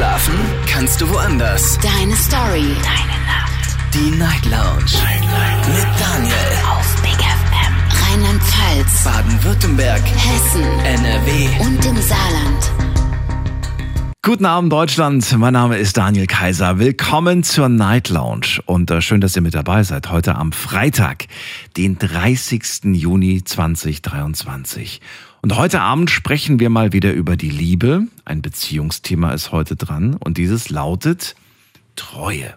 Schlafen kannst du woanders. Deine Story. Deine Nacht. Die Night Lounge. Night, Night. Mit Daniel. Auf Big FM. Rheinland-Pfalz. Baden-Württemberg. Hessen. NRW. Und im Saarland. Guten Abend Deutschland, mein Name ist Daniel Kaiser. Willkommen zur Night Lounge und äh, schön, dass ihr mit dabei seid. Heute am Freitag, den 30. Juni 2023. Und heute Abend sprechen wir mal wieder über die Liebe. Ein Beziehungsthema ist heute dran und dieses lautet Treue.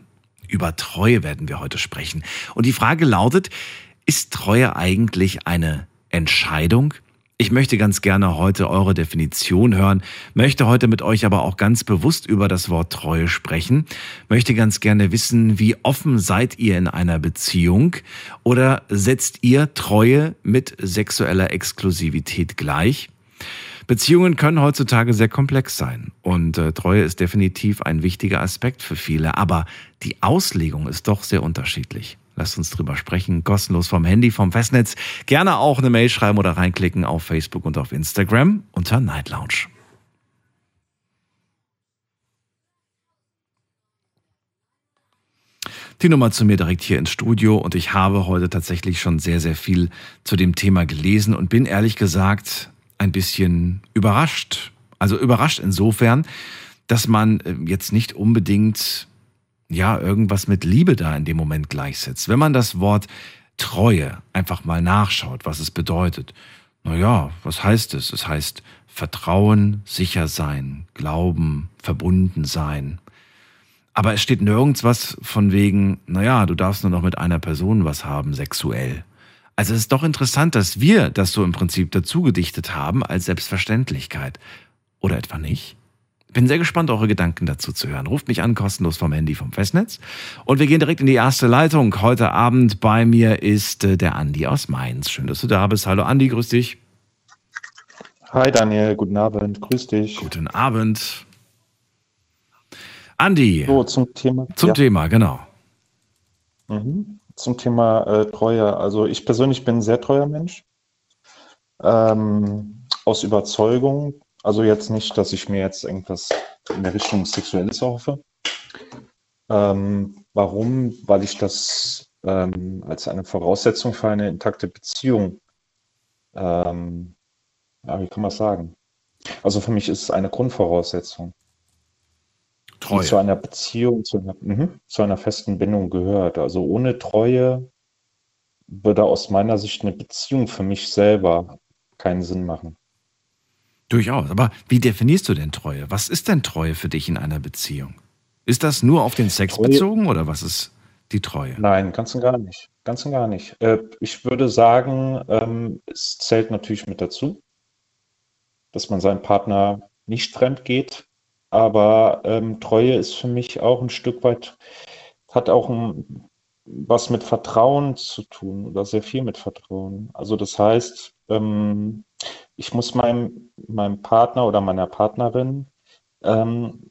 Über Treue werden wir heute sprechen. Und die Frage lautet, ist Treue eigentlich eine Entscheidung? Ich möchte ganz gerne heute eure Definition hören, möchte heute mit euch aber auch ganz bewusst über das Wort Treue sprechen, möchte ganz gerne wissen, wie offen seid ihr in einer Beziehung oder setzt ihr Treue mit sexueller Exklusivität gleich? Beziehungen können heutzutage sehr komplex sein und äh, Treue ist definitiv ein wichtiger Aspekt für viele, aber die Auslegung ist doch sehr unterschiedlich. Lasst uns drüber sprechen, kostenlos vom Handy, vom Festnetz. Gerne auch eine Mail schreiben oder reinklicken auf Facebook und auf Instagram unter Night Lounge. Die Nummer zu mir direkt hier ins Studio und ich habe heute tatsächlich schon sehr, sehr viel zu dem Thema gelesen und bin ehrlich gesagt ein bisschen überrascht. Also überrascht insofern, dass man äh, jetzt nicht unbedingt ja, irgendwas mit Liebe da in dem Moment gleichsetzt. Wenn man das Wort Treue einfach mal nachschaut, was es bedeutet, naja, was heißt es? Es heißt Vertrauen, sicher sein, Glauben, verbunden sein. Aber es steht nirgends was von wegen, naja, du darfst nur noch mit einer Person was haben, sexuell. Also es ist doch interessant, dass wir das so im Prinzip dazu gedichtet haben als Selbstverständlichkeit. Oder etwa nicht? Bin sehr gespannt, eure Gedanken dazu zu hören. Ruft mich an, kostenlos vom Handy vom Festnetz. Und wir gehen direkt in die erste Leitung. Heute Abend bei mir ist äh, der Andi aus Mainz. Schön, dass du da bist. Hallo Andi, grüß dich. Hi Daniel, guten Abend, grüß dich. Guten Abend. Andi. So, zum Thema. Zum ja. Thema, genau. Mhm. Zum Thema äh, Treue. Also ich persönlich bin ein sehr treuer Mensch. Ähm, aus Überzeugung also jetzt nicht, dass ich mir jetzt irgendwas in der Richtung Sexuelles erhoffe. Ähm, warum? Weil ich das ähm, als eine Voraussetzung für eine intakte Beziehung, ähm, ja, wie kann man sagen? Also für mich ist es eine Grundvoraussetzung. Treue. Die zu einer Beziehung, zu einer, mh, zu einer festen Bindung gehört. Also ohne Treue würde aus meiner Sicht eine Beziehung für mich selber keinen Sinn machen. Durchaus. Aber wie definierst du denn Treue? Was ist denn Treue für dich in einer Beziehung? Ist das nur auf den Sex Treue? bezogen oder was ist die Treue? Nein, ganz und gar nicht. Ganz und gar nicht. Äh, ich würde sagen, ähm, es zählt natürlich mit dazu, dass man seinem Partner nicht fremd geht. Aber ähm, Treue ist für mich auch ein Stück weit, hat auch ein, was mit Vertrauen zu tun oder sehr viel mit Vertrauen. Also das heißt, ähm, ich muss meinem, meinem Partner oder meiner Partnerin, ähm,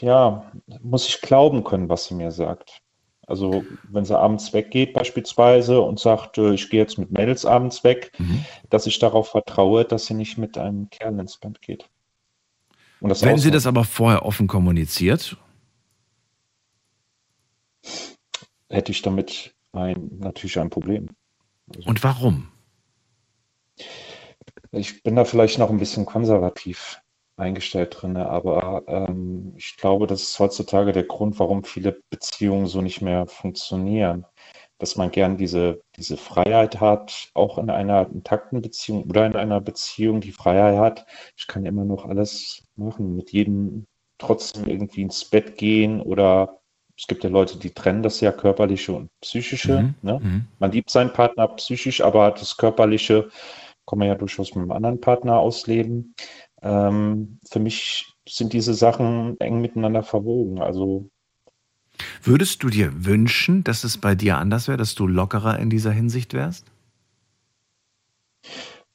ja, muss ich glauben können, was sie mir sagt. Also wenn sie abends weggeht beispielsweise und sagt, äh, ich gehe jetzt mit Mädels abends weg, mhm. dass ich darauf vertraue, dass sie nicht mit einem Kerl ins Bett geht. wenn ausmacht. sie das aber vorher offen kommuniziert? Hätte ich damit ein, natürlich ein Problem. Also, und warum? Ich bin da vielleicht noch ein bisschen konservativ eingestellt drin, aber ähm, ich glaube, das ist heutzutage der Grund, warum viele Beziehungen so nicht mehr funktionieren. Dass man gern diese, diese Freiheit hat, auch in einer intakten Beziehung oder in einer Beziehung die Freiheit hat, ich kann immer noch alles machen, mit jedem trotzdem irgendwie ins Bett gehen oder es gibt ja Leute, die trennen das ja körperliche und psychische. Mhm. Ne? Mhm. Man liebt seinen Partner psychisch, aber das körperliche kann man ja durchaus mit einem anderen Partner ausleben. Ähm, für mich sind diese Sachen eng miteinander verwogen. Also Würdest du dir wünschen, dass es bei dir anders wäre, dass du lockerer in dieser Hinsicht wärst?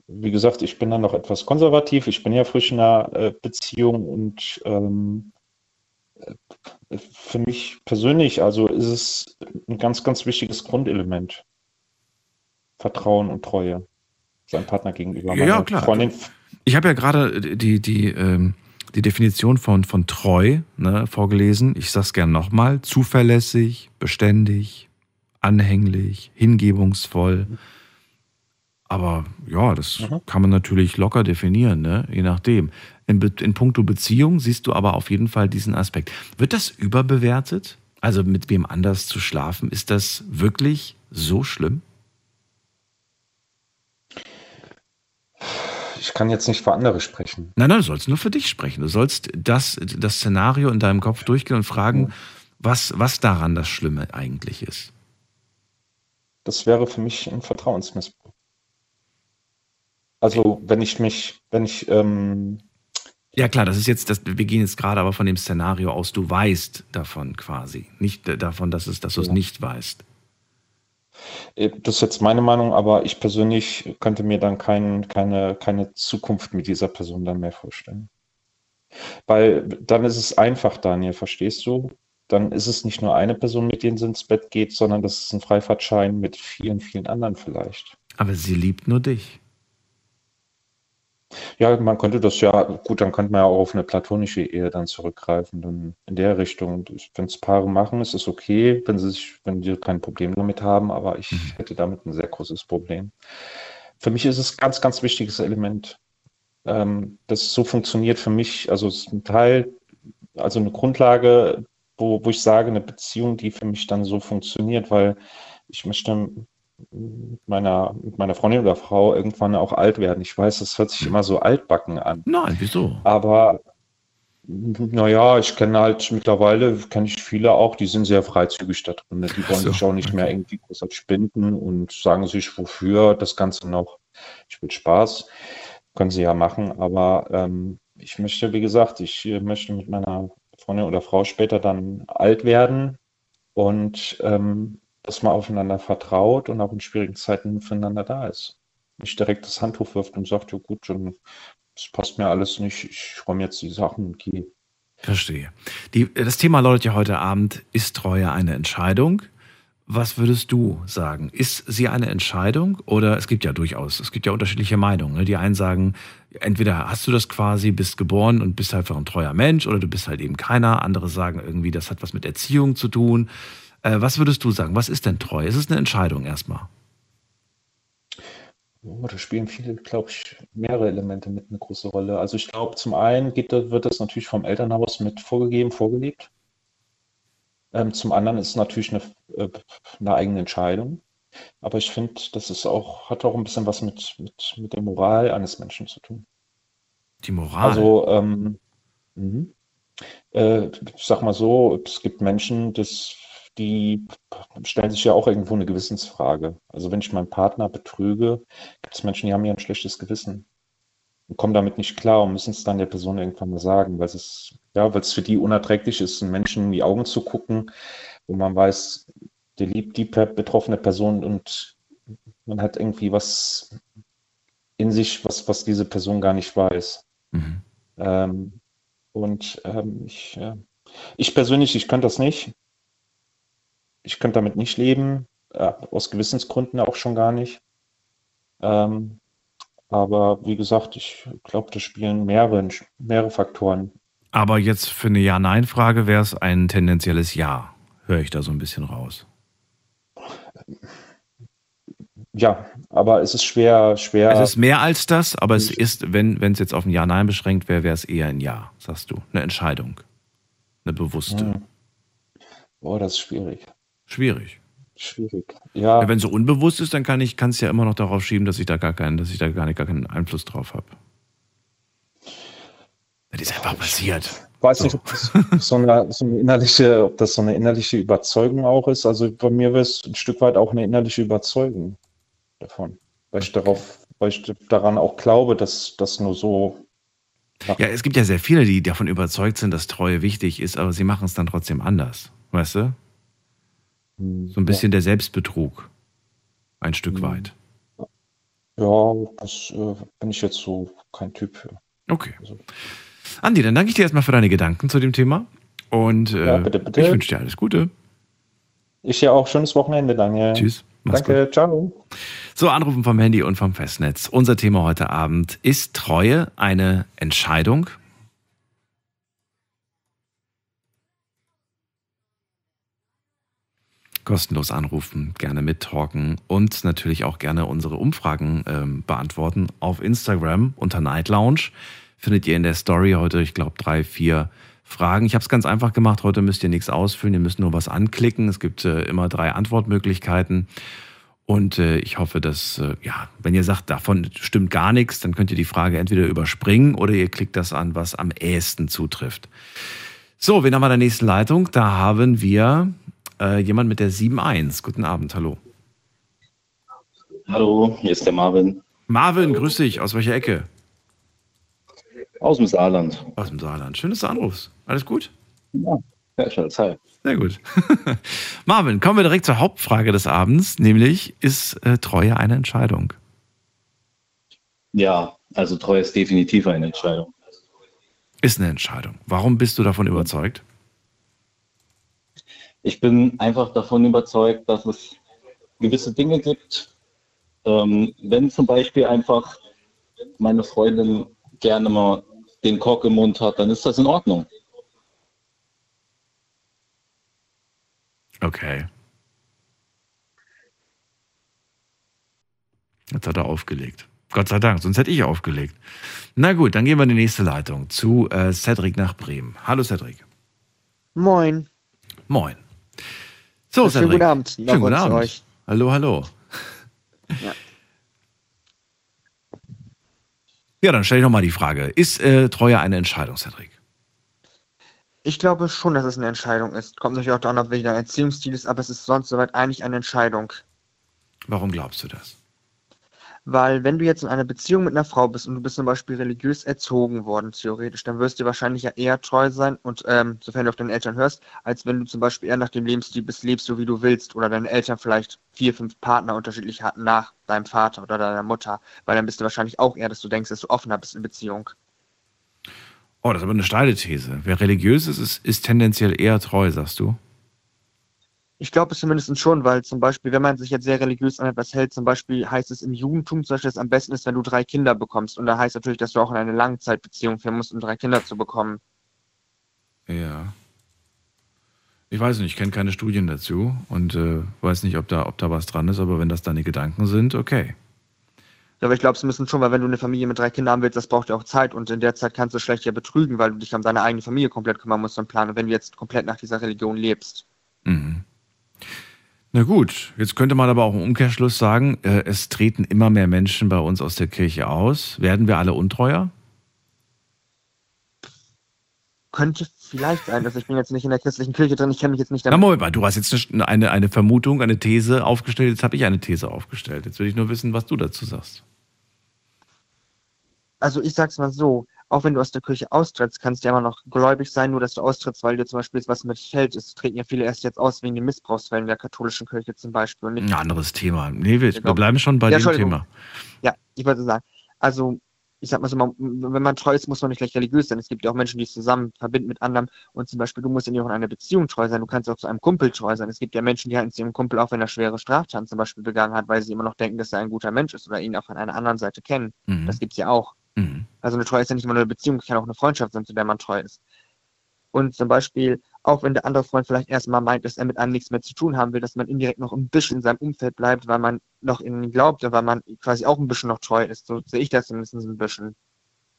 Wie gesagt, ich bin da noch etwas konservativ. Ich bin ja frisch in einer äh, Beziehung und ähm, für mich persönlich, also ist es ein ganz, ganz wichtiges Grundelement. Vertrauen und Treue seinem Partner gegenüber. ja, klar. Freundin ich habe ja gerade die, die, ähm, die Definition von, von treu ne, vorgelesen. Ich sage es gerne nochmal. Zuverlässig, beständig, anhänglich, hingebungsvoll. Aber ja, das mhm. kann man natürlich locker definieren, ne? je nachdem. In, in puncto Beziehung siehst du aber auf jeden Fall diesen Aspekt. Wird das überbewertet? Also mit wem anders zu schlafen, ist das wirklich so schlimm? Ich kann jetzt nicht für andere sprechen. Nein, nein, du sollst nur für dich sprechen. Du sollst das, das Szenario in deinem Kopf durchgehen und fragen, was, was daran das Schlimme eigentlich ist. Das wäre für mich ein Vertrauensmissbrauch. Also wenn ich mich, wenn ich ähm, ja klar, das ist jetzt, das, wir gehen jetzt gerade aber von dem Szenario aus, du weißt davon quasi, nicht davon, dass, es, dass du es ja. nicht weißt. Äh, das ist jetzt meine Meinung, aber ich persönlich könnte mir dann kein, keine, keine Zukunft mit dieser Person dann mehr vorstellen. Weil dann ist es einfach, Daniel, verstehst du? Dann ist es nicht nur eine Person, mit der sie ins Bett geht, sondern das ist ein Freifahrtschein mit vielen, vielen anderen vielleicht. Aber sie liebt nur dich. Ja, man könnte das ja, gut, dann könnte man ja auch auf eine platonische Ehe dann zurückgreifen, dann in der Richtung. Wenn es Paare machen, ist es okay, wenn sie sich, wenn die kein Problem damit haben, aber ich mhm. hätte damit ein sehr großes Problem. Für mich ist es ein ganz, ganz wichtiges Element. Ähm, das so funktioniert für mich, also es ist ein Teil, also eine Grundlage, wo, wo ich sage, eine Beziehung, die für mich dann so funktioniert, weil ich möchte mit meiner, mit meiner Freundin oder Frau irgendwann auch alt werden. Ich weiß, das hört sich immer so altbacken an. Nein, wieso? Aber naja, ich kenne halt mittlerweile, kenne ich viele auch, die sind sehr freizügig da drin. Die wollen so, sich auch nicht okay. mehr irgendwie groß spinden und sagen sich, wofür das Ganze noch. Ich will Spaß, können sie ja machen, aber ähm, ich möchte, wie gesagt, ich möchte mit meiner Freundin oder Frau später dann alt werden und ähm, dass man aufeinander vertraut und auch in schwierigen Zeiten füreinander da ist. Nicht direkt das Handtuch wirft und sagt, ja gut, schon, das passt mir alles nicht, ich räume jetzt die Sachen und gehe. Verstehe. Die, das Thema lautet ja heute Abend, ist Treue eine Entscheidung? Was würdest du sagen? Ist sie eine Entscheidung oder es gibt ja durchaus, es gibt ja unterschiedliche Meinungen. Ne? Die einen sagen, entweder hast du das quasi, bist geboren und bist einfach ein treuer Mensch oder du bist halt eben keiner. Andere sagen irgendwie, das hat was mit Erziehung zu tun. Äh, was würdest du sagen? Was ist denn treu? Ist es eine Entscheidung erstmal? Oh, da spielen viele, glaube ich, mehrere Elemente mit eine große Rolle. Also ich glaube, zum einen geht, wird das natürlich vom Elternhaus mit vorgegeben, vorgelebt. Ähm, zum anderen ist es natürlich eine, äh, eine eigene Entscheidung. Aber ich finde, das ist auch, hat auch ein bisschen was mit, mit, mit der Moral eines Menschen zu tun. Die Moral? Also, ähm, mhm. äh, ich sag mal so, es gibt Menschen, das die stellen sich ja auch irgendwo eine Gewissensfrage. Also wenn ich meinen Partner betrüge, gibt es Menschen, die haben ja ein schlechtes Gewissen und kommen damit nicht klar und müssen es dann der Person irgendwann mal sagen, weil es ja, weil es für die unerträglich ist, einen Menschen in die Augen zu gucken, wo man weiß, der liebt die betroffene Person und man hat irgendwie was in sich, was, was diese Person gar nicht weiß. Mhm. Ähm, und ähm, ich, äh, ich persönlich, ich könnte das nicht ich könnte damit nicht leben, äh, aus Gewissensgründen auch schon gar nicht. Ähm, aber wie gesagt, ich glaube, da spielen mehrere, mehrere Faktoren. Aber jetzt für eine Ja-Nein-Frage wäre es ein tendenzielles Ja, höre ich da so ein bisschen raus. Ja, aber es ist schwer, schwer. Es ist mehr als das, aber es ist, wenn es jetzt auf ein Ja-Nein beschränkt wäre, wäre es eher ein Ja, sagst du. Eine Entscheidung. Eine bewusste. Hm. Boah, das ist schwierig. Schwierig. Schwierig. Ja. ja Wenn es so unbewusst ist, dann kann ich es ja immer noch darauf schieben, dass ich da gar keinen, dass ich da gar nicht gar keinen Einfluss drauf habe. Das ist einfach passiert. Ich weiß nicht, ob das so eine, so eine innerliche, ob das so eine innerliche Überzeugung auch ist. Also bei mir wäre es ein Stück weit auch eine innerliche Überzeugung davon. Weil ich darauf, weil ich daran auch glaube, dass das nur so. Ja, es gibt ja sehr viele, die davon überzeugt sind, dass Treue wichtig ist, aber sie machen es dann trotzdem anders. Weißt du? So ein bisschen ja. der Selbstbetrug. Ein Stück mhm. weit. Ja, das äh, bin ich jetzt so kein Typ für. Okay. Also. Andi, dann danke ich dir erstmal für deine Gedanken zu dem Thema. Und äh, ja, bitte, bitte. ich wünsche dir alles Gute. Ich dir auch schönes Wochenende, Daniel. Tschüss. Danke, gut. ciao. So, Anrufen vom Handy und vom Festnetz. Unser Thema heute Abend ist Treue eine Entscheidung? Kostenlos anrufen, gerne mittalken und natürlich auch gerne unsere Umfragen ähm, beantworten auf Instagram unter Night Lounge. Findet ihr in der Story heute, ich glaube, drei, vier Fragen. Ich habe es ganz einfach gemacht. Heute müsst ihr nichts ausfüllen, ihr müsst nur was anklicken. Es gibt äh, immer drei Antwortmöglichkeiten. Und äh, ich hoffe, dass, äh, ja, wenn ihr sagt, davon stimmt gar nichts, dann könnt ihr die Frage entweder überspringen oder ihr klickt das an, was am ehesten zutrifft. So, wen haben wir der nächsten Leitung? Da haben wir äh, jemand mit der 7.1. Guten Abend, hallo. Hallo, hier ist der Marvin. Marvin, grüß dich. Aus welcher Ecke? Aus dem Saarland. Aus dem Saarland. Schön, dass du anrufst. Alles gut? Ja, ja schon, hi. Sehr gut. Marvin, kommen wir direkt zur Hauptfrage des Abends, nämlich ist äh, Treue eine Entscheidung? Ja, also Treue ist definitiv eine Entscheidung. Ist eine Entscheidung. Warum bist du davon überzeugt? Ich bin einfach davon überzeugt, dass es gewisse Dinge gibt. Ähm, wenn zum Beispiel einfach meine Freundin gerne mal den Kork im Mund hat, dann ist das in Ordnung. Okay. Jetzt hat er aufgelegt. Gott sei Dank, sonst hätte ich aufgelegt. Na gut, dann gehen wir in die nächste Leitung zu äh, Cedric nach Bremen. Hallo Cedric. Moin. Moin. So, Ja, schönen guten Abend. Schönen guten Abend. euch. Hallo, hallo. Ja. Ja, dann stell ich nochmal die Frage. Ist äh, Treue eine Entscheidung, Cedric? Ich glaube schon, dass es eine Entscheidung ist. Kommt natürlich auch daran ab, welcher Erziehungsstil ist, aber es ist sonst soweit eigentlich eine Entscheidung. Warum glaubst du das? Weil wenn du jetzt in einer Beziehung mit einer Frau bist und du bist zum Beispiel religiös erzogen worden, theoretisch, dann wirst du wahrscheinlich ja eher treu sein und ähm, sofern du auf deine Eltern hörst, als wenn du zum Beispiel eher nach dem Lebensstil bist, lebst so wie du willst oder deine Eltern vielleicht vier, fünf Partner unterschiedlich hatten nach deinem Vater oder deiner Mutter, weil dann bist du wahrscheinlich auch eher, dass du denkst, dass du offener bist in Beziehung. Oh, das ist aber eine steile These. Wer religiös ist, ist, ist tendenziell eher treu, sagst du? Ich glaube es zumindest schon, weil zum Beispiel, wenn man sich jetzt sehr religiös an etwas hält, zum Beispiel heißt es im Judentum zum Beispiel, dass es am besten ist, wenn du drei Kinder bekommst. Und da heißt natürlich, dass du auch in eine Langzeitbeziehung führen musst, um drei Kinder zu bekommen. Ja. Ich weiß nicht, ich kenne keine Studien dazu und äh, weiß nicht, ob da, ob da was dran ist, aber wenn das deine Gedanken sind, okay. Ja, Aber ich glaube es müssen schon, weil wenn du eine Familie mit drei Kindern haben willst, das braucht ja auch Zeit und in der Zeit kannst du schlecht ja betrügen, weil du dich um deine eigene Familie komplett kümmern musst und planen, wenn du jetzt komplett nach dieser Religion lebst. Mhm. Na gut, jetzt könnte man aber auch im Umkehrschluss sagen, äh, es treten immer mehr Menschen bei uns aus der Kirche aus. Werden wir alle untreuer? Könnte vielleicht sein, also ich bin jetzt nicht in der christlichen Kirche drin, ich kenne mich jetzt nicht Na damit. Moment mal, du hast jetzt eine, eine, eine Vermutung, eine These aufgestellt, jetzt habe ich eine These aufgestellt. Jetzt will ich nur wissen, was du dazu sagst. Also ich sag's mal so, auch wenn du aus der Kirche austrittst, kannst du ja immer noch gläubig sein, nur dass du austrittst, weil dir zum Beispiel was mit fällt. Es treten ja viele erst jetzt aus wegen den Missbrauchsfällen der katholischen Kirche zum Beispiel. Ein anderes Thema. Nee, wir, wir Genau. bleiben schon bei Ja, dem. Thema. Ja, ich wollte sagen, also ich sag mal so, man, wenn man treu ist, muss man nicht gleich religiös sein. Es gibt ja auch Menschen, die es zusammen verbinden mit anderen. Und zum Beispiel, du musst ja nicht auch in einer Beziehung treu sein. Du kannst auch zu einem Kumpel treu sein. Es gibt ja Menschen, die halten zu ihrem Kumpel, auch wenn er schwere Straftaten zum Beispiel begangen hat, weil sie immer noch denken, dass er ein guter Mensch ist oder ihn auch von einer anderen Seite kennen. Mhm. Das gibt's ja auch. Mhm. Also eine Treue ist ja nicht immer nur eine Beziehung, es kann auch eine Freundschaft sein, zu der man treu ist. Und zum Beispiel, auch wenn der andere Freund vielleicht erstmal meint, dass er mit einem nichts mehr zu tun haben will, dass man indirekt noch ein bisschen in seinem Umfeld bleibt, weil man noch in ihn glaubt, weil man quasi auch ein bisschen noch treu ist. So sehe ich das zumindest ein bisschen.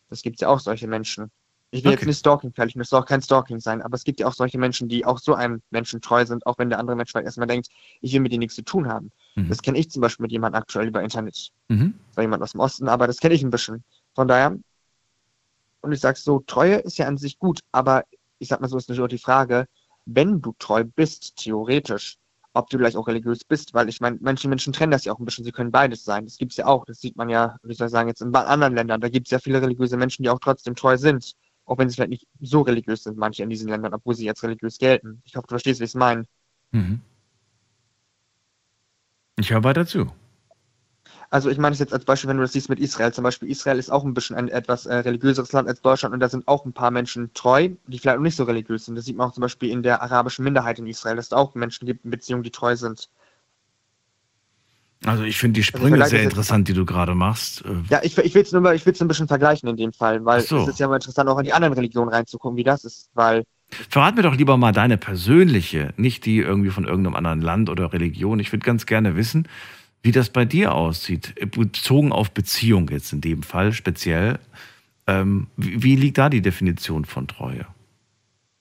Das gibt ja auch solche Menschen. Ich will Okay. jetzt nicht Stalking fertig, das soll auch kein Stalking sein, aber es gibt ja auch solche Menschen, die auch so einem Menschen treu sind, auch wenn der andere Mensch vielleicht erstmal denkt, ich will mit dir nichts zu tun haben. Mhm. Das kenne ich zum Beispiel mit jemandem aktuell über Internet Mhm. war jemand aus dem Osten, aber das kenne ich ein bisschen. Von daher, und ich sag so, Treue ist ja an sich gut, aber ich sag mal so, ist natürlich auch die Frage, wenn du treu bist, theoretisch, ob du gleich auch religiös bist, weil ich meine, manche Menschen trennen das ja auch ein bisschen, sie können beides sein. Das gibt's ja auch, das sieht man ja, wie soll ich sagen, jetzt in anderen Ländern, da gibt's ja viele religiöse Menschen, die auch trotzdem treu sind, auch wenn sie vielleicht nicht so religiös sind, manche in diesen Ländern, obwohl sie jetzt religiös gelten. Ich hoffe, du verstehst, wie ich es meine. Mhm. Ich höre weiter zu. Also ich meine es jetzt als Beispiel, wenn du das siehst mit Israel. Zum Beispiel Israel ist auch ein bisschen ein etwas äh, religiöseres Land als Deutschland und da sind auch ein paar Menschen treu, die vielleicht auch nicht so religiös sind. Das sieht man auch zum Beispiel in der arabischen Minderheit in Israel, dass es auch Menschen gibt in Beziehungen, die treu sind. Also ich finde die Also Sprünge vielleicht sehr es- interessant, die du gerade machst. Äh, Ja, ich, ich will es nur mal, ich will's ein bisschen vergleichen in dem Fall, weil so. es ist ja mal interessant, auch in die anderen Religionen reinzugucken, wie das ist, weil Verrat mir doch lieber mal deine persönliche, nicht die irgendwie von irgendeinem anderen Land oder Religion. Ich würde ganz gerne wissen, wie das bei dir aussieht, bezogen auf Beziehung jetzt in dem Fall speziell. Ähm, wie, wie liegt da die Definition von Treue?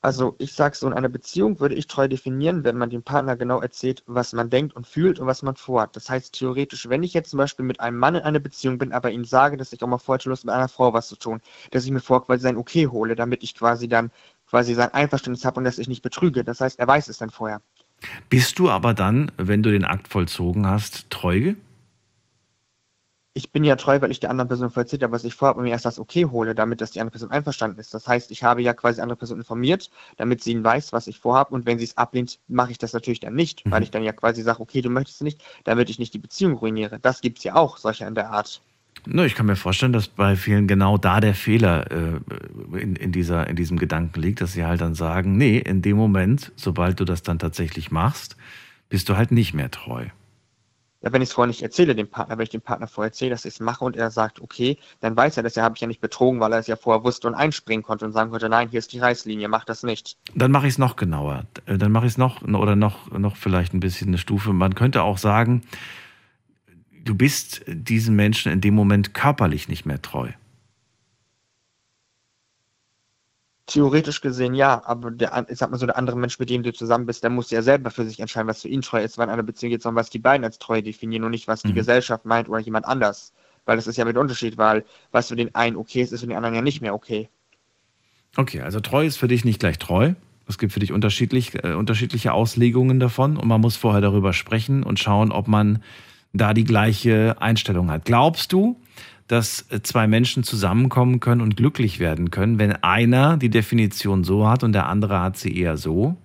Also ich sag so, in einer Beziehung würde ich treu definieren, wenn man dem Partner genau erzählt, was man denkt und fühlt und was man vorhat. Das heißt theoretisch, wenn ich jetzt zum Beispiel mit einem Mann in einer Beziehung bin, aber ihm sage, dass ich auch mal vorher Lust mit einer Frau was zu tun, dass ich mir vor quasi sein Okay hole, damit ich quasi dann quasi sein Einverständnis habe und dass ich nicht betrüge. Das heißt, er weiß es dann vorher. Bist du aber dann, wenn du den Akt vollzogen hast, treu? ich bin ja treu, weil ich der anderen Person vollzieht habe, was ich vorhabe mir erst das Okay hole, damit dass die andere Person einverstanden ist. Das heißt, ich habe ja quasi die andere Person informiert, damit sie weiß, was ich vorhabe und wenn sie es ablehnt, mache ich das natürlich dann nicht, mhm. weil ich dann ja quasi sage, okay, du möchtest es nicht, damit ich nicht die Beziehung ruiniere. Das gibt es ja auch, solche in der Art. No, ich kann mir vorstellen, dass bei vielen genau da der Fehler äh, in, in, dieser, in diesem Gedanken liegt, dass sie halt dann sagen, nee, in dem Moment, sobald du das dann tatsächlich machst, bist du halt nicht mehr treu ja, wenn ich es vorher nicht erzähle dem Partner, wenn ich dem Partner vorher erzähle, dass ich es mache und er sagt, okay, dann weiß er das ja, habe ich ja nicht betrogen, weil er es ja vorher wusste und einspringen konnte und sagen konnte, nein, hier ist die Reißlinie, mach das nicht. Dann mache ich es noch genauer. Äh, dann mache ich es noch oder noch, noch vielleicht ein bisschen eine Stufe. Man könnte auch sagen, du bist diesen Menschen in dem Moment körperlich nicht mehr treu. Theoretisch gesehen ja, aber der, ich sag mal so, der andere Mensch, mit dem du zusammen bist, der muss ja selber für sich entscheiden, was für ihn treu ist, weil in einer Beziehung geht es um, was die beiden als treu definieren und nicht, was die mhm. Gesellschaft meint oder jemand anders. Weil das ist ja mit Unterschied, weil was für den einen okay ist, ist für den anderen ja nicht mehr okay. Okay, also treu ist für dich nicht gleich treu. Es gibt für dich unterschiedlich, äh, unterschiedliche Auslegungen davon und man muss vorher darüber sprechen und schauen, ob man da die gleiche Einstellung hat. Glaubst du, dass äh, zwei Menschen zusammenkommen können und glücklich werden können, wenn einer die Definition so hat und der andere hat sie eher so?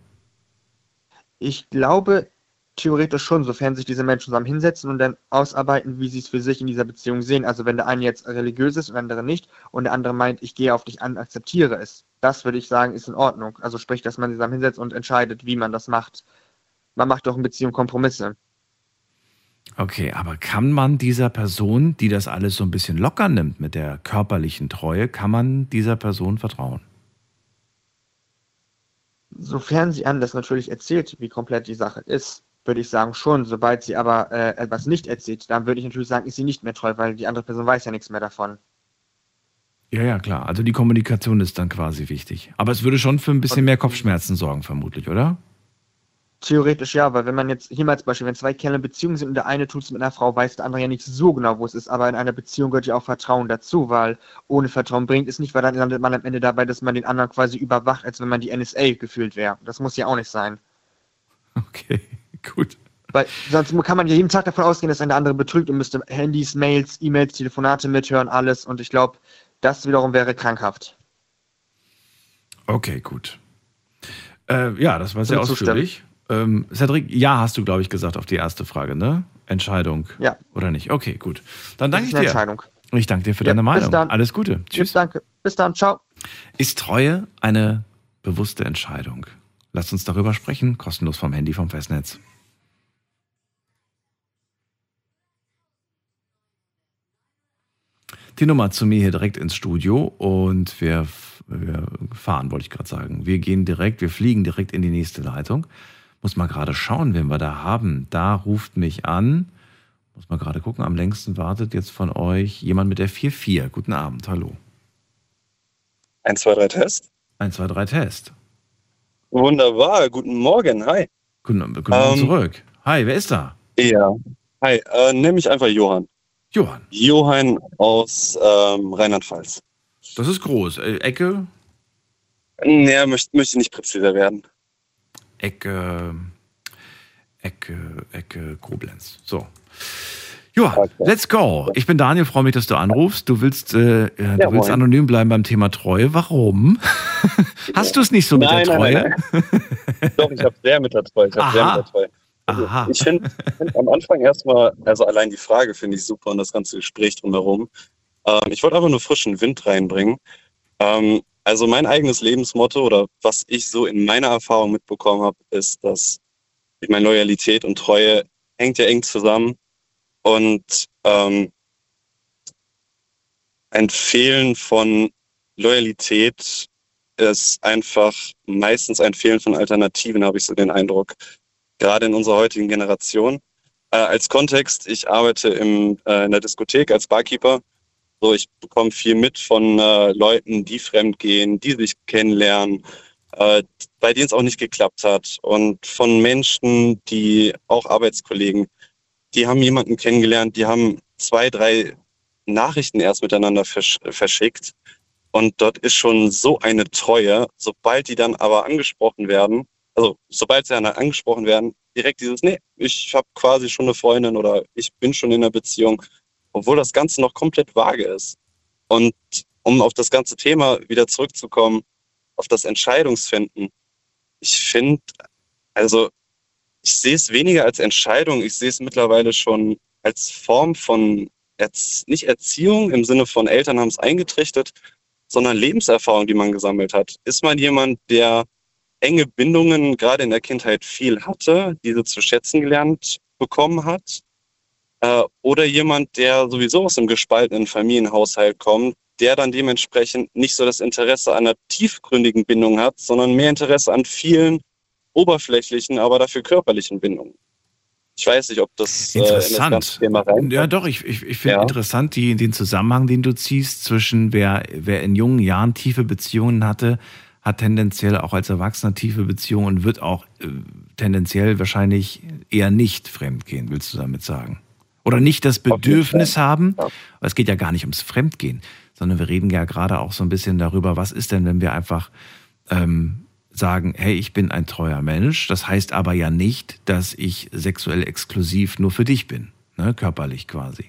Ich glaube theoretisch schon, sofern sich diese Menschen zusammen hinsetzen und dann ausarbeiten, wie sie es für sich in dieser Beziehung sehen. Also wenn der eine jetzt religiös ist und der andere nicht und der andere meint, ich gehe auf dich an, akzeptiere es. Das würde ich sagen, ist in Ordnung. Also sprich, dass man sich zusammen hinsetzt und entscheidet, wie man das macht. Man macht doch in Beziehung Kompromisse. Okay, aber kann man dieser Person, die das alles so ein bisschen locker nimmt mit der körperlichen Treue, kann man dieser Person vertrauen? Sofern sie anders natürlich erzählt, wie komplett die Sache ist, würde ich sagen schon. Sobald sie aber äh, etwas nicht erzählt, dann würde ich natürlich sagen, ist sie nicht mehr treu, weil die andere Person weiß ja nichts mehr davon. Ja, ja, klar. Also die Kommunikation ist dann quasi wichtig. Aber es würde schon für ein bisschen mehr Kopfschmerzen sorgen, vermutlich, oder? Theoretisch ja, weil wenn man jetzt, hier mal als Beispiel, wenn zwei Kerle in Beziehung sind und der eine tut es mit einer Frau, weiß der andere ja nicht so genau, wo es ist, aber in einer Beziehung gehört ja auch Vertrauen dazu, weil ohne Vertrauen bringt es nicht, weil dann landet man am Ende dabei, dass man den anderen quasi überwacht, als wenn man die NSA gefühlt wäre. Das muss ja auch nicht sein. Okay, gut. Weil sonst kann man ja jeden Tag davon ausgehen, dass ein der andere betrügt und müsste Handys, Mails, E-Mails, Telefonate mithören, alles. Und ich glaube, das wiederum wäre krankhaft. Okay, gut. Äh, ja, das war sehr ausführlich. Ähm, Cedric, ja, hast du, glaube ich, gesagt auf die erste Frage, ne? Entscheidung. Ja. Oder nicht? Okay, gut. Dann danke ich dir. Entscheidung. Ich danke dir für ja, deine Meinung. Bis dann. Alles Gute. Tschüss. Ja, danke. Bis dann. Ciao. Ist Treue eine bewusste Entscheidung? Lasst uns darüber sprechen. Kostenlos vom Handy vom Festnetz. Die Nummer zu mir hier direkt ins Studio und wir, wir fahren, wollte ich gerade sagen. Wir gehen direkt, wir fliegen direkt in die nächste Leitung. Muss mal gerade schauen, wen wir da haben. Da ruft mich an. Muss mal gerade gucken. Am längsten wartet jetzt von euch jemand mit der 4-4. Guten Abend. Hallo. 1, 2, 3 Test. 1, 2, 3 Test. Wunderbar. Guten Morgen. Hi. Guten, guten Morgen ähm, zurück. Hi, wer ist da? Ja. Hi. Äh, Nehme ich einfach Johann. Johann. Johann aus ähm, Rheinland-Pfalz. Das ist groß. Äh, Ecke? Nee, möchte, möchte nicht präziser werden. Ecke, Ecke, Ecke Koblenz. So. Joa, okay. let's go. Ich bin Daniel, freue mich, dass du anrufst. Du willst, äh, ja, du willst anonym bleiben beim Thema Treue. Warum? Hast du es nicht so mit nein, der Treue? Nein, nein, Doch, ich habe sehr mit der Treue. Ich, sehr mit der Treue. Also, ich finde find am Anfang erstmal, also allein die Frage finde ich super und das ganze Gespräch drumherum. Ähm, ich wollte einfach nur frischen Wind reinbringen. Ähm, also mein eigenes Lebensmotto oder was ich so in meiner Erfahrung mitbekommen habe, ist, dass ich meine Loyalität und Treue hängt ja eng zusammen und ähm, ein Fehlen von Loyalität ist einfach meistens ein Fehlen von Alternativen, habe ich so den Eindruck. Gerade in unserer heutigen Generation. Äh, als Kontext, ich arbeite im, äh, in der Diskothek als Barkeeper. So, ich bekomme viel mit von äh, Leuten, die fremdgehen, die sich kennenlernen, äh, bei denen es auch nicht geklappt hat. Und von Menschen, die auch Arbeitskollegen, die haben jemanden kennengelernt, die haben zwei, drei Nachrichten erst miteinander versch verschickt. Und dort ist schon so eine Treue, sobald die dann aber angesprochen werden, also sobald sie dann angesprochen werden, direkt dieses, nee, ich habe quasi schon eine Freundin oder ich bin schon in einer Beziehung, obwohl das Ganze noch komplett vage ist. Und um auf das ganze Thema wieder zurückzukommen, auf das Entscheidungsfinden, ich finde, also ich sehe es weniger als Entscheidung, ich sehe es mittlerweile schon als Form von Erz nicht Erziehung im Sinne von Eltern haben es eingetrichtert, sondern Lebenserfahrung, die man gesammelt hat. Ist man jemand, der enge Bindungen gerade in der Kindheit viel hatte, diese zu schätzen gelernt bekommen hat? Äh, oder jemand, der sowieso aus einem gespaltenen Familienhaushalt kommt, der dann dementsprechend nicht so das Interesse an einer tiefgründigen Bindung hat, sondern mehr Interesse an vielen oberflächlichen, aber dafür körperlichen Bindungen. Ich weiß nicht, ob das interessant. Äh, in das. Ja, doch, ich, ich, ich finde ja. interessant die, den Zusammenhang, den du ziehst zwischen wer, wer in jungen Jahren tiefe Beziehungen hatte, hat tendenziell auch als Erwachsener tiefe Beziehungen und wird auch äh, tendenziell wahrscheinlich eher nicht fremdgehen, willst du damit sagen? Oder nicht das Bedürfnis haben, es geht ja gar nicht ums Fremdgehen, sondern wir reden ja gerade auch so ein bisschen darüber, was ist denn, wenn wir einfach ähm, sagen, hey, ich bin ein treuer Mensch. Das heißt aber ja nicht, dass ich sexuell exklusiv nur für dich bin, ne? körperlich quasi.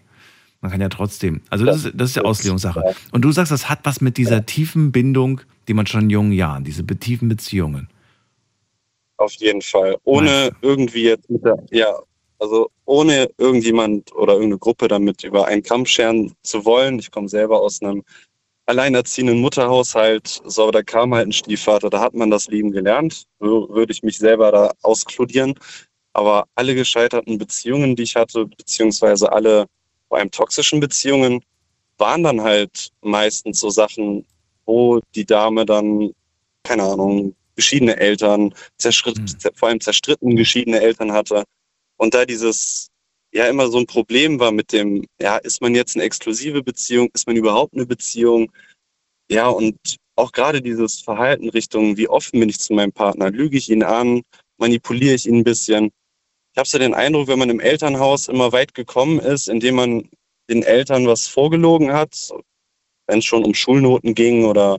Man kann ja trotzdem, also das, ist, das ist ja Auslegungssache. Und du sagst, das hat was mit dieser tiefen Bindung, die man schon in jungen Jahren, diese tiefen Beziehungen. Auf jeden Fall. Ohne irgendwie jetzt mit der, ja, also ohne irgendjemand oder irgendeine Gruppe damit über einen Kamm scheren zu wollen. Ich komme selber aus einem alleinerziehenden Mutterhaushalt, so, da kam halt ein Stiefvater, da hat man das Lieben gelernt, würde ich mich selber da auskludieren. Aber alle gescheiterten Beziehungen, die ich hatte, beziehungsweise alle vor allem toxischen Beziehungen, waren dann halt meistens so Sachen, wo die Dame dann, keine Ahnung, geschiedene Eltern, mhm. vor allem zerstritten geschiedene Eltern hatte. Und da dieses ja immer so ein Problem war mit dem, ja, ist man jetzt eine exklusive Beziehung, ist man überhaupt eine Beziehung? Ja, und auch gerade dieses Verhalten Richtung, wie offen bin ich zu meinem Partner? Lüge ich ihn an? Manipuliere ich ihn ein bisschen? Ich habe so den Eindruck, wenn man im Elternhaus immer weit gekommen ist, indem man den Eltern was vorgelogen hat, wenn es schon um Schulnoten ging oder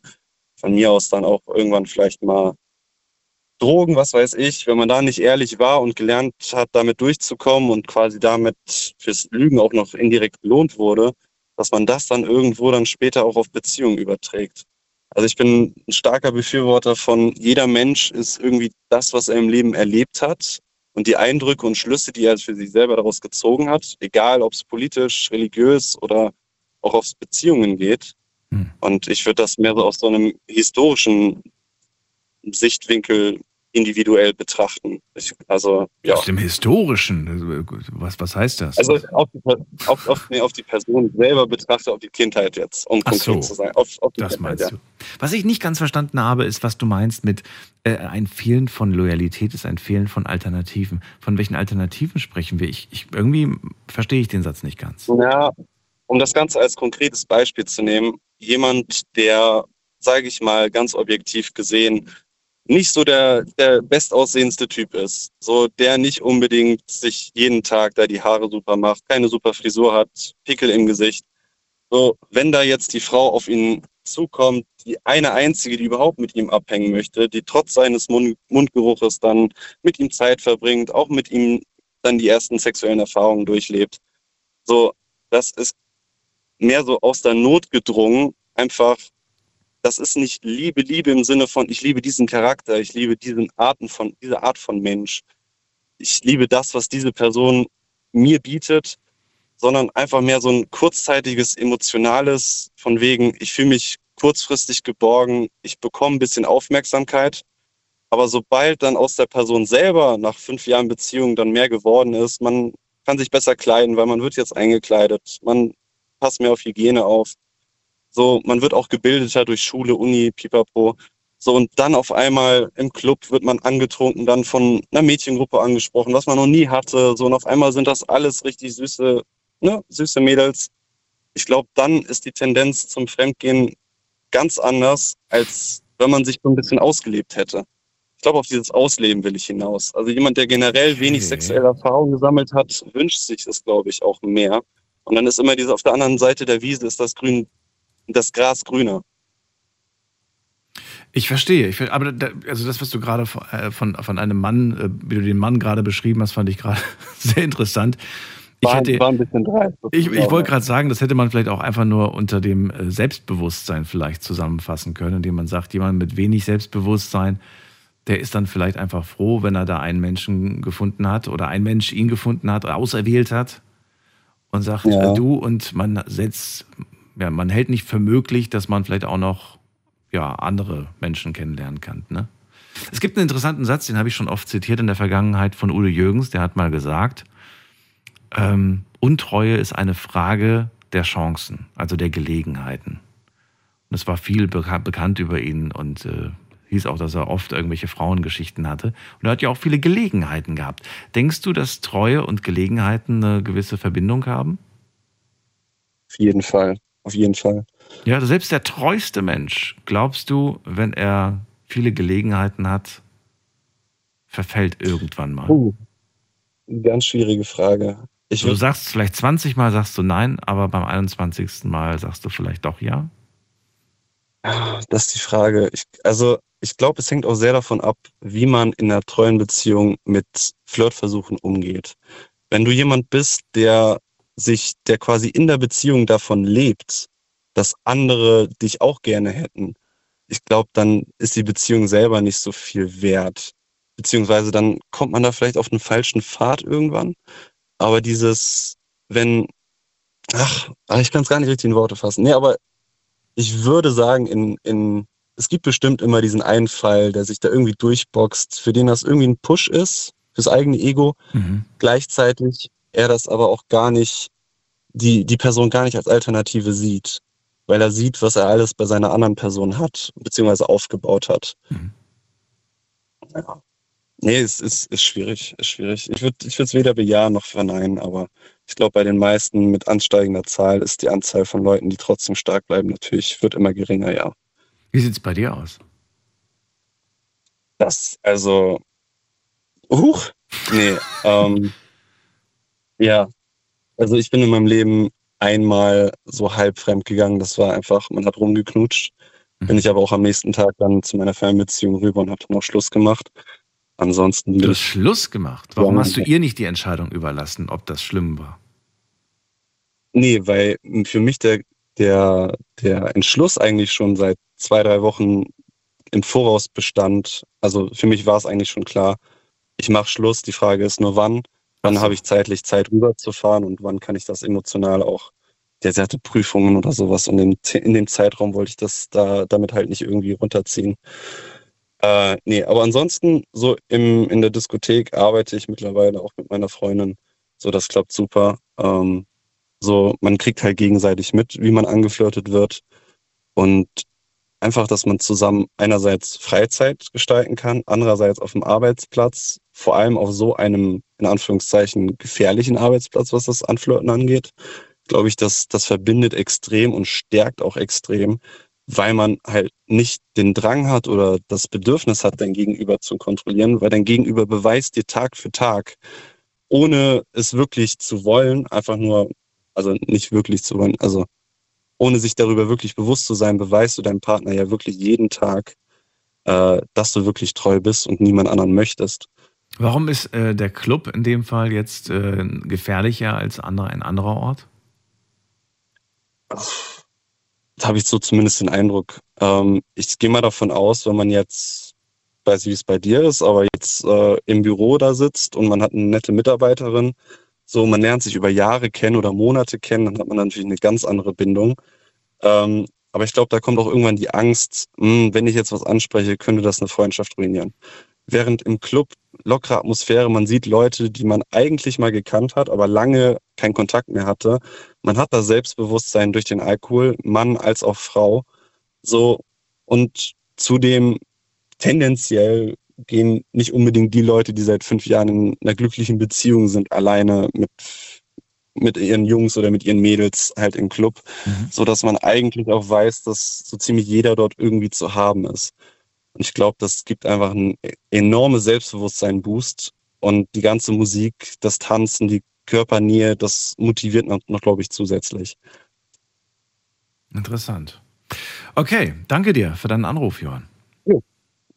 von mir aus dann auch irgendwann vielleicht mal Drogen, was weiß ich, wenn man da nicht ehrlich war und gelernt hat, damit durchzukommen und quasi damit fürs Lügen auch noch indirekt belohnt wurde, dass man das dann irgendwo dann später auch auf Beziehungen überträgt. Also ich bin ein starker Befürworter von jeder Mensch ist irgendwie das, was er im Leben erlebt hat und die Eindrücke und Schlüsse, die er für sich selber daraus gezogen hat, egal ob es politisch, religiös oder auch aufs Beziehungen geht. Hm. Und ich würde das mehr so aus so einem historischen Sichtwinkel individuell betrachten. Ich, also, ja. Aus dem Historischen? Was, was heißt das? Also auf die, auf, auf, nee, auf die Person selber betrachte, auf die Kindheit jetzt, um Ach konkret so, zu sein. Auf, auf das Kindheit, meinst ja. du. Was ich nicht ganz verstanden habe, ist, was du meinst mit äh, ein Fehlen von Loyalität ist ein Fehlen von Alternativen. Von welchen Alternativen sprechen wir? Ich, ich, irgendwie verstehe ich den Satz nicht ganz. Ja, um das Ganze als konkretes Beispiel zu nehmen, jemand, der, sage ich mal, ganz objektiv gesehen, nicht so der, der bestaussehendste Typ ist. So, der nicht unbedingt sich jeden Tag da die Haare super macht, keine super Frisur hat, Pickel im Gesicht. So, wenn da jetzt die Frau auf ihn zukommt, die eine einzige, die überhaupt mit ihm abhängen möchte, die trotz seines Mund Mundgeruches dann mit ihm Zeit verbringt, auch mit ihm dann die ersten sexuellen Erfahrungen durchlebt. So, das ist mehr so aus der Not gedrungen, einfach das ist nicht Liebe, Liebe im Sinne von, ich liebe diesen Charakter, ich liebe diesen Arten von, diese Art von Mensch. Ich liebe das, was diese Person mir bietet, sondern einfach mehr so ein kurzzeitiges, emotionales, von wegen, ich fühle mich kurzfristig geborgen, ich bekomme ein bisschen Aufmerksamkeit. Aber sobald dann aus der Person selber nach fünf Jahren Beziehung dann mehr geworden ist, man kann sich besser kleiden, weil man wird jetzt eingekleidet, man passt mehr auf Hygiene auf, so, man wird auch gebildeter durch Schule, Uni, Pipapo. So, und dann auf einmal im Club wird man angetrunken, dann von einer Mädchengruppe angesprochen, was man noch nie hatte. So, und auf einmal sind das alles richtig süße, ne, süße Mädels. Ich glaube, dann ist die Tendenz zum Fremdgehen ganz anders, als wenn man sich so ein bisschen ausgelebt hätte. Ich glaube, auf dieses Ausleben will ich hinaus. Also jemand, der generell wenig okay. sexuelle Erfahrung gesammelt hat, wünscht sich das, glaube ich, auch mehr. Und dann ist immer diese, auf der anderen Seite der Wiese ist das Grün, das Gras grüner. Ich verstehe, ich, aber da, also das, was du gerade von, äh, von, von einem Mann, äh, wie du den Mann gerade beschrieben hast, fand ich gerade sehr interessant. Ich, war, hätte, war ein bisschen dreist, ich, ich wollte gerade sagen, das hätte man vielleicht auch einfach nur unter dem äh, Selbstbewusstsein vielleicht zusammenfassen können, indem man sagt, jemand mit wenig Selbstbewusstsein, der ist dann vielleicht einfach froh, wenn er da einen Menschen gefunden hat oder ein Mensch ihn gefunden hat, auserwählt hat und sagt, ja. du und man setzt, ja, man hält nicht für möglich, dass man vielleicht auch noch ja, andere Menschen kennenlernen kann. Ne? Es gibt einen interessanten Satz, den habe ich schon oft zitiert in der Vergangenheit von Udo Jürgens, der hat mal gesagt, ähm, Untreue ist eine Frage der Chancen, also der Gelegenheiten. Und es war viel bekannt über ihn und äh, hieß auch, dass er oft irgendwelche Frauengeschichten hatte. Und er hat ja auch viele Gelegenheiten gehabt. Denkst du, dass Treue und Gelegenheiten eine gewisse Verbindung haben? Auf jeden Fall, auf jeden Fall. Ja, selbst der treueste Mensch, glaubst du, wenn er viele Gelegenheiten hat, verfällt irgendwann mal? Uh, ganz schwierige Frage. Ich du sagst vielleicht 20 Mal sagst du nein, aber beim 21. Mal sagst du vielleicht doch ja? Das ist die Frage. Ich, also ich glaube, es hängt auch sehr davon ab, wie man in einer treuen Beziehung mit Flirtversuchen umgeht. Wenn du jemand bist, der sich, der quasi in der Beziehung davon lebt, dass andere dich auch gerne hätten, ich glaube, dann ist die Beziehung selber nicht so viel wert. Beziehungsweise dann kommt man da vielleicht auf einen falschen Pfad irgendwann. Aber dieses, wenn, ach, ich kann es gar nicht richtig in Worte fassen. Nee, aber ich würde sagen, in, in, es gibt bestimmt immer diesen einen Fall, der sich da irgendwie durchboxt, für den das irgendwie ein Push ist, fürs eigene Ego. Mhm. Gleichzeitig er das aber auch gar nicht, die, die Person gar nicht als Alternative sieht weil er sieht, was er alles bei seiner anderen Person hat, beziehungsweise aufgebaut hat. Mhm. Ja. Nee, es ist, ist schwierig, ist schwierig. Ich würde ich es weder bejahen noch verneinen, aber ich glaube, bei den meisten mit ansteigender Zahl ist die Anzahl von Leuten, die trotzdem stark bleiben, natürlich, wird immer geringer, ja. Wie sieht es bei dir aus? Das, also, huch, nee, ähm, ja, also ich bin in meinem Leben einmal so halb fremd gegangen. Das war einfach, man hat rumgeknutscht. Mhm. Bin ich aber auch am nächsten Tag dann zu meiner Fernbeziehung rüber und habe dann auch Schluss gemacht. Ansonsten. Du hast Schluss gemacht? Warum hast du ihr nicht die Entscheidung überlassen, ob das schlimm war? Nee, weil für mich der, der, der Entschluss eigentlich schon seit zwei, drei Wochen im Voraus bestand. Also für mich war es eigentlich schon klar, ich mache Schluss. Die Frage ist nur wann. Wann habe ich zeitlich Zeit rüberzufahren und wann kann ich das emotional auch, der hatte Prüfungen oder sowas und in, in dem Zeitraum wollte ich das da damit halt nicht irgendwie runterziehen. Äh, nee, aber ansonsten, so im, in der Diskothek arbeite ich mittlerweile auch mit meiner Freundin. So, das klappt super. Ähm, so, man kriegt halt gegenseitig mit, wie man angeflirtet wird. Und einfach, dass man zusammen einerseits Freizeit gestalten kann, andererseits auf dem Arbeitsplatz, vor allem auf so einem, in Anführungszeichen, gefährlichen Arbeitsplatz, was das Anflirten angeht, glaube ich, dass das verbindet extrem und stärkt auch extrem, weil man halt nicht den Drang hat oder das Bedürfnis hat, dein Gegenüber zu kontrollieren, weil dein Gegenüber beweist dir Tag für Tag, ohne es wirklich zu wollen, einfach nur, also nicht wirklich zu wollen, also ohne sich darüber wirklich bewusst zu sein, beweist du deinem Partner ja wirklich jeden Tag, äh, dass du wirklich treu bist und niemand anderen möchtest. Warum ist äh, der Club in dem Fall jetzt äh, gefährlicher als andere, ein anderer Ort? Da habe ich so zumindest den Eindruck. Ähm, ich gehe mal davon aus, wenn man jetzt, weiß nicht, wie es bei dir ist, aber jetzt äh, im Büro da sitzt und man hat eine nette Mitarbeiterin, so, man lernt sich über Jahre kennen oder Monate kennen, dann hat man natürlich eine ganz andere Bindung. Ähm, aber ich glaube, da kommt auch irgendwann die Angst, mh, hm, wenn ich jetzt was anspreche, könnte das eine Freundschaft ruinieren. Während im Club lockere Atmosphäre, man sieht Leute, die man eigentlich mal gekannt hat, aber lange keinen Kontakt mehr hatte. Man hat das Selbstbewusstsein durch den Alkohol, Mann als auch Frau. So, und zudem tendenziell gehen nicht unbedingt die Leute, die seit fünf Jahren in einer glücklichen Beziehung sind, alleine mit mit ihren Jungs oder mit ihren Mädels halt im Club, mhm. so dass man eigentlich auch weiß, dass so ziemlich jeder dort irgendwie zu haben ist. Und ich glaube, das gibt einfach einen enormen Selbstbewusstsein-Boost und die ganze Musik, das Tanzen, die Körpernähe, das motiviert noch, noch glaube ich, zusätzlich. Interessant. Okay, danke dir für deinen Anruf, Johann.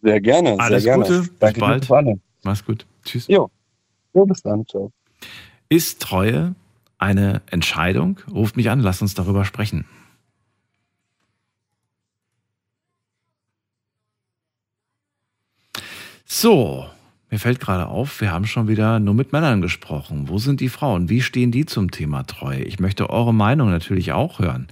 Sehr gerne. Alles sehr Gute. Bis Danke bald. Mach's gut. Tschüss. Jo. jo. bis dann. Ciao. Ist Treue eine Entscheidung? Ruft mich an, lasst uns darüber sprechen. So, mir fällt gerade auf, wir haben schon wieder nur mit Männern gesprochen. Wo sind die Frauen? Wie stehen die zum Thema Treue? Ich möchte eure Meinung natürlich auch hören.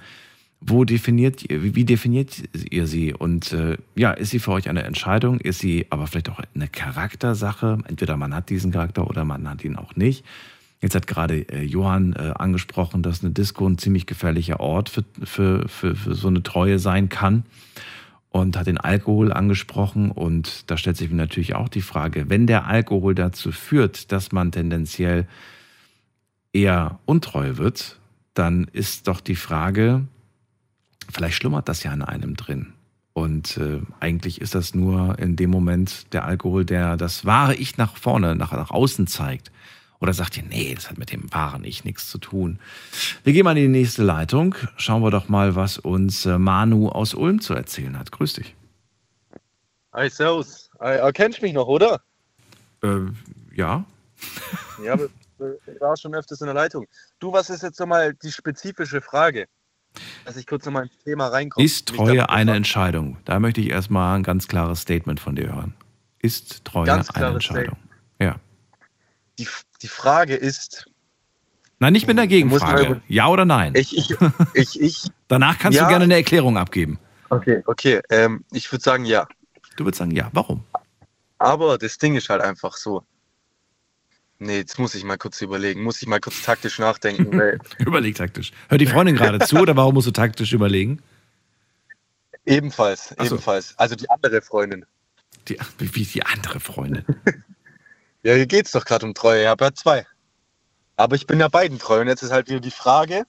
Wo definiert wie definiert ihr sie? Und äh, ja, ist sie für euch eine Entscheidung? Ist sie aber vielleicht auch eine Charaktersache? Entweder man hat diesen Charakter oder man hat ihn auch nicht. Jetzt hat gerade äh, Johann äh, angesprochen, dass eine Disco ein ziemlich gefährlicher Ort für, für, für, für so eine Treue sein kann und hat den Alkohol angesprochen. Und da stellt sich mir natürlich auch die Frage, wenn der Alkohol dazu führt, dass man tendenziell eher untreu wird, dann ist doch die Frage, vielleicht schlummert das ja in einem drin. Und äh, eigentlich ist das nur in dem Moment der Alkohol, der das wahre Ich nach vorne, nach, nach außen zeigt. Oder sagt ihr, nee, das hat mit dem wahren Ich nichts zu tun. Wir gehen mal in die nächste Leitung. Schauen wir doch mal, was uns äh, Manu aus Ulm zu erzählen hat. Grüß dich. Hi, Servus. Erkennst mich noch, oder? Äh, ja. ja, ich war schon öfters in der Leitung. Du, was ist jetzt nochmal die spezifische Frage? Dass ich kurz nochmal ins Thema reinkomme. Ist Treue eine Entscheidung? Da möchte ich erstmal ein ganz klares Statement von dir hören. Ist Treue eine Entscheidung? Statement. Ja. Die, die Frage ist. Nein, nicht mit einer Gegenfrage. Ja oder nein? Ich, ich, ich, ich Danach kannst ja. du gerne eine Erklärung abgeben. Okay, okay. Ähm, ich würde sagen ja. Du würdest sagen ja. Warum? Aber das Ding ist halt einfach so. Nee, jetzt muss ich mal kurz überlegen. Muss ich mal kurz taktisch nachdenken. Überleg taktisch. Hört die Freundin gerade zu oder warum musst du taktisch überlegen? Ebenfalls, so. ebenfalls. Also die andere Freundin. Die, wie die andere Freundin? ja, hier geht es doch gerade um Treue. Ich habe ja zwei. Aber ich bin ja beiden treu. Und jetzt ist halt wieder die Frage,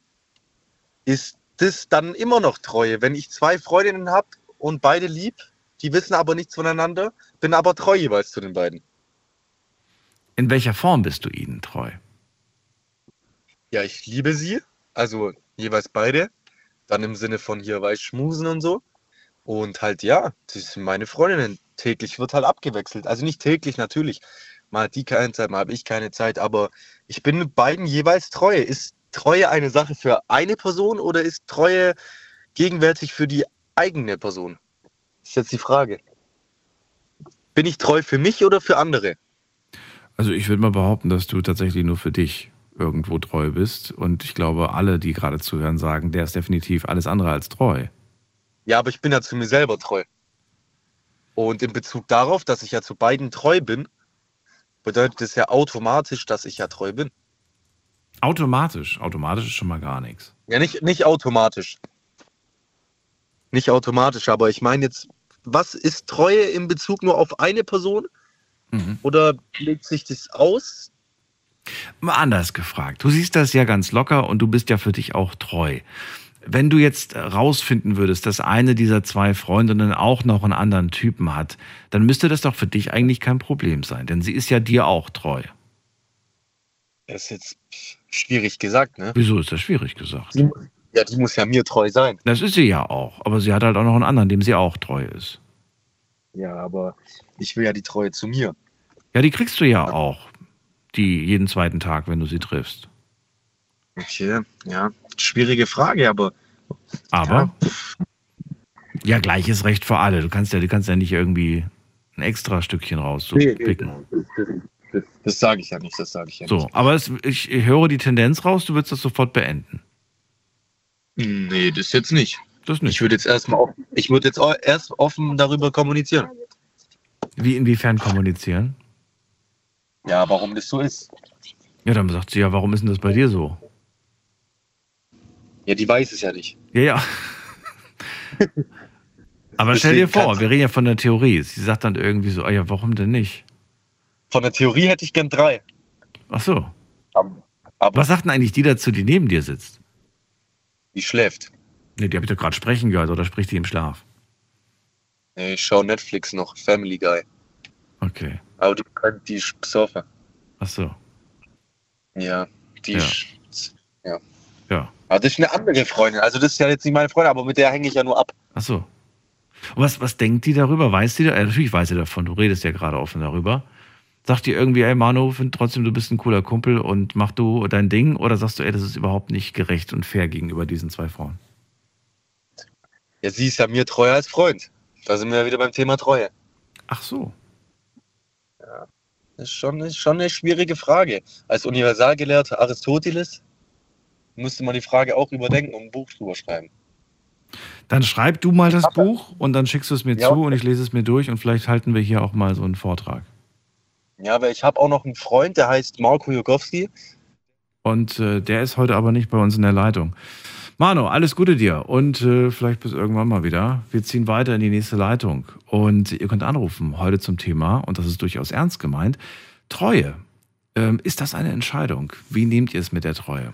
ist das dann immer noch Treue? Wenn ich zwei Freundinnen habe und beide lieb, die wissen aber nichts voneinander, bin aber treu jeweils zu den beiden. In welcher Form bist du ihnen treu? Ja, ich liebe sie, also jeweils beide. Dann im Sinne von hier weiß schmusen und so. Und halt ja, sie sind meine Freundinnen. Täglich wird halt abgewechselt. Also nicht täglich natürlich. Mal hat die keine Zeit, mal habe ich keine Zeit. Aber ich bin beiden jeweils treu. Ist Treue eine Sache für eine Person oder ist Treue gegenwärtig für die eigene Person? Ist jetzt die Frage. Bin ich treu für mich oder für andere? Also ich würde mal behaupten, dass du tatsächlich nur für dich irgendwo treu bist. Und ich glaube, alle, die gerade zuhören, sagen, der ist definitiv alles andere als treu. Ja, aber ich bin ja zu mir selber treu. Und in Bezug darauf, dass ich ja zu beiden treu bin, bedeutet es ja automatisch, dass ich ja treu bin. Automatisch? Automatisch ist schon mal gar nichts. Ja, nicht, nicht automatisch. Nicht automatisch, aber ich meine jetzt, was ist Treue in Bezug nur auf eine Person Mhm. Oder legt sich das aus? Mal anders gefragt. Du siehst das ja ganz locker und du bist ja für dich auch treu. Wenn du jetzt rausfinden würdest, dass eine dieser zwei Freundinnen auch noch einen anderen Typen hat, dann müsste das doch für dich eigentlich kein Problem sein, denn sie ist ja dir auch treu. Das ist jetzt schwierig gesagt, ne? Wieso ist das schwierig gesagt? Die, ja, die muss ja mir treu sein. Das ist sie ja auch, aber sie hat halt auch noch einen anderen, dem sie auch treu ist. Ja, aber ich will ja die Treue zu mir. Ja, die kriegst du ja auch. Die jeden zweiten Tag, wenn du sie triffst. Okay, ja. Schwierige Frage, aber. Aber? Ja, ja gleiches Recht für alle. Du kannst ja, du kannst ja nicht irgendwie ein extra Stückchen raus so nee. Das, das, sage ich ja nicht, das sage ich ja so, nicht. So, aber es, ich, ich höre die Tendenz raus, du willst das sofort beenden. Nee, das jetzt nicht. Das nicht. Ich würde jetzt erstmal ich würde jetzt erst offen darüber kommunizieren. Wie inwiefern kommunizieren? Ja, warum das so ist. Ja, dann sagt sie ja, warum ist denn das bei dir so? Ja, die weiß es ja nicht. Ja, ja. Aber stell dir vor, wir reden ja von der Theorie. Sie sagt dann irgendwie so, oh ja, warum denn nicht? Von der Theorie hätte ich gern drei. Ach so. Aber, aber Was sagt denn eigentlich die dazu, die neben dir sitzt? Die schläft. Nee, die habe ich doch gerade sprechen gehört, oder spricht die im Schlaf? Nee, ich schaue Netflix noch, Family Guy. Okay. Aber die, die ist Surfer. Ach so. Ja, die Ja. ist. Ja. Ja. Aber das ist eine andere Freundin. Also, das ist ja jetzt nicht meine Freundin, aber mit der hänge ich ja nur ab. Ach so. Und was, was denkt die darüber? Weiß die da? Äh, natürlich weiß sie davon. Du redest ja gerade offen darüber. Sagt die irgendwie, ey Manu, find trotzdem, du bist ein cooler Kumpel und mach du dein Ding? Oder sagst du, ey, das ist überhaupt nicht gerecht und fair gegenüber diesen zwei Frauen? Ja, sie ist ja mir treuer als Freund. Da sind wir ja wieder beim Thema Treue. Ach so. Das ist schon, ist schon eine schwierige Frage. Als Universalgelehrter Aristoteles müsste man die Frage auch überdenken und ein Buch drüber schreiben. Dann schreib du mal das Buch und dann schickst du es mir Ja. zu und ich lese es mir durch und vielleicht halten wir hier auch mal so einen Vortrag. Ja, aber ich habe auch noch einen Freund, der heißt Marco Jogowski. Und äh, der ist heute aber nicht bei uns in der Leitung. Manu, alles Gute dir und äh, vielleicht bis irgendwann mal wieder. Wir ziehen weiter in die nächste Leitung und ihr könnt anrufen heute zum Thema, und das ist durchaus ernst gemeint, Treue. Ähm, ist das eine Entscheidung? Wie nehmt ihr es mit der Treue?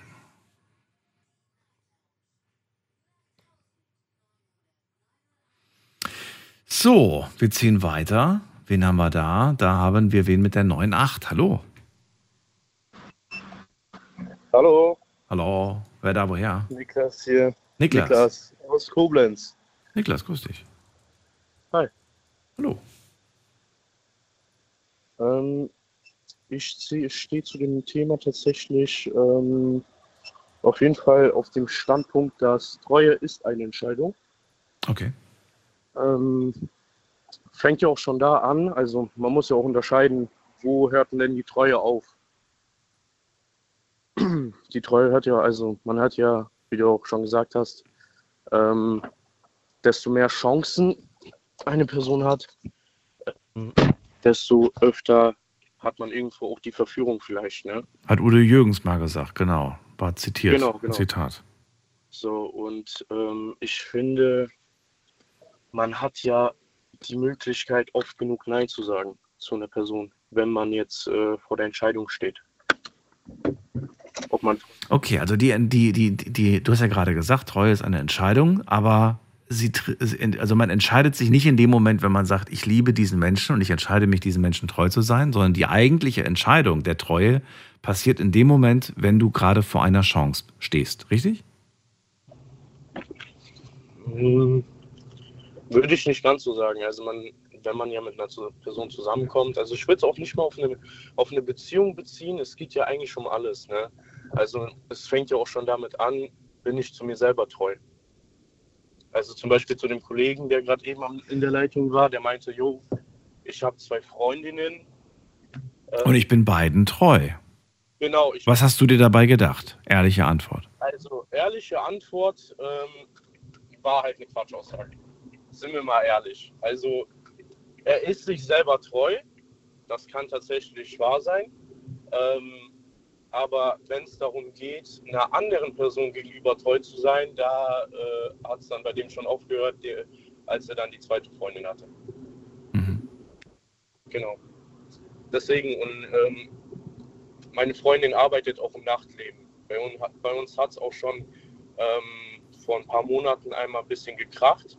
So, wir ziehen weiter. Wen haben wir da? Da haben wir wen mit der 9.8. Hallo. Hallo, Hallo. Wer da woher? Niklas hier. Niklas. Niklas aus Koblenz. Niklas, grüß dich. Hi. Hallo. Ähm, ich stehe zu dem Thema tatsächlich ähm, auf jeden Fall auf dem Standpunkt, dass Treue ist eine Entscheidung. Okay. Ähm, fängt ja auch schon da an. Also man muss ja auch unterscheiden, wo hört denn die Treue auf? Die Treue hört ja, also man hat ja, wie du auch schon gesagt hast, ähm, desto mehr Chancen eine Person hat, ähm, desto öfter hat man irgendwo auch die Verführung vielleicht, ne? Hat Udo Jürgens mal gesagt, genau. War zitiert. Genau, genau. Zitat. So, und ähm, ich finde, man hat ja die Möglichkeit, oft genug Nein zu sagen zu einer Person, wenn man jetzt äh, vor der Entscheidung steht. Ob man Okay, also die, die, die, die, du hast ja gerade gesagt, Treue ist eine Entscheidung, aber sie, also man entscheidet sich nicht in dem Moment, wenn man sagt, ich liebe diesen Menschen und ich entscheide mich, diesen Menschen treu zu sein, sondern die eigentliche Entscheidung der Treue passiert in dem Moment, wenn du gerade vor einer Chance stehst, richtig? Hm, Würde ich nicht ganz so sagen. Also man, wenn man ja mit einer Person zusammenkommt, also ich würde es auch nicht mal auf eine, auf eine Beziehung beziehen. Es geht ja eigentlich um alles. Ne? Also es fängt ja auch schon damit an, bin ich zu mir selber treu. Also zum Beispiel zu dem Kollegen, der gerade eben in der Leitung war, der meinte, jo, ich habe zwei Freundinnen. Äh, Und ich bin beiden treu. genau, ich Was hast du dir dabei gedacht? Ehrliche Antwort. Also, ehrliche Antwort ähm, war halt eine Quatschaussage. Sind wir mal ehrlich. Also, er ist sich selber treu. Das kann tatsächlich wahr sein. Ähm, aber wenn es darum geht, einer anderen Person gegenüber treu zu sein, da äh, hat es dann bei dem schon aufgehört, die, als er dann die zweite Freundin hatte. Genau. Deswegen, und ähm, meine Freundin arbeitet auch im Nachtleben. Bei uns, uns hat es auch schon ähm, vor ein paar Monaten einmal ein bisschen gekracht.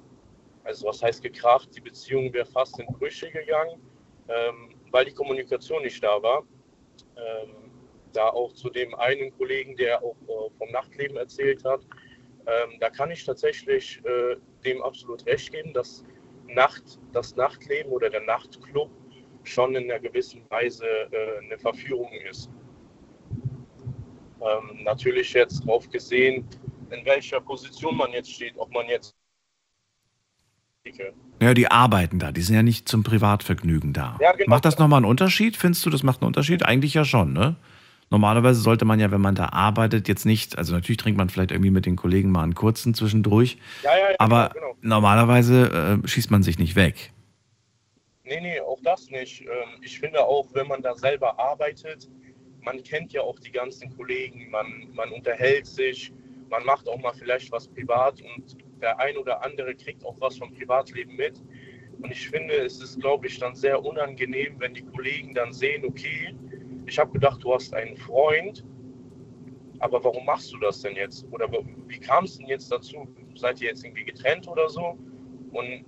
Also was heißt gekracht? Die Beziehung wäre fast in Brüche gegangen, ähm, weil die Kommunikation nicht da war. Ähm, da auch zu dem einen Kollegen, der auch äh, vom Nachtleben erzählt hat, ähm, da kann ich tatsächlich äh, dem absolut recht geben, dass Nacht, das Nachtleben oder der Nachtclub schon in einer gewissen Weise äh, eine Verführung ist. Ähm, natürlich jetzt drauf gesehen, in welcher Position man jetzt steht, ob man jetzt Ja, die arbeiten da, die sind ja nicht zum Privatvergnügen da. Ja, genau. Macht das nochmal einen Unterschied? Findest du, das macht einen Unterschied? Eigentlich ja schon, ne? Normalerweise sollte man ja, wenn man da arbeitet, jetzt nicht, also natürlich trinkt man vielleicht irgendwie mit den Kollegen mal einen kurzen zwischendurch, Ja, ja, ja, aber genau, genau. normalerweise äh, schießt man sich nicht weg. Nee, nee, auch das nicht. Ähm, Ich finde auch, wenn man da selber arbeitet, man kennt ja auch die ganzen Kollegen, man, man unterhält sich, man macht auch mal vielleicht was privat und der ein oder andere kriegt auch was vom Privatleben mit. Und ich finde, es ist, glaube ich, dann sehr unangenehm, wenn die Kollegen dann sehen, okay, ich habe gedacht, du hast einen Freund, aber warum machst du das denn jetzt? Oder wie kam es denn jetzt dazu? Seid ihr jetzt irgendwie getrennt oder so? Und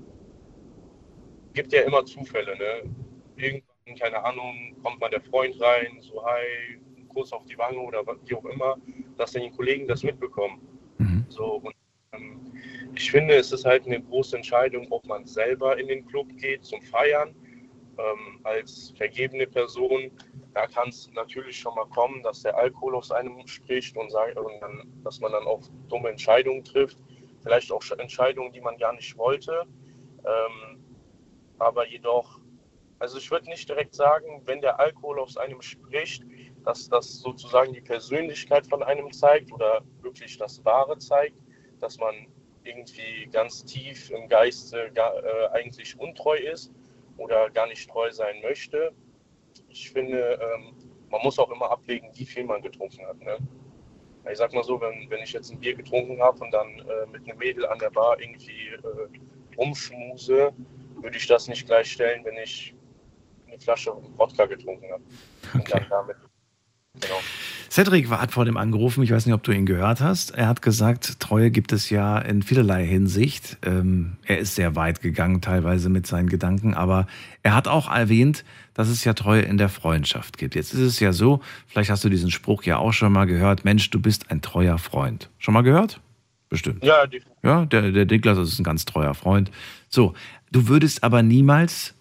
gibt ja immer Zufälle, ne? Irgendwann, keine Ahnung, kommt mal der Freund rein, so hi, Kuss auf die Wange oder wie auch immer, dass dann die Kollegen das mitbekommen. Mhm. So, und ähm, ich finde, es ist halt eine große Entscheidung, ob man selber in den Club geht zum Feiern. Ähm, als vergebene Person, da kann es natürlich schon mal kommen, dass der Alkohol aus einem spricht und, sagt, und dann, dass man dann auch dumme Entscheidungen trifft. Vielleicht auch Entscheidungen, die man gar nicht wollte. Ähm, aber jedoch, also ich würde nicht direkt sagen, wenn der Alkohol aus einem spricht, dass das sozusagen die Persönlichkeit von einem zeigt oder wirklich das Wahre zeigt, dass man irgendwie ganz tief im Geiste äh, eigentlich untreu ist oder gar nicht treu sein möchte. Ich finde, ähm, man muss auch immer abwägen, wie viel man getrunken hat. Ne? Ich sag mal so, wenn, wenn ich jetzt ein Bier getrunken habe und dann äh, mit einem Mädel an der Bar irgendwie äh, rumschmuse, würde ich das nicht gleichstellen, wenn ich eine Flasche Wodka getrunken habe. Okay. Und dann damit Genau. Cedric hat vor dem angerufen, ich weiß nicht, ob du ihn gehört hast. Er hat gesagt, Treue gibt es ja in vielerlei Hinsicht. Ähm, er ist sehr weit gegangen, teilweise mit seinen Gedanken, aber er hat auch erwähnt, dass es ja Treue in der Freundschaft gibt. Jetzt ist es ja so, vielleicht hast du diesen Spruch ja auch schon mal gehört, Mensch, du bist ein treuer Freund. Schon mal gehört? Bestimmt. Ja, definitiv. Ja, der, der Niklas ist ein ganz treuer Freund. So, du würdest aber niemals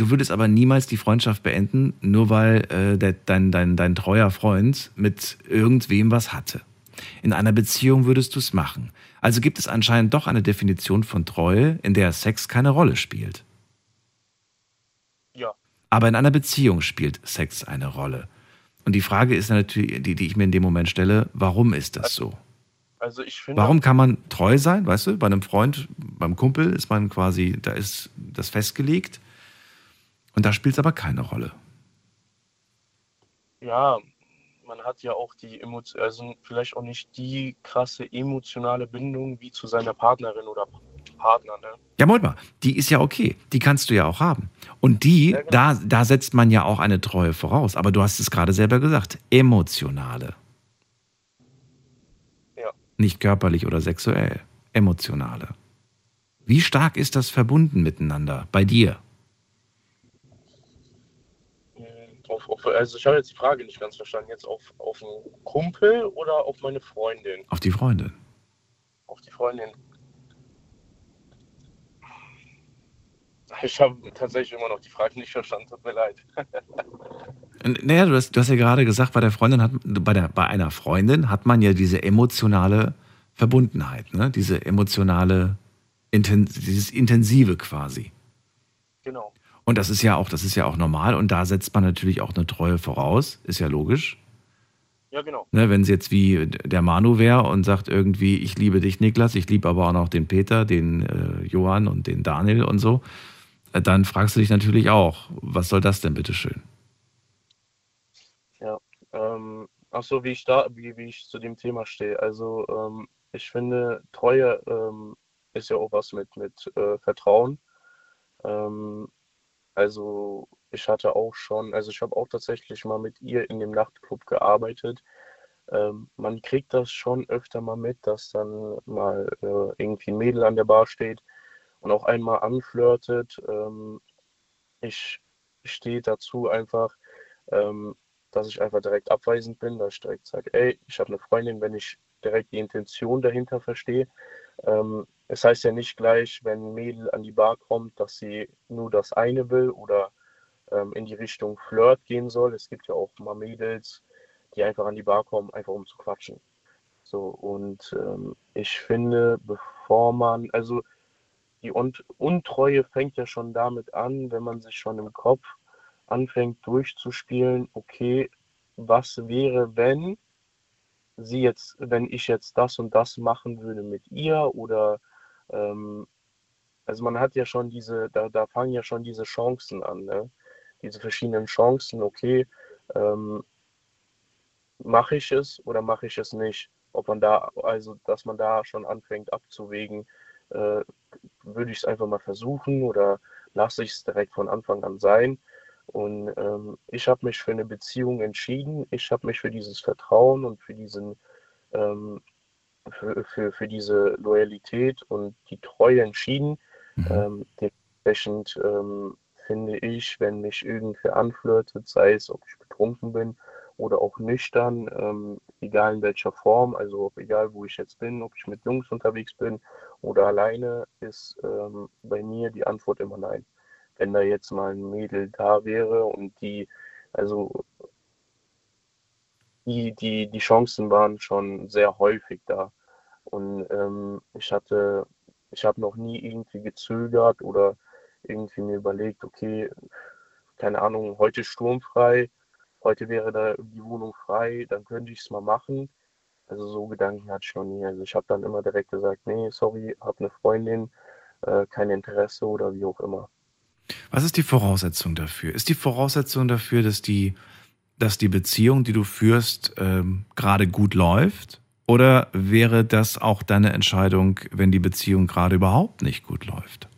Du würdest aber niemals die Freundschaft beenden, nur weil äh, der, dein, dein, dein treuer Freund mit irgendwem was hatte. In einer Beziehung würdest du es machen. Also gibt es anscheinend doch eine Definition von Treue, in der Sex keine Rolle spielt. Ja. Aber in einer Beziehung spielt Sex eine Rolle. Und die Frage ist natürlich, die, die ich mir in dem Moment stelle, warum ist das so? Also ich finde. Warum kann man treu sein, weißt du? Bei einem Freund, beim Kumpel ist man quasi, da ist das festgelegt. Und da spielt es aber keine Rolle. Ja, man hat ja auch die Emotion, also vielleicht auch nicht die krasse emotionale Bindung wie zu seiner Partnerin oder Partner. Ne? Ja, Moment mal, die ist ja okay. Die kannst du ja auch haben. Und die, ja, genau. da, da setzt man ja auch eine Treue voraus. Aber du hast es gerade selber gesagt, emotionale. Ja. Nicht körperlich oder sexuell, emotionale. Wie stark ist das verbunden miteinander bei dir? Auf, also ich habe jetzt die Frage nicht ganz verstanden. Jetzt auf, auf einen Kumpel oder auf meine Freundin? Auf die Freundin. Auf die Freundin. Ich habe tatsächlich immer noch die Frage nicht verstanden, tut mir leid. naja, du hast, du hast ja gerade gesagt, bei der Freundin hat, bei, der, bei einer Freundin hat man ja diese emotionale Verbundenheit, ne? diese emotionale, dieses Intensive quasi. Genau. Und das ist ja auch, das ist ja auch normal. Und da setzt man natürlich auch eine Treue voraus. Ist ja logisch. Ja, genau. Ne, wenn es jetzt wie der Manu wäre und sagt irgendwie, ich liebe dich, Niklas, ich liebe aber auch noch den Peter, den äh, Johann und den Daniel und so, äh, dann fragst du dich natürlich auch, was soll das denn bitteschön? Ja, ähm, ach so, wie ich da, wie, wie ich zu dem Thema stehe. Also ähm, ich finde, Treue ähm, ist ja auch was mit, mit äh, Vertrauen. Ähm, also ich hatte auch schon, also ich habe auch tatsächlich mal mit ihr in dem Nachtclub gearbeitet. Ähm, man kriegt das schon öfter mal mit, dass dann mal äh, irgendwie ein Mädel an der Bar steht und auch einmal anflirtet. Ähm, ich stehe dazu einfach, ähm, dass ich einfach direkt abweisend bin, dass ich direkt sage, ey, ich habe eine Freundin, wenn ich direkt die Intention dahinter verstehe. Ähm, es heißt ja nicht gleich, wenn ein Mädel an die Bar kommt, dass sie nur das eine will oder ähm, in die Richtung Flirt gehen soll. Es gibt ja auch mal Mädels, die einfach an die Bar kommen, einfach um zu quatschen. So, und ähm, ich finde, bevor man, also die Untreue fängt ja schon damit an, wenn man sich schon im Kopf anfängt durchzuspielen, okay, was wäre, wenn sie jetzt, wenn ich jetzt das und das machen würde mit ihr oder ähm, also man hat ja schon diese, da, da fangen ja schon diese Chancen an, ne? diese verschiedenen Chancen, okay, ähm, mache ich es oder mache ich es nicht? ob man da, also dass man da schon anfängt abzuwägen, äh, würde ich es einfach mal versuchen oder lasse ich es direkt von Anfang an sein. Und ähm, ich habe mich für eine Beziehung entschieden. Ich habe mich für dieses Vertrauen und für diesen ähm, für, für, für diese Loyalität und die Treue entschieden. Mhm. Ähm, dementsprechend ähm, finde ich, wenn mich irgendwer anflirtet, sei es, ob ich betrunken bin oder auch nüchtern, ähm, egal in welcher Form, also egal wo ich jetzt bin, ob ich mit Jungs unterwegs bin oder alleine, ist ähm, bei mir die Antwort immer nein. Wenn da jetzt mal ein Mädel da wäre und die, also die, die, die Chancen waren schon sehr häufig da. Und ähm, ich hatte, ich habe noch nie irgendwie gezögert oder irgendwie mir überlegt, okay, keine Ahnung, heute sturmfrei, heute wäre da die Wohnung frei, dann könnte ich es mal machen. Also so Gedanken hatte ich noch nie. Also ich habe dann immer direkt gesagt, nee, sorry, habe eine Freundin, äh, kein Interesse oder wie auch immer. Was ist die Voraussetzung dafür? Ist die Voraussetzung dafür, dass die, dass die Beziehung, die du führst, ähm, gerade gut läuft? Oder wäre das auch deine Entscheidung, wenn die Beziehung gerade überhaupt nicht gut läuft?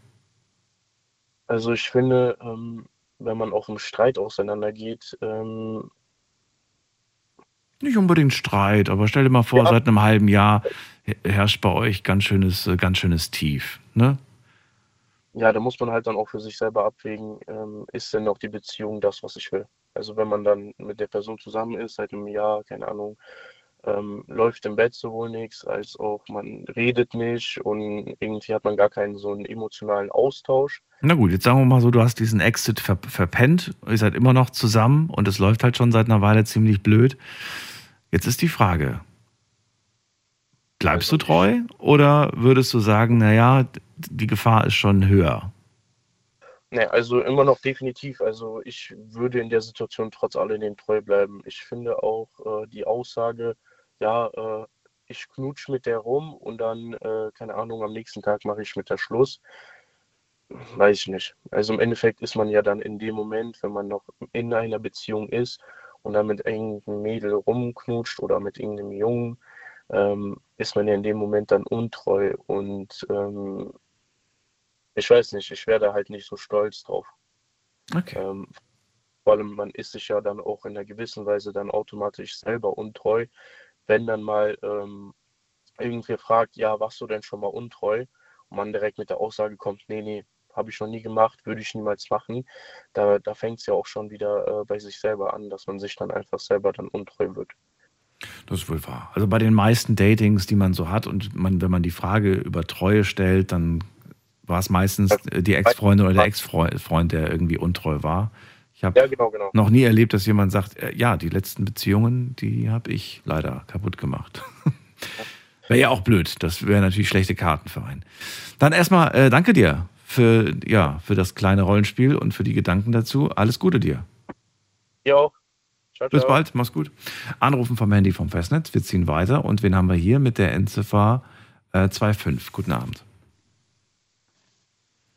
Also ich finde, ähm, wenn man auch im Streit auseinandergeht. Ähm nicht unbedingt Streit, aber stell dir mal vor, ja. seit einem halben Jahr herrscht bei euch ganz schönes, äh, ganz schönes Tief. Ne? Ja, da muss man halt dann auch für sich selber abwägen, ähm, ist denn auch die Beziehung das, was ich will? Also wenn man dann mit der Person zusammen ist, seit einem Jahr, keine Ahnung, ähm, läuft im Bett sowohl nichts, als auch man redet nicht und irgendwie hat man gar keinen so einen emotionalen Austausch. Na gut, jetzt sagen wir mal so, du hast diesen Exit ver verpennt, ihr seid immer noch zusammen und es läuft halt schon seit einer Weile ziemlich blöd. Jetzt ist die Frage, bleibst du treu oder würdest du sagen, naja, die Gefahr ist schon höher? Ne, also immer noch definitiv. Also ich würde in der Situation trotz alledem treu bleiben. Ich finde auch äh, die Aussage, ja, äh, ich knutsch mit der rum und dann, äh, keine Ahnung, am nächsten Tag mache ich mit der Schluss. Weiß ich nicht. Also im Endeffekt ist man ja dann in dem Moment, wenn man noch in einer Beziehung ist und dann mit irgendeinem Mädel rumknutscht oder mit irgendeinem Jungen, ähm, ist man ja in dem Moment dann untreu und ähm, ich weiß nicht, ich werde halt nicht so stolz drauf. Okay. Ähm, vor allem, man ist sich ja dann auch in einer gewissen Weise dann automatisch selber untreu, wenn dann mal ähm, irgendwer fragt, ja, warst du denn schon mal untreu? Und man direkt mit der Aussage kommt, nee, nee, habe ich noch nie gemacht, würde ich niemals machen. Da, da fängt es ja auch schon wieder äh, bei sich selber an, dass man sich dann einfach selber dann untreu wird. Das ist wohl wahr. Also bei den meisten Datings, die man so hat und man, wenn man die Frage über Treue stellt, dann war es meistens die Ex-Freundin oder der Ex-Freund, der irgendwie untreu war. Ich habe ja, genau, genau. noch nie erlebt, dass jemand sagt, äh, ja, die letzten Beziehungen, die habe ich leider kaputt gemacht. wäre ja auch blöd. Das wäre natürlich schlechte Karten für einen. Dann erstmal äh, danke dir für, ja, für das kleine Rollenspiel und für die Gedanken dazu. Alles Gute dir. Ja. Ciao, Bis bald, mach's gut. Anrufen vom Handy vom Festnetz. Wir ziehen weiter. Und wen haben wir hier mit der Endziffer äh, 25? Guten Abend.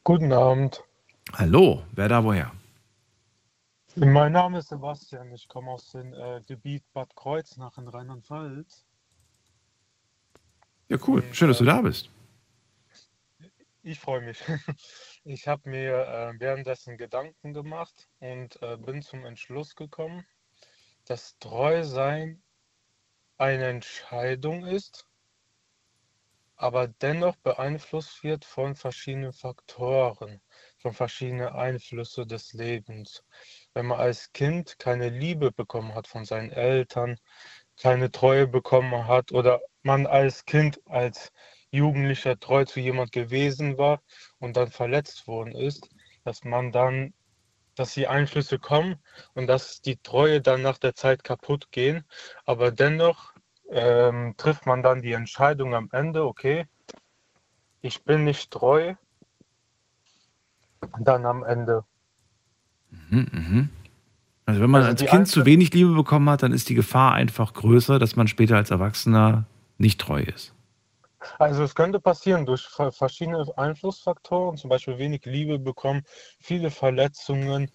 Guten Abend. Hallo, wer da woher? Mein Name ist Sebastian, ich komme aus dem äh, Gebiet Bad Kreuznach in Rheinland-Pfalz. Ja, cool. Und, Schön, dass du da bist. Ich freue mich. Ich habe mir äh, währenddessen Gedanken gemacht und äh, bin zum Entschluss gekommen, dass Treusein eine Entscheidung ist, aber dennoch beeinflusst wird von verschiedenen Faktoren, von verschiedenen Einflüssen des Lebens. Wenn man als Kind keine Liebe bekommen hat von seinen Eltern, keine Treue bekommen hat oder man als Kind, als Jugendlicher treu zu jemand gewesen war und dann verletzt worden ist, dass man dann, dass die Einflüsse kommen und dass die Treue dann nach der Zeit kaputt gehen, aber dennoch ähm, trifft man dann die Entscheidung am Ende, okay, ich bin nicht treu, dann am Ende. Mhm, mh. Also wenn man also als Kind zu wenig Liebe bekommen hat, dann ist die Gefahr einfach größer, dass man später als Erwachsener nicht treu ist. Also es könnte passieren durch verschiedene Einflussfaktoren, zum Beispiel wenig Liebe bekommen, viele Verletzungen,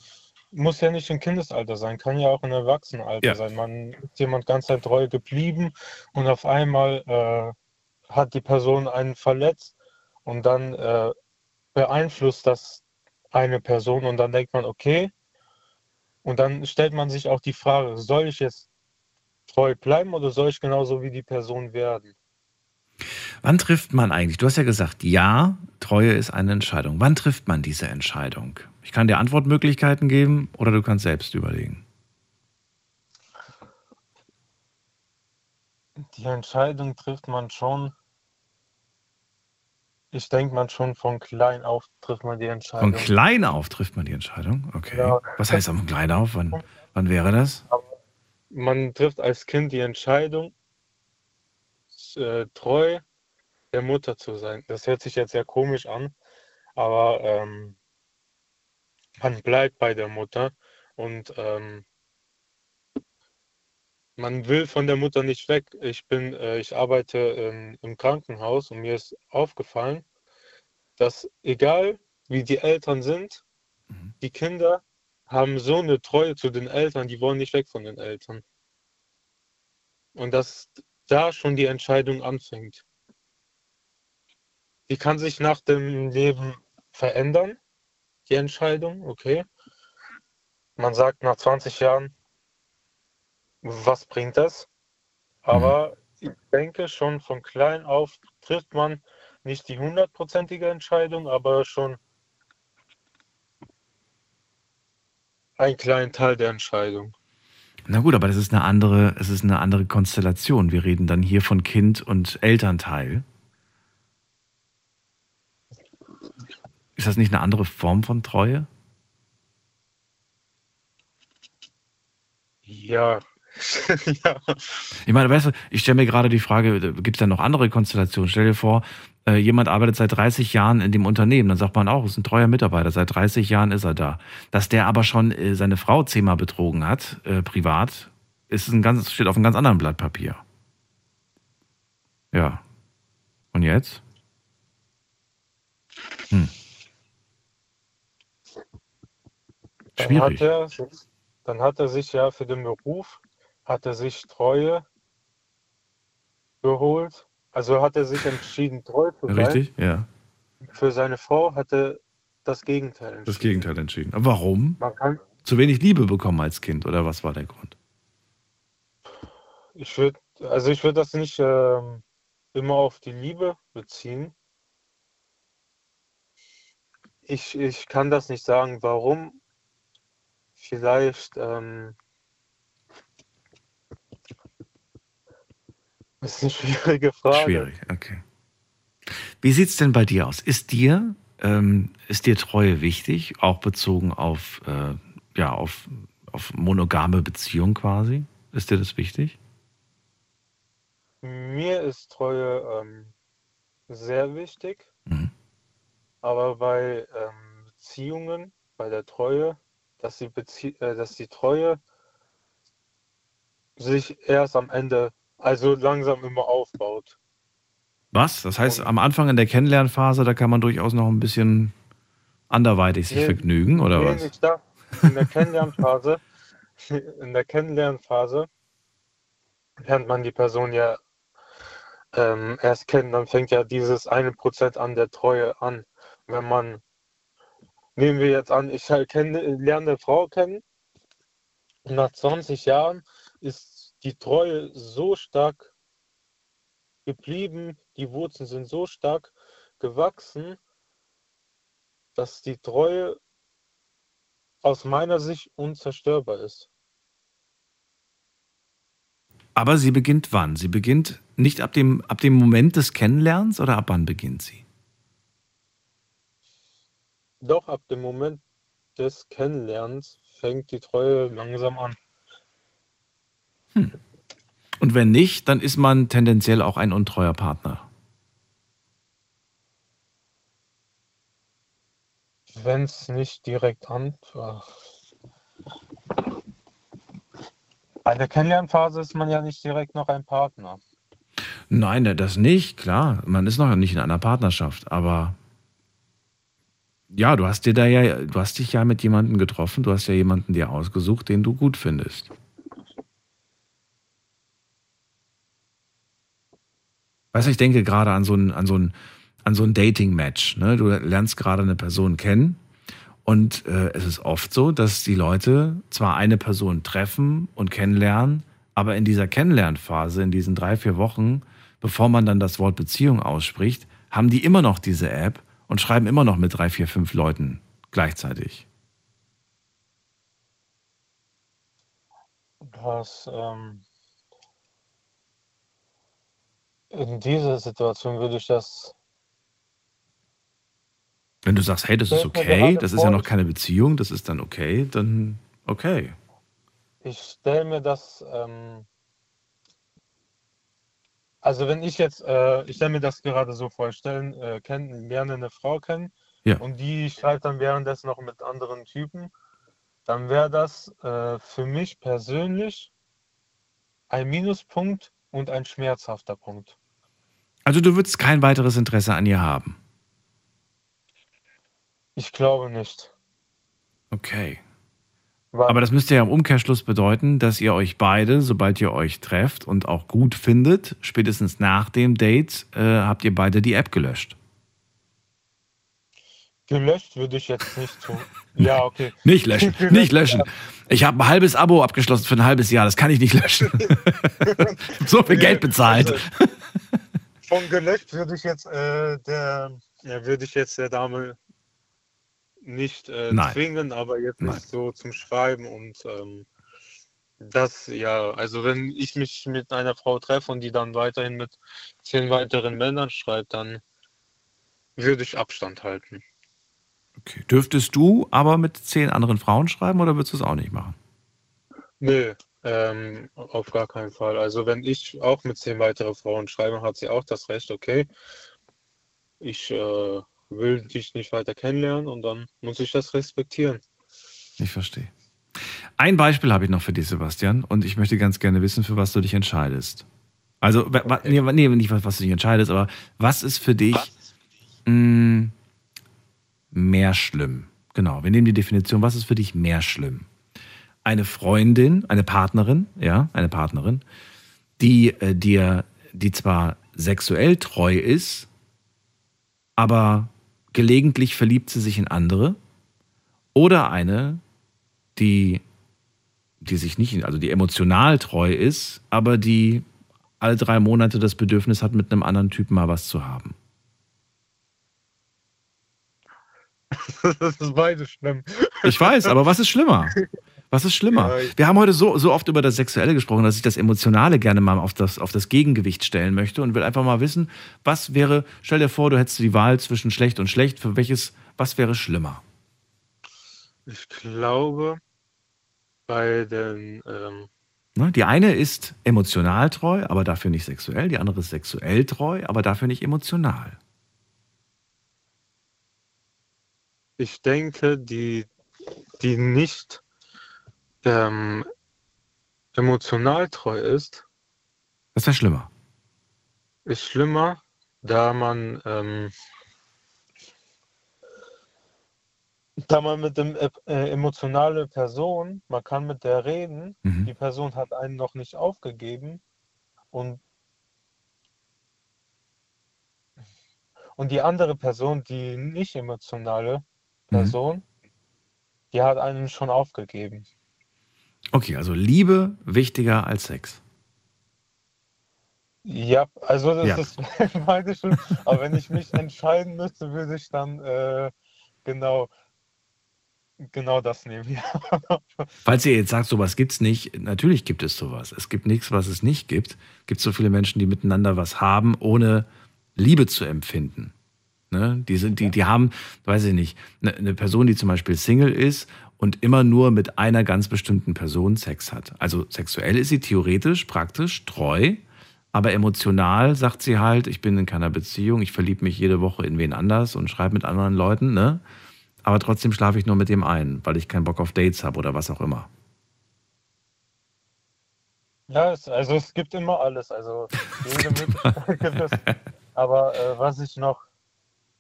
muss ja nicht im Kindesalter sein, kann ja auch im Erwachsenenalter ja. sein. Man ist jemand ganz treu geblieben und auf einmal äh, hat die Person einen verletzt und dann äh, beeinflusst das eine Person und dann denkt man, okay, und dann stellt man sich auch die Frage, soll ich jetzt treu bleiben oder soll ich genauso wie die Person werden? Wann trifft man eigentlich? Du hast ja gesagt, ja, Treue ist eine Entscheidung. Wann trifft man diese Entscheidung? Ich kann dir Antwortmöglichkeiten geben oder du kannst selbst überlegen. Die Entscheidung trifft man schon. Ich denke man schon von klein auf trifft man die Entscheidung. Von klein auf trifft man die Entscheidung? Okay. Ja. Was heißt von klein auf? Wann, wann wäre das? Man trifft als Kind die Entscheidung, äh, treu der Mutter zu sein. Das hört sich jetzt sehr komisch an, aber ähm, man bleibt bei der Mutter und ähm, man will von der Mutter nicht weg. Ich bin, äh, ich arbeite ähm, im Krankenhaus und mir ist aufgefallen, dass egal wie die Eltern sind, mhm. die Kinder haben so eine Treue zu den Eltern, die wollen nicht weg von den Eltern. Und dass da schon die Entscheidung anfängt. Die kann sich nach dem Leben verändern, die Entscheidung, okay. Man sagt nach 20 Jahren, was bringt das? Aber mhm. ich denke schon von klein auf trifft man nicht die hundertprozentige Entscheidung, aber schon einen kleinen Teil der Entscheidung. Na gut, aber das ist eine andere, es ist eine andere Konstellation. Wir reden dann hier von Kind und Elternteil. Ist das nicht eine andere Form von Treue? Ja. ja. Ich meine, weißt du, ich stelle mir gerade die Frage, gibt es da noch andere Konstellationen? Stell dir vor, äh, jemand arbeitet seit 30 Jahren in dem Unternehmen, dann sagt man auch, ist ein treuer Mitarbeiter, seit 30 Jahren ist er da. Dass der aber schon äh, seine Frau zehnmal betrogen hat, äh, privat, ist ein ganz, steht auf einem ganz anderen Blatt Papier. Ja. Und jetzt? Hm. Schwierig. Dann hat, er, dann hat er sich ja für den Beruf, hat er sich Treue geholt. Also hat er sich entschieden, treu zu sein. Richtig, ja. Für seine Frau hat er das Gegenteil entschieden. Das Gegenteil entschieden. Aber warum? Zu wenig Liebe bekommen als Kind oder was war der Grund? Ich würde, also ich würde das nicht äh, immer auf die Liebe beziehen. Ich, ich kann das nicht sagen, warum vielleicht ähm, das ist eine schwierige Frage. Schwierig, okay. Wie sieht es denn bei dir aus? Ist dir, ähm, ist dir Treue wichtig, auch bezogen auf, äh, ja, auf, auf monogame Beziehung quasi? Ist dir das wichtig? Mir ist Treue ähm, sehr wichtig, mhm. aber bei ähm, Beziehungen, bei der Treue, dass die, Bezie äh, dass die Treue sich erst am Ende, also langsam immer aufbaut. Was? Das heißt, Und, am Anfang in der Kennenlernphase, da kann man durchaus noch ein bisschen anderweitig sich nee, vergnügen, oder nee, was? Nicht da. In der Kennenlernphase, in der Kennenlernphase lernt man die Person ja ähm, erst kennen, dann fängt ja dieses eine Prozent an der Treue an. Wenn man Nehmen wir jetzt an, ich halt kenne, lerne eine Frau kennen und nach 20 Jahren ist die Treue so stark geblieben, die Wurzeln sind so stark gewachsen, dass die Treue aus meiner Sicht unzerstörbar ist. Aber sie beginnt wann? Sie beginnt nicht ab dem, ab dem Moment des Kennenlernens oder ab wann beginnt sie? Doch ab dem Moment des Kennenlernens fängt die Treue langsam an. Hm. Und wenn nicht, dann ist man tendenziell auch ein untreuer Partner. Wenn es nicht direkt an. Bei der Kennenlernphase ist man ja nicht direkt noch ein Partner. Nein, das nicht, klar. Man ist noch nicht in einer Partnerschaft, aber ja, du hast dir da ja, du hast dich ja mit jemandem getroffen, du hast ja jemanden dir ausgesucht, den du gut findest. Weißt du, ich denke gerade an so ein, an so ein, an so ein Dating-Match. Ne? Du lernst gerade eine Person kennen und äh, es ist oft so, dass die Leute zwar eine Person treffen und kennenlernen, aber in dieser Kennenlernphase, in diesen drei, vier Wochen, bevor man dann das Wort Beziehung ausspricht, haben die immer noch diese App und schreiben immer noch mit drei, vier, fünf Leuten gleichzeitig. Was ähm, in dieser Situation würde ich das. Wenn du sagst, hey, das ist okay, das ist ja noch keine Beziehung, das ist dann okay, dann okay. Ich stelle mir das, ähm, also wenn ich jetzt, äh, ich stelle mir das gerade so vor, ich stelle, äh, kenn, lerne eine Frau kennen Ja. und die schreibt dann währenddessen noch mit anderen Typen, dann wäre das äh, für mich persönlich ein Minuspunkt und ein schmerzhafter Punkt. Also du würdest kein weiteres Interesse an ihr haben. Ich glaube nicht. Okay. Weil, Aber das müsste ja im Umkehrschluss bedeuten, dass ihr euch beide, sobald ihr euch trefft und auch gut findet, spätestens nach dem Date, äh, habt ihr beide die App gelöscht. gelöscht würde ich jetzt nicht tun. Ja, okay. Nicht löschen, nicht löschen. Ich habe ein halbes Abo abgeschlossen für ein halbes Jahr, das kann ich nicht löschen. so viel Geld bezahlt. Von gelöscht würde ich jetzt äh, der, ja, würde ich jetzt der Dame nicht äh, zwingen, aber jetzt Nein. nicht so zum Schreiben und ähm, das, ja, also wenn ich mich mit einer Frau treffe und die dann weiterhin mit zehn weiteren Männern schreibt, dann würde ich Abstand halten. Okay. Dürftest du aber mit zehn anderen Frauen schreiben oder würdest du es auch nicht machen? Nö, ähm, auf gar keinen Fall. Also wenn ich auch mit zehn weiteren Frauen schreibe, hat sie auch das Recht, okay, ich äh, will dich nicht weiter kennenlernen und dann muss ich das respektieren. Ich verstehe. Ein Beispiel habe ich noch für dich, Sebastian, und ich möchte ganz gerne wissen, für was du dich entscheidest. Also, wa- nee, nee, nicht was, was du dich entscheidest, aber was ist für dich mh, mehr schlimm? Genau, wir nehmen die Definition, was ist für dich mehr schlimm? Eine Freundin, eine Partnerin, ja, eine Partnerin, die äh, dir, die zwar sexuell treu ist, aber gelegentlich verliebt sie sich in andere, oder eine, die, die sich nicht, also die emotional treu ist, aber die alle drei Monate das Bedürfnis hat, mit einem anderen Typen mal was zu haben. Das ist beides schlimm. Ich weiß, aber was ist schlimmer? Was ist schlimmer? Ja, Wir haben heute so, so oft über das Sexuelle gesprochen, dass ich das Emotionale gerne mal auf das, auf das Gegengewicht stellen möchte und will einfach mal wissen, was wäre, stell dir vor, du hättest die Wahl zwischen schlecht und schlecht, für welches, was wäre schlimmer? Ich glaube, bei den, ähm, Ne? Die eine ist emotional treu, aber dafür nicht sexuell. Die andere ist sexuell treu, aber dafür nicht emotional. ich denke, die, die nicht ähm, emotional treu ist, Das wäre schlimmer. ist schlimmer, da man, ähm, da man mit dem äh, emotionale Person, man kann mit der reden, Mhm. die Person hat einen noch nicht aufgegeben und und die andere Person, die nicht emotionale Mhm. Person, die hat einen schon aufgegeben. Okay, also Liebe wichtiger als Sex. Ja, also das Ja. ist beide schon. Aber wenn ich mich entscheiden müsste, würde ich dann äh, genau, genau das nehmen. Falls ihr jetzt sagt, sowas gibt's nicht, natürlich gibt es sowas. Es gibt nichts, was es nicht gibt. Es gibt so viele Menschen, die miteinander was haben, ohne Liebe zu empfinden. Ne? Die, sind, die, die haben, weiß ich nicht, eine, eine Person, die zum Beispiel Single ist und immer nur mit einer ganz bestimmten Person Sex hat. Also sexuell ist sie theoretisch, praktisch treu, aber emotional sagt sie halt, ich bin in keiner Beziehung, ich verliebe mich jede Woche in wen anders und schreibe mit anderen Leuten, ne? Aber trotzdem schlafe ich nur mit dem einen, weil ich keinen Bock auf Dates habe oder was auch immer. Ja, es, also es gibt immer alles. Also jede es. Aber äh, was ich noch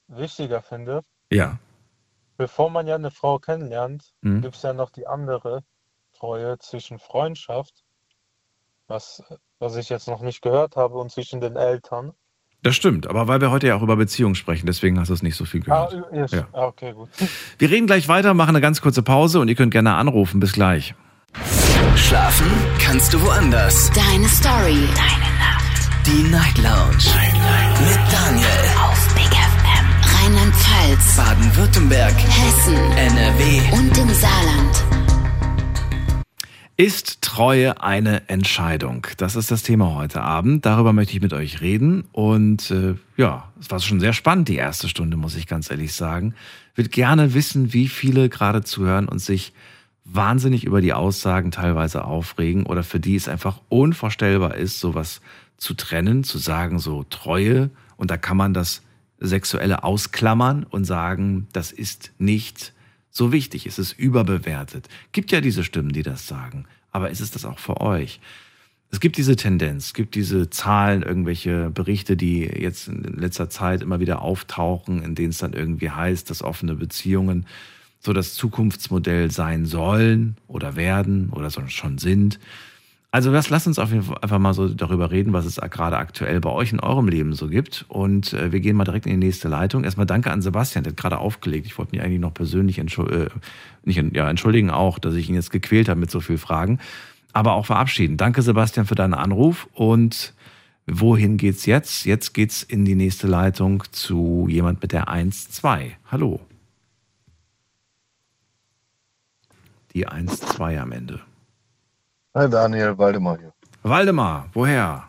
wichtiger finde, Ja. Bevor man ja eine Frau kennenlernt, Mhm. gibt es ja noch die andere Treue zwischen Freundschaft, was, was ich jetzt noch nicht gehört habe, und zwischen den Eltern. Das stimmt, aber weil wir heute ja auch über Beziehungen sprechen, deswegen hast du es nicht so viel Ah, gehört. yes. Ja. ah, okay, gut. Wir reden gleich weiter, machen eine ganz kurze Pause und ihr könnt gerne anrufen. Bis gleich. Schlafen kannst du woanders. Deine Story. Deine Nacht. Die Night Lounge. Mit Daniel. Rheinland-Pfalz. Baden-Württemberg. Hessen. NRW. Und im Saarland. Ist Treue eine Entscheidung? Das ist das Thema heute Abend. Darüber möchte ich mit euch reden. Und äh, ja, es war schon sehr spannend, die erste Stunde, muss ich ganz ehrlich sagen. Würde gerne wissen, wie viele gerade zuhören und sich wahnsinnig über die Aussagen teilweise aufregen oder für die es einfach unvorstellbar ist, sowas zu trennen, zu sagen, so Treue. Und da kann man das Sexuelle ausklammern und sagen, das ist nicht so wichtig, es ist überbewertet. Gibt ja diese Stimmen, die das sagen. Aber ist es das auch für euch? Es gibt diese Tendenz, es gibt diese Zahlen, irgendwelche Berichte, die jetzt in letzter Zeit immer wieder auftauchen, in denen es dann irgendwie heißt, dass offene Beziehungen so das Zukunftsmodell sein sollen oder werden oder schon sind. Also was, lasst uns auf jeden Fall einfach mal so darüber reden, was es gerade aktuell bei euch in eurem Leben so gibt. Und äh, wir gehen mal direkt in die nächste Leitung. Erstmal danke an Sebastian, der hat gerade aufgelegt. Ich wollte mich eigentlich noch persönlich entschuld äh, nicht, ja, entschuldigen auch, dass ich ihn jetzt gequält habe mit so vielen Fragen. Aber auch verabschieden. Danke, Sebastian, für deinen Anruf. Und wohin geht's jetzt? Jetzt geht's in die nächste Leitung zu jemand mit der 1-2. Hallo. Die 1-2 am Ende. Hi Daniel, Waldemar hier. Waldemar, woher?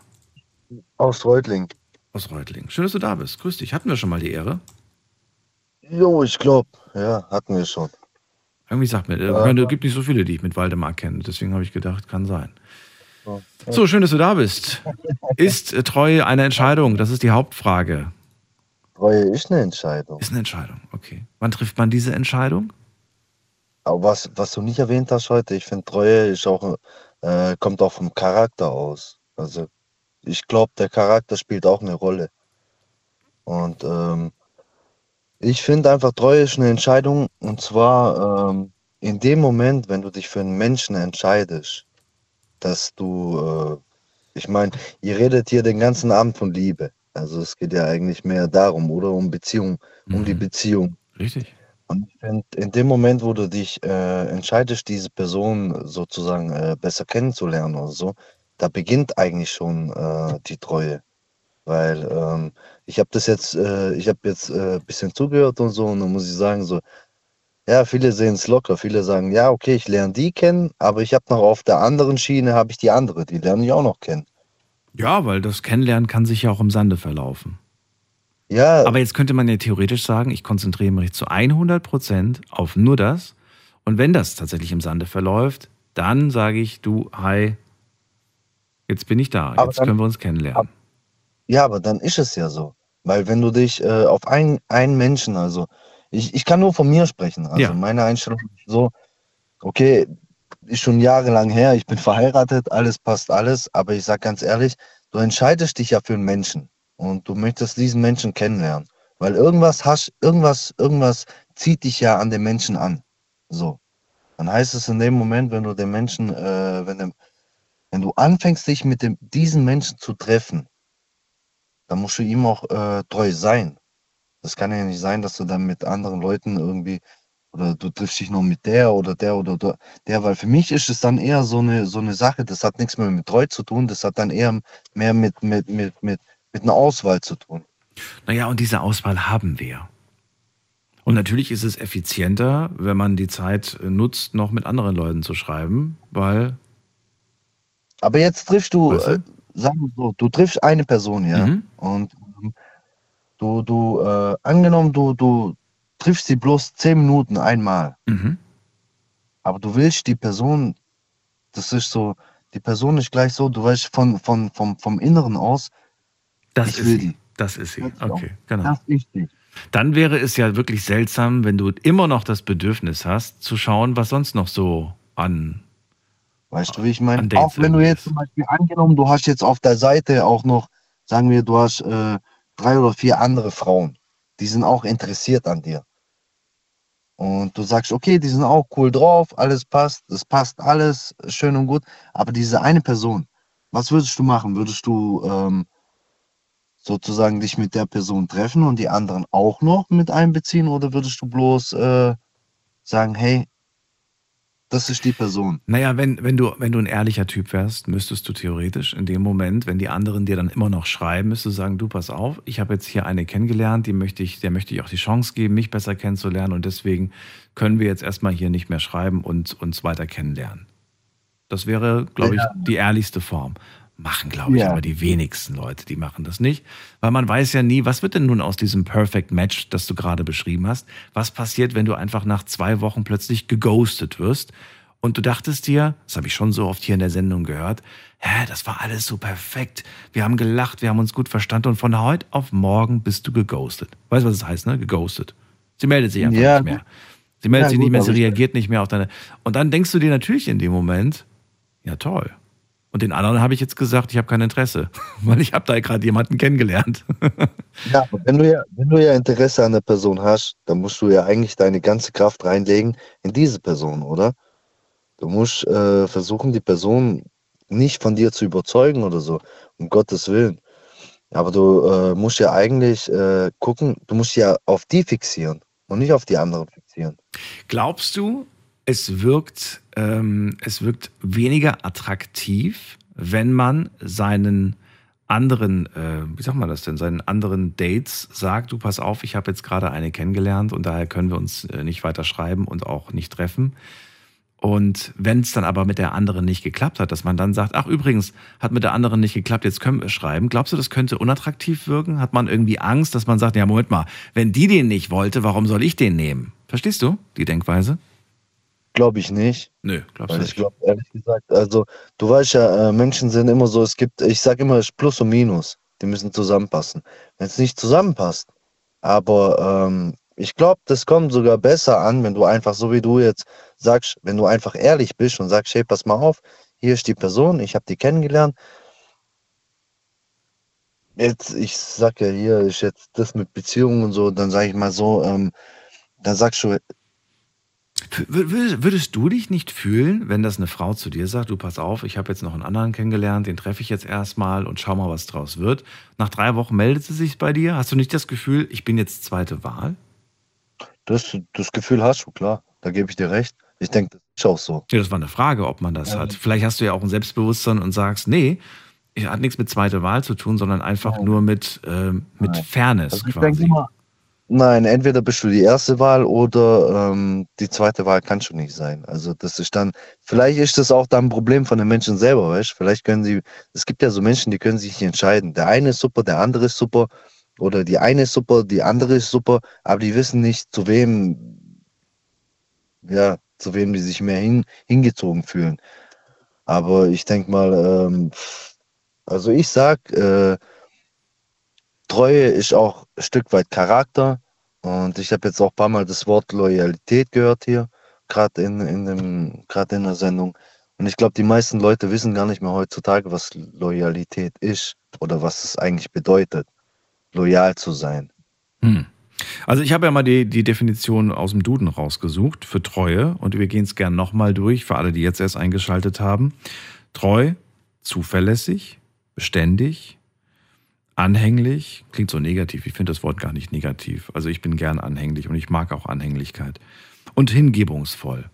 Aus Reutling. Aus Reutling. Schön, dass du da bist. Grüß dich. Hatten wir schon mal die Ehre? Jo, ich glaube, ja, hatten wir schon. Irgendwie sagt mir, Ja. es gibt nicht so viele, die ich mit Waldemar kenne. Deswegen habe ich gedacht, kann sein. So, schön, dass du da bist. Ist äh, Treue eine Entscheidung? Das ist die Hauptfrage. Treue ist eine Entscheidung. Ist eine Entscheidung, okay. Wann trifft man diese Entscheidung? Aber was, was du nicht erwähnt hast heute, ich finde, Treue ist auch, äh, kommt auch vom Charakter aus. Also ich glaube, der Charakter spielt auch eine Rolle. Und ähm, ich finde einfach, Treue ist eine Entscheidung. Und zwar ähm, in dem Moment, wenn du dich für einen Menschen entscheidest, dass du, äh, ich meine, ihr redet hier den ganzen Abend von Liebe. Also es geht ja eigentlich mehr darum, oder um Beziehung, um die Beziehung. Richtig. Und ich finde, in dem Moment, wo du dich äh, entscheidest, diese Person sozusagen äh, besser kennenzulernen oder so, da beginnt eigentlich schon äh, die Treue. Weil ähm, ich habe das jetzt, äh, ich habe jetzt äh, ein bisschen zugehört und so, und dann muss ich sagen, so, ja, viele sehen es locker, viele sagen, ja, okay, ich lerne die kennen, aber ich habe noch auf der anderen Schiene, habe ich die andere, die lerne ich auch noch kennen. Ja, weil das Kennenlernen kann sich ja auch im Sande verlaufen. Ja. Aber jetzt könnte man ja theoretisch sagen, ich konzentriere mich zu 100 Prozent auf nur das. Und wenn das tatsächlich im Sande verläuft, dann sage ich, du, hi, jetzt bin ich da, Aber jetzt dann- können wir uns kennenlernen. Ja, aber dann ist es ja so. Weil wenn du dich äh, auf einen, einen Menschen, also ich, ich kann nur von mir sprechen. Also Ja. meine Einstellung ist so, okay, ist schon jahrelang her, ich bin verheiratet, alles passt alles, aber ich sag ganz ehrlich, du entscheidest dich ja für einen Menschen und du möchtest diesen Menschen kennenlernen. Weil irgendwas hast, irgendwas, irgendwas zieht dich ja an den Menschen an. So. Dann heißt es in dem Moment, wenn du den Menschen, äh, wenn, dem, wenn du anfängst, dich mit dem, diesen Menschen zu treffen, dann musst du ihm auch äh, treu sein. Das kann ja nicht sein, dass du dann mit anderen Leuten irgendwie oder du triffst dich noch mit der oder der oder der, der, weil für mich ist es dann eher so eine so eine Sache, das hat nichts mehr mit treu zu tun, das hat dann eher mehr mit mit mit mit mit einer Auswahl zu tun. Naja, und diese Auswahl haben wir. Und natürlich ist es effizienter, wenn man die Zeit nutzt, noch mit anderen Leuten zu schreiben, weil. Aber jetzt triffst du, Weißt du? äh, sagen wir so, du triffst eine Person, ja, Mhm. und ähm, du du äh, angenommen du du triffst sie bloß zehn Minuten einmal. Mhm. Aber du willst die Person, das ist so, die Person ist gleich so, du weißt von, von, vom, vom Inneren aus, Das ich ist will sie. Das ist sie. Okay, genau. Das ist die. Dann wäre es ja wirklich seltsam, wenn du immer noch das Bedürfnis hast, zu schauen, was sonst noch so an. Weißt du, wie ich meine? Auch wenn du jetzt zum Beispiel angenommen, du hast jetzt auf der Seite auch noch, sagen wir, du hast äh, drei oder vier andere Frauen, die sind auch interessiert an dir. und du sagst, okay, die sind auch cool drauf, alles passt, es passt alles, schön und gut, aber diese eine Person, was würdest du machen? Würdest du ähm, sozusagen dich mit der Person treffen und die anderen auch noch mit einbeziehen oder würdest du bloß äh, sagen, hey, das ist die Person. Naja, wenn, wenn, du, wenn du ein ehrlicher Typ wärst, müsstest du theoretisch in dem Moment, wenn die anderen dir dann immer noch schreiben, müsstest du sagen, du pass auf, ich habe jetzt hier eine kennengelernt, die möchte ich, der möchte ich auch die Chance geben, mich besser kennenzulernen und deswegen können wir jetzt erstmal hier nicht mehr schreiben und uns weiter kennenlernen. Das wäre, glaube ja. ich, die ehrlichste Form. Machen, glaube ich, ja. aber die wenigsten Leute, die machen das nicht. Weil man weiß ja nie, was wird denn nun aus diesem Perfect Match, das du gerade beschrieben hast? Was passiert, wenn du einfach nach zwei Wochen plötzlich geghostet wirst? Und du dachtest dir, das habe ich schon so oft hier in der Sendung gehört, hä, das war alles so perfekt. Wir haben gelacht, wir haben uns gut verstanden und von heute auf morgen bist du geghostet. Weißt du, was das heißt, ne? Geghostet. Sie meldet sich einfach ja, nicht mehr. Sie meldet ja, sich gut, nicht mehr, sie reagiert nicht mehr auf deine. Und dann denkst du dir natürlich in dem Moment, ja toll, und den anderen habe ich jetzt gesagt, ich habe kein Interesse, weil ich habe da gerade jemanden kennengelernt. ja, wenn du ja, wenn du ja Interesse an der Person hast, dann musst du ja eigentlich deine ganze Kraft reinlegen in diese Person, oder? Du musst äh, versuchen, die Person nicht von dir zu überzeugen oder so, um Gottes Willen. Aber du äh, musst ja eigentlich äh, gucken, du musst ja auf die fixieren und nicht auf die anderen fixieren. Glaubst du, es wirkt, ähm, es wirkt weniger attraktiv, wenn man seinen anderen, äh, wie sagt man das denn, seinen anderen Dates sagt, du pass auf, ich habe jetzt gerade eine kennengelernt und daher können wir uns äh, nicht weiter schreiben und auch nicht treffen. Und wenn es dann aber mit der anderen nicht geklappt hat, dass man dann sagt, ach übrigens, hat mit der anderen nicht geklappt, jetzt können wir schreiben. Glaubst du, das könnte unattraktiv wirken? Hat man irgendwie Angst, dass man sagt, ja, Moment mal, wenn die den nicht wollte, warum soll ich den nehmen? Verstehst du die Denkweise? Glaube ich nicht. Nö, glaubst du nicht. Ich glaube, ehrlich gesagt, also du weißt ja, äh, Menschen sind immer so, es gibt, ich sage immer, es ist Plus und Minus. Die müssen zusammenpassen. Wenn es nicht zusammenpasst, aber ähm, ich glaube, das kommt sogar besser an, wenn du einfach, so wie du jetzt sagst, wenn du einfach ehrlich bist und sagst, hey, pass mal auf, hier ist die Person, ich habe die kennengelernt. Jetzt, ich sag ja hier, ist jetzt das mit Beziehungen und so, dann sage ich mal so, ähm, dann sagst du, Würdest du dich nicht fühlen, wenn das eine Frau zu dir sagt, du pass auf, ich habe jetzt noch einen anderen kennengelernt, den treffe ich jetzt erstmal und schau mal, was draus wird. Nach drei Wochen meldet sie sich bei dir. Hast du nicht das Gefühl, ich bin jetzt zweite Wahl? Das, das Gefühl hast du, klar. Da gebe ich dir recht. Ich denke, das ist auch so. Ja, das war eine Frage, ob man das ja. hat. Vielleicht hast du ja auch ein Selbstbewusstsein und sagst, nee, hat nichts mit zweiter Wahl zu tun, sondern einfach Nein. nur mit, äh, mit Fairness also ich quasi. Denke immer, Nein, entweder bist du die erste Wahl oder ähm, die zweite Wahl kannst du nicht sein. Also das ist dann, vielleicht ist das auch dann ein Problem von den Menschen selber, weißt Vielleicht können sie, es gibt ja so Menschen, die können sich nicht entscheiden. Der eine ist super, der andere ist super oder die eine ist super, die andere ist super, aber die wissen nicht, zu wem, ja, zu wem die sich mehr hin, hingezogen fühlen. Aber ich denke mal, ähm, also ich sag, äh, Treue ist auch ein Stück weit Charakter. Und ich habe jetzt auch ein paar Mal das Wort Loyalität gehört hier, gerade in, in, in der Sendung. Und ich glaube, die meisten Leute wissen gar nicht mehr heutzutage, was Loyalität ist oder was es eigentlich bedeutet, loyal zu sein. Hm. Also ich habe ja mal die, die Definition aus dem Duden rausgesucht für Treue und wir gehen es gern nochmal durch für alle, die jetzt erst eingeschaltet haben. Treu, zuverlässig, beständig, Anhänglich klingt so negativ. Ich finde das Wort gar nicht negativ. Also ich bin gern anhänglich und ich mag auch Anhänglichkeit. Und hingebungsvoll.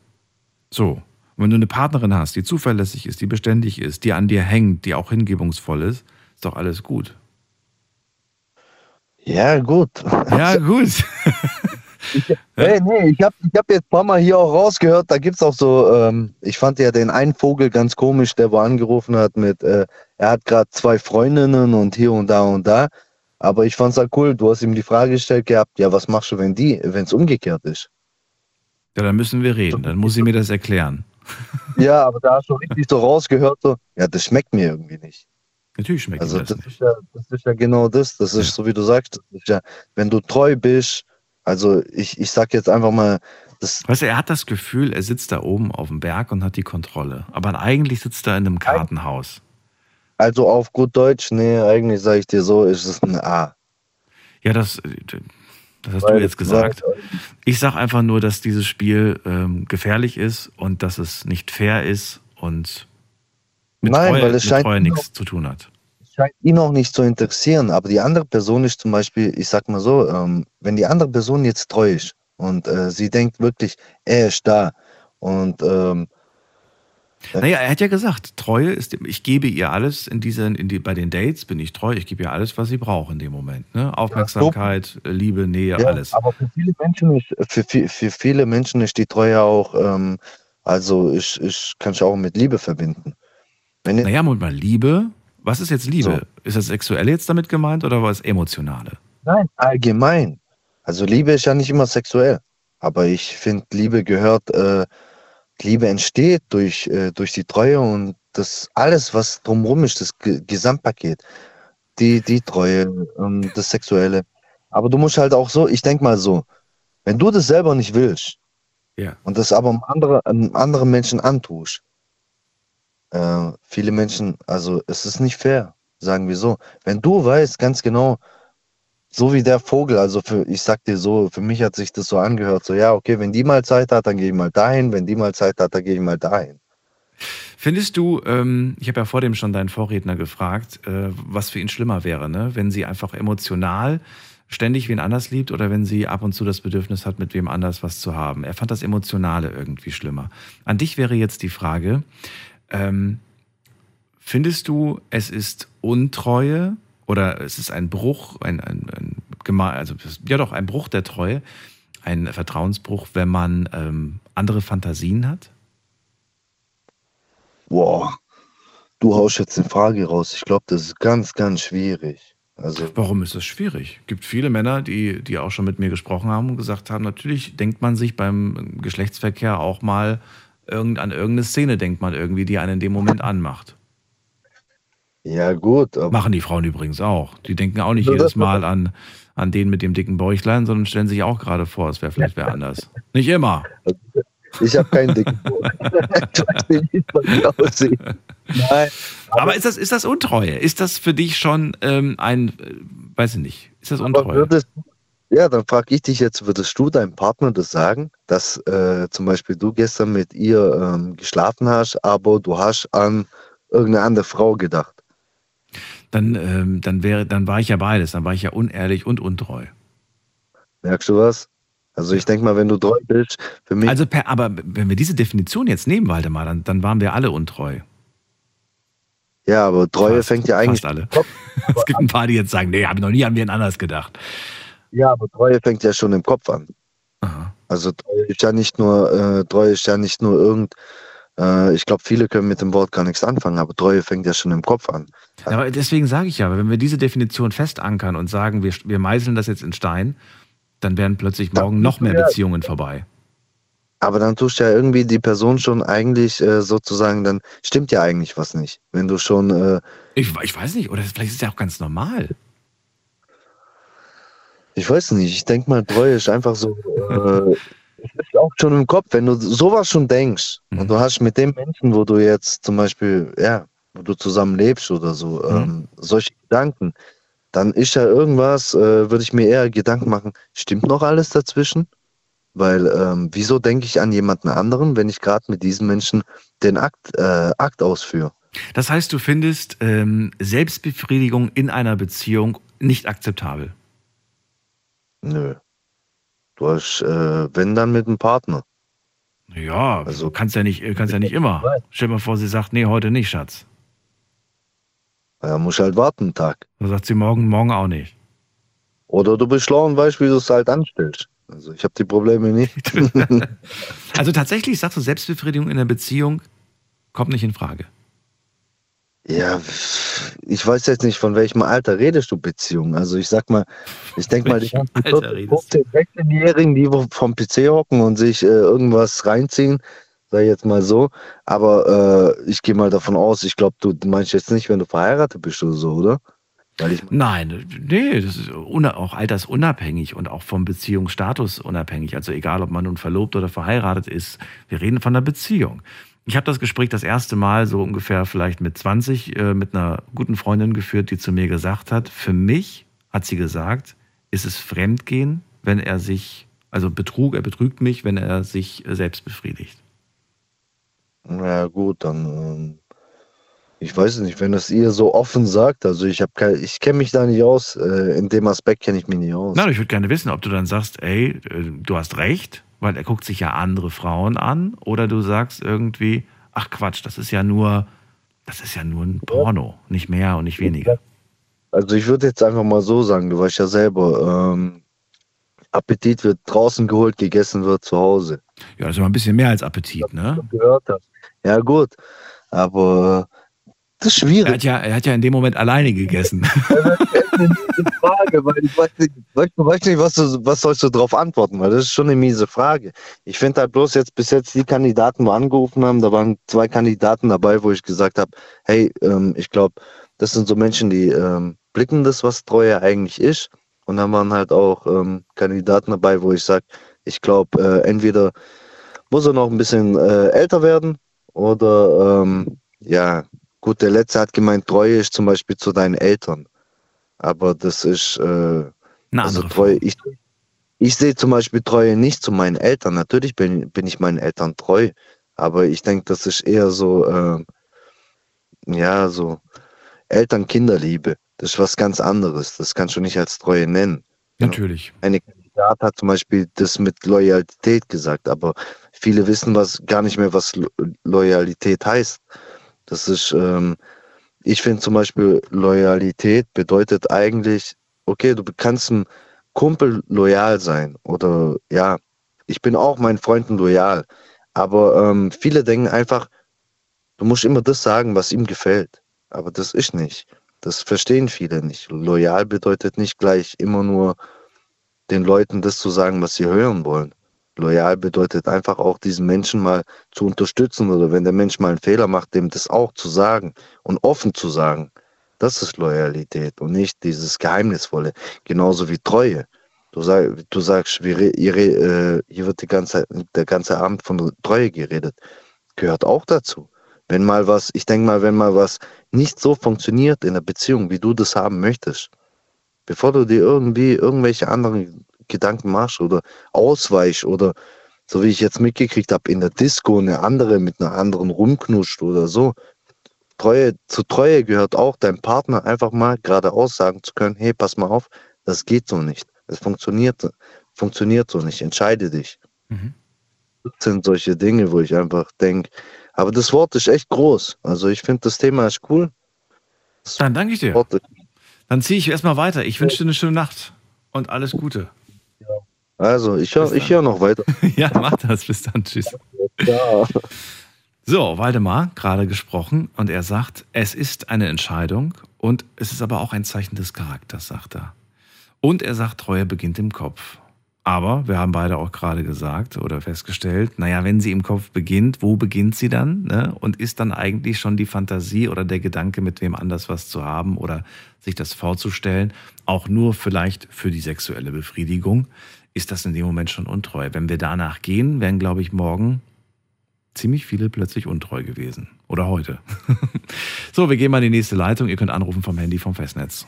So, wenn du eine Partnerin hast, die zuverlässig ist, die beständig ist, die an dir hängt, die auch hingebungsvoll ist, ist doch alles gut. Ja, gut. Ja, gut. Ich, hey, nee, ich habe ich hab jetzt ein paar Mal hier auch rausgehört, da gibt es auch so, ähm, ich fand ja den einen Vogel ganz komisch, der wo angerufen hat mit, äh, er hat gerade zwei Freundinnen und hier und da und da. Aber ich fand es halt cool, du hast ihm die Frage gestellt gehabt, ja, was machst du, wenn die, wenn es umgekehrt ist? Ja, dann müssen wir reden, dann muss sie mir das erklären. Ja, aber da hast du richtig so rausgehört, so, ja, das schmeckt mir irgendwie nicht. Natürlich schmeckt also, das, das nicht. Ist ja, das ist ja genau das. Das ist so, wie du sagst. Ja, wenn du treu bist, also ich, ich sag jetzt einfach mal, das weißt du, er hat das Gefühl, er sitzt da oben auf dem Berg und hat die Kontrolle. Aber eigentlich sitzt er in einem Kartenhaus. Also auf gut Deutsch, nee, eigentlich sage ich dir so, ist es ein A. Ja, das, Das hast du jetzt gesagt. Ich sage einfach nur, dass dieses Spiel ähm, gefährlich ist und dass es nicht fair ist und mit Nein, Treue, weil es scheint Treue nichts zu tun hat. scheint ihn auch nicht zu interessieren, aber die andere Person ist zum Beispiel, ich sag mal so, ähm, wenn die andere Person jetzt treu ist und äh, sie denkt wirklich, er ist da und ähm, Naja, er hat ja gesagt, Treue ist, ich gebe ihr alles in diesen, in die, bei den Dates bin ich treu, ich gebe ihr alles, was sie braucht in dem Moment. Ne? Aufmerksamkeit, Liebe, Nähe, Ja, alles. aber für viele Menschen ist, für, für viele Menschen ist die Treue auch, ähm, also ich, ich kann ich auch mit Liebe verbinden. Wenn Naja, Moment mal, Liebe, was ist jetzt Liebe? So. Ist das Sexuelle jetzt damit gemeint oder was Emotionale? Nein, allgemein. Also Liebe ist ja nicht immer sexuell, aber ich finde, Liebe gehört, äh, Liebe entsteht durch, äh, durch die Treue und das alles, was drumherum ist, das Ge Gesamtpaket. Die, die Treue, ähm, das Sexuelle. Aber du musst halt auch so, ich denke mal so, wenn du das selber nicht willst Ja. und das aber einem andere, einem anderen Menschen antust, äh, viele Menschen, also es ist nicht fair, sagen wir so. Wenn du weißt ganz genau, so wie der Vogel, also für, ich sag dir so, für mich hat sich das so angehört, so ja, okay, wenn die mal Zeit hat, dann gehe ich mal dahin, wenn die mal Zeit hat, dann gehe ich mal dahin. Findest du, ähm, ich habe ja vor dem schon deinen Vorredner gefragt, äh, was für ihn schlimmer wäre, ne? wenn sie einfach emotional ständig wen anders liebt oder wenn sie ab und zu das Bedürfnis hat, mit wem anders was zu haben. Er fand das Emotionale irgendwie schlimmer. An dich wäre jetzt die Frage, ähm, findest du, es ist Untreue oder es ist ein Bruch, ein, ein, ein also ja doch ein Bruch der Treue, ein Vertrauensbruch, wenn man ähm, andere Fantasien hat? Boah, du haust jetzt eine Frage raus. Ich glaube, das ist ganz, ganz schwierig. Also, Warum ist das schwierig? Es gibt viele Männer, die, die auch schon mit mir gesprochen haben und gesagt haben, natürlich denkt man sich beim Geschlechtsverkehr auch mal irgend, an irgendeine Szene, denkt man irgendwie, die einen in dem Moment anmacht. Ja gut, Machen die Frauen übrigens auch. Die denken auch nicht jedes Mal an, an den mit dem dicken Bäuchlein, sondern stellen sich auch gerade vor, es wäre vielleicht wer anders. Nicht immer. ich habe keinen dicken aussieht. Nein, Aber ist das, ist das Untreue? Ist das für dich schon ähm, ein, äh, weiß ich nicht, ist das Untreue? würdest, ja, dann frage ich dich jetzt, würdest du deinem Partner das sagen, dass äh, zum Beispiel du gestern mit ihr ähm, geschlafen hast, aber du hast an irgendeine andere Frau gedacht? Dann, ähm, dann, wäre, dann war ich ja beides. Dann war ich ja unehrlich und untreu. Merkst du was? Also ich denke mal, wenn du treu bist, für mich. Also, per, aber wenn wir diese Definition jetzt nehmen, Waldemar, dann, dann waren wir alle untreu. ja, aber Treue Fast, fängt ja eigentlich. Fast alle. es gibt ein paar, die jetzt sagen, nee, habe ich noch nie an wen anders gedacht. Ja, aber Treue fängt ja schon im Kopf an. Aha. Also Treue ist ja nicht nur, äh, Treue ist ja nicht nur irgend, äh, ich glaube, viele können mit dem Wort gar nichts anfangen, aber Treue fängt ja schon im Kopf an. Ja, aber deswegen sage ich ja, wenn wir diese Definition festankern und sagen, wir, wir meißeln das jetzt in Stein, dann wären plötzlich morgen noch mehr. Beziehungen vorbei. Aber dann tust du ja irgendwie die Person schon eigentlich äh, sozusagen, dann stimmt ja eigentlich was nicht. Wenn du schon, äh, Ich, ich weiß nicht, oder vielleicht ist es ja auch ganz normal. ich weiß nicht, ich denke mal, Treue ist einfach so, äh, es ist auch schon im Kopf, wenn du sowas schon denkst Mhm. und du hast mit dem Menschen, wo du jetzt zum Beispiel, ja, wo du zusammen lebst oder so, Mhm. ähm, solche Gedanken, dann ist ja irgendwas, äh, würde ich mir eher Gedanken machen, stimmt noch alles dazwischen? Weil, ähm, wieso denke ich an jemanden anderen, wenn ich gerade mit diesem Menschen den Akt, äh, Akt ausführe? Das heißt, du findest ähm, Selbstbefriedigung in einer Beziehung nicht akzeptabel. Nö. Du hast, äh, wenn dann mit einem Partner. Ja, also kannst ja nicht, kannst ja nicht immer. Stell dir mal vor, sie sagt, nee, heute nicht, Schatz. Ja, musst halt warten einen Tag. Dann sagt sie morgen, morgen auch nicht. Oder du bist schlau und weißt, wie du es halt anstellst. Also ich habe die Probleme nicht. Also tatsächlich sagst du, Selbstbefriedigung in der Beziehung kommt nicht in Frage. Ja, ich weiß jetzt nicht, von welchem Alter redest du Beziehung. Also ich sag mal, ich denke mal, die Welchem ganzen Alter 14-, redest du? 15-, 16-Jährigen, die vom PC hocken und sich äh, irgendwas reinziehen, sei jetzt mal so. Aber äh, ich gehe mal davon aus, ich glaube, du meinst jetzt nicht, wenn du verheiratet bist oder so, oder? Nein, nee, das ist auch altersunabhängig und auch vom Beziehungsstatus unabhängig. Also egal, ob man nun verlobt oder verheiratet ist, wir reden von einer Beziehung. Ich habe das Gespräch das erste Mal so ungefähr vielleicht mit 20 äh, mit einer guten Freundin geführt, die zu mir gesagt hat, für mich, hat sie gesagt, ist es Fremdgehen, wenn er sich, also Betrug, er betrügt mich, wenn er sich selbst befriedigt. Na gut, dann, ähm, ich weiß nicht, wenn das ihr so offen sagt, also ich habe ich kenne mich da nicht aus, äh, in dem Aspekt kenne ich mich nicht aus. Nein, ich würde gerne wissen, ob du dann sagst, ey, äh, du hast recht, weil er guckt sich ja andere Frauen an, oder du sagst irgendwie, ach Quatsch, das ist ja nur, das ist ja nur ein Porno, nicht mehr und nicht weniger. Also ich würde jetzt einfach mal so sagen, du weißt ja selber, ähm, Appetit wird draußen geholt, gegessen wird zu Hause. Ja, das ist aber ein bisschen mehr als Appetit, ne? Gehört hast. Ja gut, aber das ist schwierig. Er hat ja, er hat ja in dem Moment alleine gegessen. Frage, weil ich weiß nicht, was, du, was sollst du darauf antworten, weil das ist schon eine miese Frage. Ich finde halt bloß jetzt bis jetzt die Kandidaten, wo angerufen haben, da waren zwei Kandidaten dabei, wo ich gesagt habe, hey, ähm, ich glaube, das sind so Menschen, die ähm, blicken das, was Treue eigentlich ist. Und dann waren halt auch ähm, Kandidaten dabei, wo ich sage, ich glaube, äh, entweder muss er noch ein bisschen äh, älter werden oder ähm, ja, gut, der letzte hat gemeint, Treue ist zum Beispiel zu deinen Eltern. Aber das ist äh, also Treue. Ich, ich sehe zum Beispiel Treue nicht zu meinen Eltern. Natürlich bin, bin ich meinen Eltern treu, aber ich denke, das ist eher so, äh, ja, so Eltern-Kinderliebe. Das ist was ganz anderes. Das kannst du nicht als Treue nennen. Natürlich. Eine Kandidat hat zum Beispiel das mit Loyalität gesagt, aber viele wissen was gar nicht mehr, was Loyalität heißt. Das ist, ähm, ich finde zum Beispiel Loyalität bedeutet eigentlich, okay, du kannst einem Kumpel loyal sein oder ja, ich bin auch meinen Freunden loyal, aber ähm, viele denken einfach, du musst immer das sagen, was ihm gefällt, aber das ist nicht. Das verstehen viele nicht. Loyal bedeutet nicht gleich immer nur den Leuten das zu sagen, was sie hören wollen. Loyal bedeutet einfach auch diesen Menschen mal zu unterstützen oder wenn der Mensch mal einen Fehler macht, dem das auch zu sagen und offen zu sagen. Das ist Loyalität und nicht dieses Geheimnisvolle. Genauso wie Treue. Du, sag, du sagst, wir, hier, äh, hier wird die ganze, der ganze Abend von Treue geredet. Gehört auch dazu. Wenn mal was, ich denke mal, wenn mal was nicht so funktioniert in der Beziehung, wie du das haben möchtest, bevor du dir irgendwie irgendwelche anderen Gedanken machst oder ausweichst oder so wie ich jetzt mitgekriegt habe, in der Disco eine andere mit einer anderen rumknuscht oder so. Treue, zu Treue gehört auch deinem Partner einfach mal geradeaus sagen zu können, hey, pass mal auf, das geht so nicht. Es funktioniert, funktioniert so nicht. Entscheide dich. Mhm. Das sind solche Dinge, wo ich einfach denke, aber das Wort ist echt groß. Also ich finde das Thema ist cool. Das Dann danke ich dir. Dann ziehe ich erstmal weiter. Ich wünsche dir eine schöne Nacht und alles Gute. Also, ich höre hör noch weiter. ja, mach das. Bis dann. Tschüss. Ja. So, Waldemar, gerade gesprochen, und er sagt, es ist eine Entscheidung und es ist aber auch ein Zeichen des Charakters, sagt er. Und er sagt, Treue beginnt im Kopf. Aber wir haben beide auch gerade gesagt oder festgestellt, naja, wenn sie im Kopf beginnt, wo beginnt sie dann? Ne? Und ist dann eigentlich schon die Fantasie oder der Gedanke, mit wem anders was zu haben oder sich das vorzustellen, auch nur vielleicht für die sexuelle Befriedigung? ist das in dem Moment schon untreu. Wenn wir danach gehen, wären, glaube ich, morgen ziemlich viele plötzlich untreu gewesen. Oder heute. so, wir gehen mal in die nächste Leitung. Ihr könnt anrufen vom Handy vom Festnetz.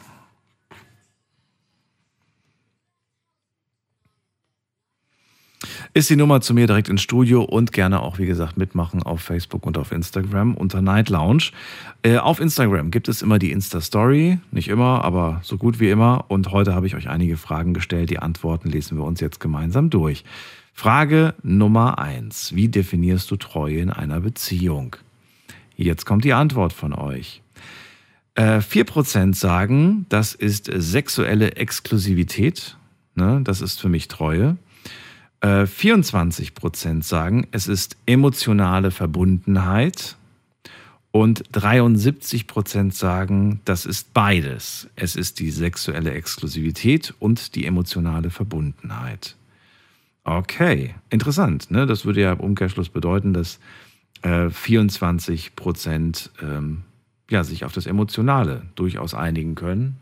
Ist die Nummer zu mir direkt ins Studio und gerne auch, wie gesagt, mitmachen auf Facebook und auf Instagram unter Night Lounge. Äh, auf Instagram gibt es immer die Insta-Story, nicht immer, aber so gut wie immer. Und heute habe ich euch einige Fragen gestellt. Die Antworten lesen wir uns jetzt gemeinsam durch. Frage Nummer eins: Wie definierst du Treue in einer Beziehung? Jetzt kommt die Antwort von euch. Äh, 4% sagen, das ist sexuelle Exklusivität. Ne, das ist für mich Treue. 24 äh, Prozent sagen, es ist emotionale Verbundenheit. Und 73 Prozent sagen, das ist beides. Es ist die sexuelle Exklusivität und die emotionale Verbundenheit. Okay, interessant. Ne? Das würde ja im Umkehrschluss bedeuten, dass äh, 24 Prozent ähm, ja, sich auf das Emotionale durchaus einigen können.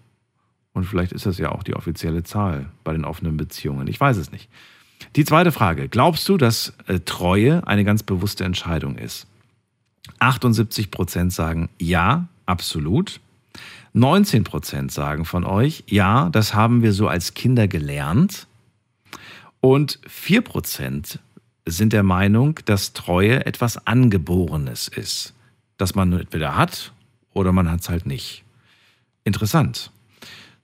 Und vielleicht ist das ja auch die offizielle Zahl bei den offenen Beziehungen. Ich weiß es nicht. Die zweite Frage. Glaubst du, dass äh, Treue eine ganz bewusste Entscheidung ist? 78 Prozent sagen ja, absolut. 19 Prozent sagen von euch, ja, das haben wir so als Kinder gelernt. Und 4% sind der Meinung, dass Treue etwas Angeborenes ist. Dass man entweder hat oder man hat es halt nicht. Interessant.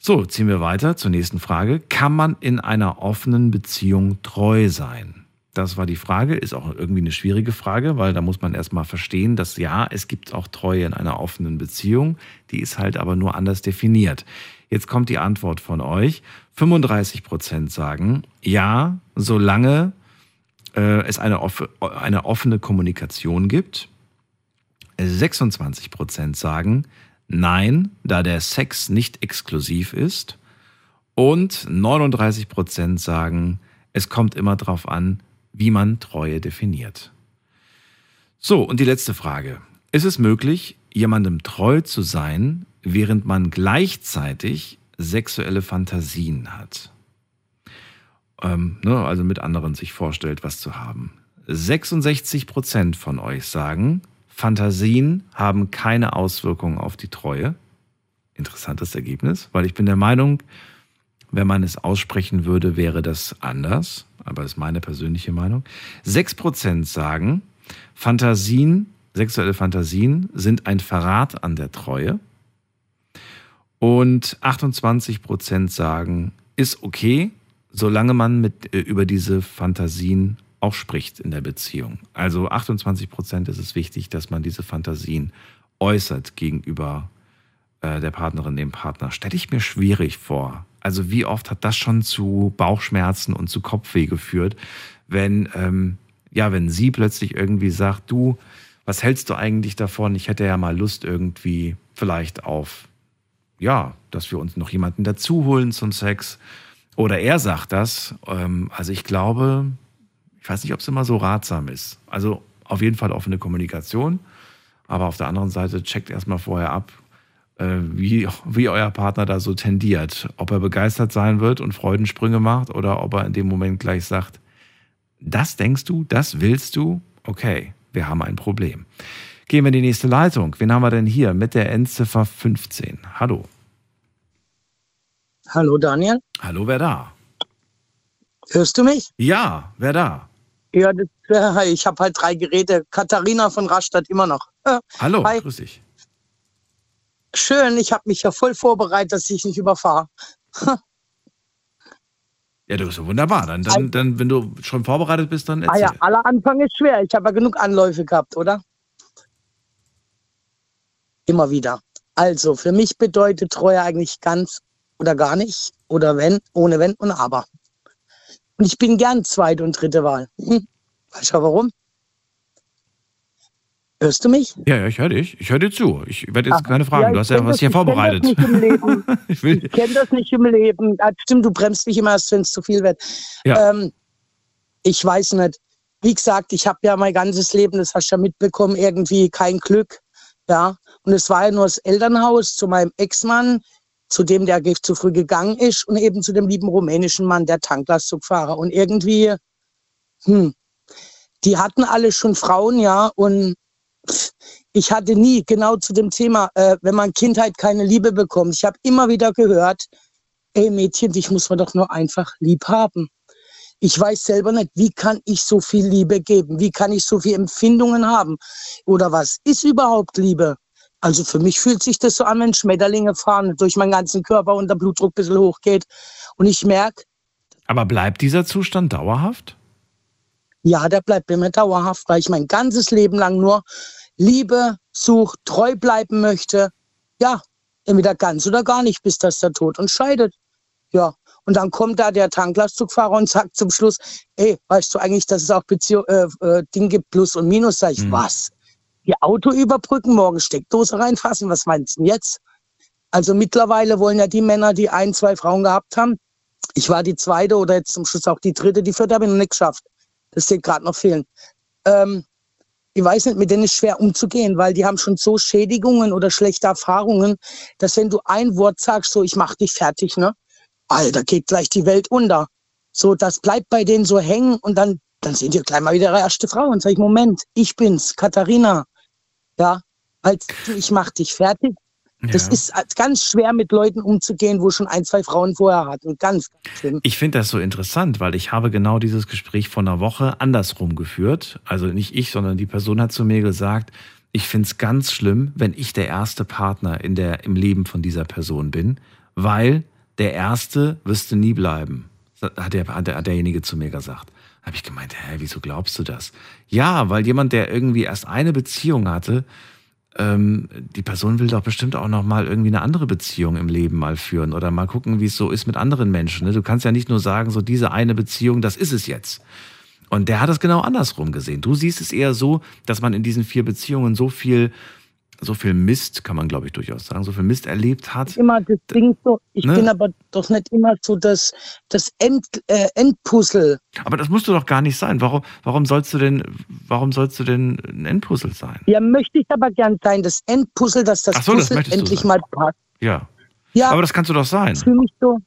So, ziehen wir weiter zur nächsten Frage. Kann man in einer offenen Beziehung treu sein? Das war die Frage, ist auch irgendwie eine schwierige Frage, weil da muss man erstmal verstehen, dass ja, es gibt auch Treue in einer offenen Beziehung, die ist halt aber nur anders definiert. Jetzt kommt die Antwort von euch. 35 Prozent sagen, ja, solange äh, es eine, off eine offene Kommunikation gibt. 26 Prozent sagen, nein, da der Sex nicht exklusiv ist. Und 39 Prozent sagen, es kommt immer darauf an, wie man Treue definiert. So, und die letzte Frage. Ist es möglich, jemandem treu zu sein, während man gleichzeitig sexuelle Fantasien hat? Ähm, ne, also mit anderen sich vorstellt, was zu haben. 66 Prozent von euch sagen, Fantasien haben keine Auswirkungen auf die Treue. Interessantes Ergebnis, weil ich bin der Meinung, wenn man es aussprechen würde, wäre das anders. Aber das ist meine persönliche Meinung. 6% sagen, Fantasien, sexuelle Fantasien sind ein Verrat an der Treue. Und 28% sagen, ist okay, solange man mit, äh, über diese Fantasien auch spricht in der Beziehung. Also 28% ist es wichtig, dass man diese Fantasien äußert gegenüber äh, der Partnerin, dem Partner. Stelle ich mir schwierig vor. Also wie oft hat das schon zu Bauchschmerzen und zu Kopfweh geführt, wenn, ähm, ja, wenn sie plötzlich irgendwie sagt, du, was hältst du eigentlich davon? Ich hätte ja mal Lust irgendwie vielleicht auf, ja, dass wir uns noch jemanden dazu holen zum Sex. Oder er sagt das. Ähm, also ich glaube, ich weiß nicht, ob es immer so ratsam ist. Also auf jeden Fall offene Kommunikation. Aber auf der anderen Seite checkt erstmal vorher ab, äh, wie, wie euer Partner da so tendiert. Ob er begeistert sein wird und Freudensprünge macht oder ob er in dem Moment gleich sagt, das denkst du, das willst du? Okay, wir haben ein Problem. Gehen wir in die nächste Leitung. Wen haben wir denn hier mit der Endziffer 15? Hallo. Hallo Daniel. Hallo, wer da? Hörst du mich? Ja, wer da? Ja, das, äh, ich habe halt drei Geräte. Katharina von Rastatt immer noch. Äh, Hallo, Hi. grüß dich. Schön, ich habe mich ja voll vorbereitet, dass ich nicht überfahre. ja, du bist ja wunderbar. Dann, dann, dann, wenn du schon vorbereitet bist, dann erzähl. Ah ja, aller Anfang ist schwer. Ich habe ja genug Anläufe gehabt, oder? Immer wieder. Also, für mich bedeutet Treue eigentlich ganz oder gar nicht. Oder wenn, ohne wenn und aber. Und ich bin gern zweite und dritte Wahl. Hm? Weißt du warum? Hörst du mich? Ja, ja, ich höre dich. Ich höre dir zu. Ich werde jetzt Ach, keine Fragen. Ja, du hast ja was hier vorbereitet. ich ich kenne das nicht im Leben. Ah, stimmt, du bremst mich immer erst, wenn es zu viel wird. Ja. Ähm, ich weiß nicht. Wie gesagt, ich habe ja mein ganzes Leben, das hast du ja mitbekommen, irgendwie kein Glück. Ja. Und es war ja nur das Elternhaus zu meinem Ex-Mann, zu dem, der zu früh gegangen ist, und eben zu dem lieben rumänischen Mann, der Tanklastzugfahrer. Und irgendwie, hm, die hatten alle schon Frauen, ja, und ich hatte nie genau zu dem Thema, äh, wenn man Kindheit keine Liebe bekommt. Ich habe immer wieder gehört, ey Mädchen, dich muss man doch nur einfach lieb haben. Ich weiß selber nicht, wie kann ich so viel Liebe geben? Wie kann ich so viel Empfindungen haben? Oder was ist überhaupt Liebe? Also für mich fühlt sich das so an, wenn Schmetterlinge fahren durch meinen ganzen Körper und der Blutdruck ein bisschen hochgeht. Und ich merke. Aber bleibt dieser Zustand dauerhaft? Ja, der bleibt mir dauerhaft, weil ich mein ganzes Leben lang nur Liebe sucht, treu bleiben möchte. Ja, entweder ganz oder gar nicht, bis das der Tod uns scheidet. Ja, und dann kommt da der Tanklastzugfahrer und sagt zum Schluss, ey, weißt du eigentlich, dass es auch Beziehung, äh, äh, Ding gibt, Plus und Minus? Sag ich, mhm. was? Ihr Auto überbrücken, morgen Steckdose reinfassen, was meinst du denn jetzt? Also mittlerweile wollen ja die Männer, die ein, zwei Frauen gehabt haben, ich war die zweite oder jetzt zum Schluss auch die dritte, die vierte habe ich noch nicht geschafft. Das wird gerade noch fehlen. Ähm, ich weiß nicht, mit denen ist schwer umzugehen, weil die haben schon so Schädigungen oder schlechte Erfahrungen, dass wenn du ein Wort sagst, so ich mach dich fertig, ne? Alter, geht gleich die Welt unter. So, das bleibt bei denen so hängen und dann, dann sind die gleich mal wieder ihre erste Frau und sag ich, Moment, ich bin's, Katharina. Ja, als ich mach dich fertig. Das ist ganz schwer, mit Leuten umzugehen, wo schon ein, zwei Frauen vorher hatten. Ganz, ganz schlimm. Ich finde das so interessant, weil ich habe genau dieses Gespräch vor einer Woche andersrum geführt. Also nicht ich, sondern die Person hat zu mir gesagt, ich finde es ganz schlimm, wenn ich der erste Partner in der, im Leben von dieser Person bin, weil der erste wirst du nie bleiben, hat, der, hat, der, hat derjenige zu mir gesagt. Habe ich gemeint, hä, wieso glaubst du das? Ja, weil jemand, der irgendwie erst eine Beziehung hatte, ähm, die Person will doch bestimmt auch noch mal irgendwie eine andere Beziehung im Leben mal führen oder mal gucken, wie es so ist mit anderen Menschen. Ne? Du kannst ja nicht nur sagen, so diese eine Beziehung, das ist es jetzt. Und der hat es genau andersrum gesehen. Du siehst es eher so, dass man in diesen vier Beziehungen so viel so viel Mist, kann man glaube ich durchaus sagen, so viel Mist erlebt hat. Immer das Ding so, ich ne? bin aber doch nicht immer so das, das End, äh, Endpuzzle. Aber das musst du doch gar nicht sein. Warum, warum sollst du denn, warum sollst du denn ein Endpuzzle sein? Ja, möchte ich aber gern sein, das Endpuzzle, dass das so, Puzzle das endlich mal passt. Ja. ja. Aber das kannst du doch sein. Für mich so.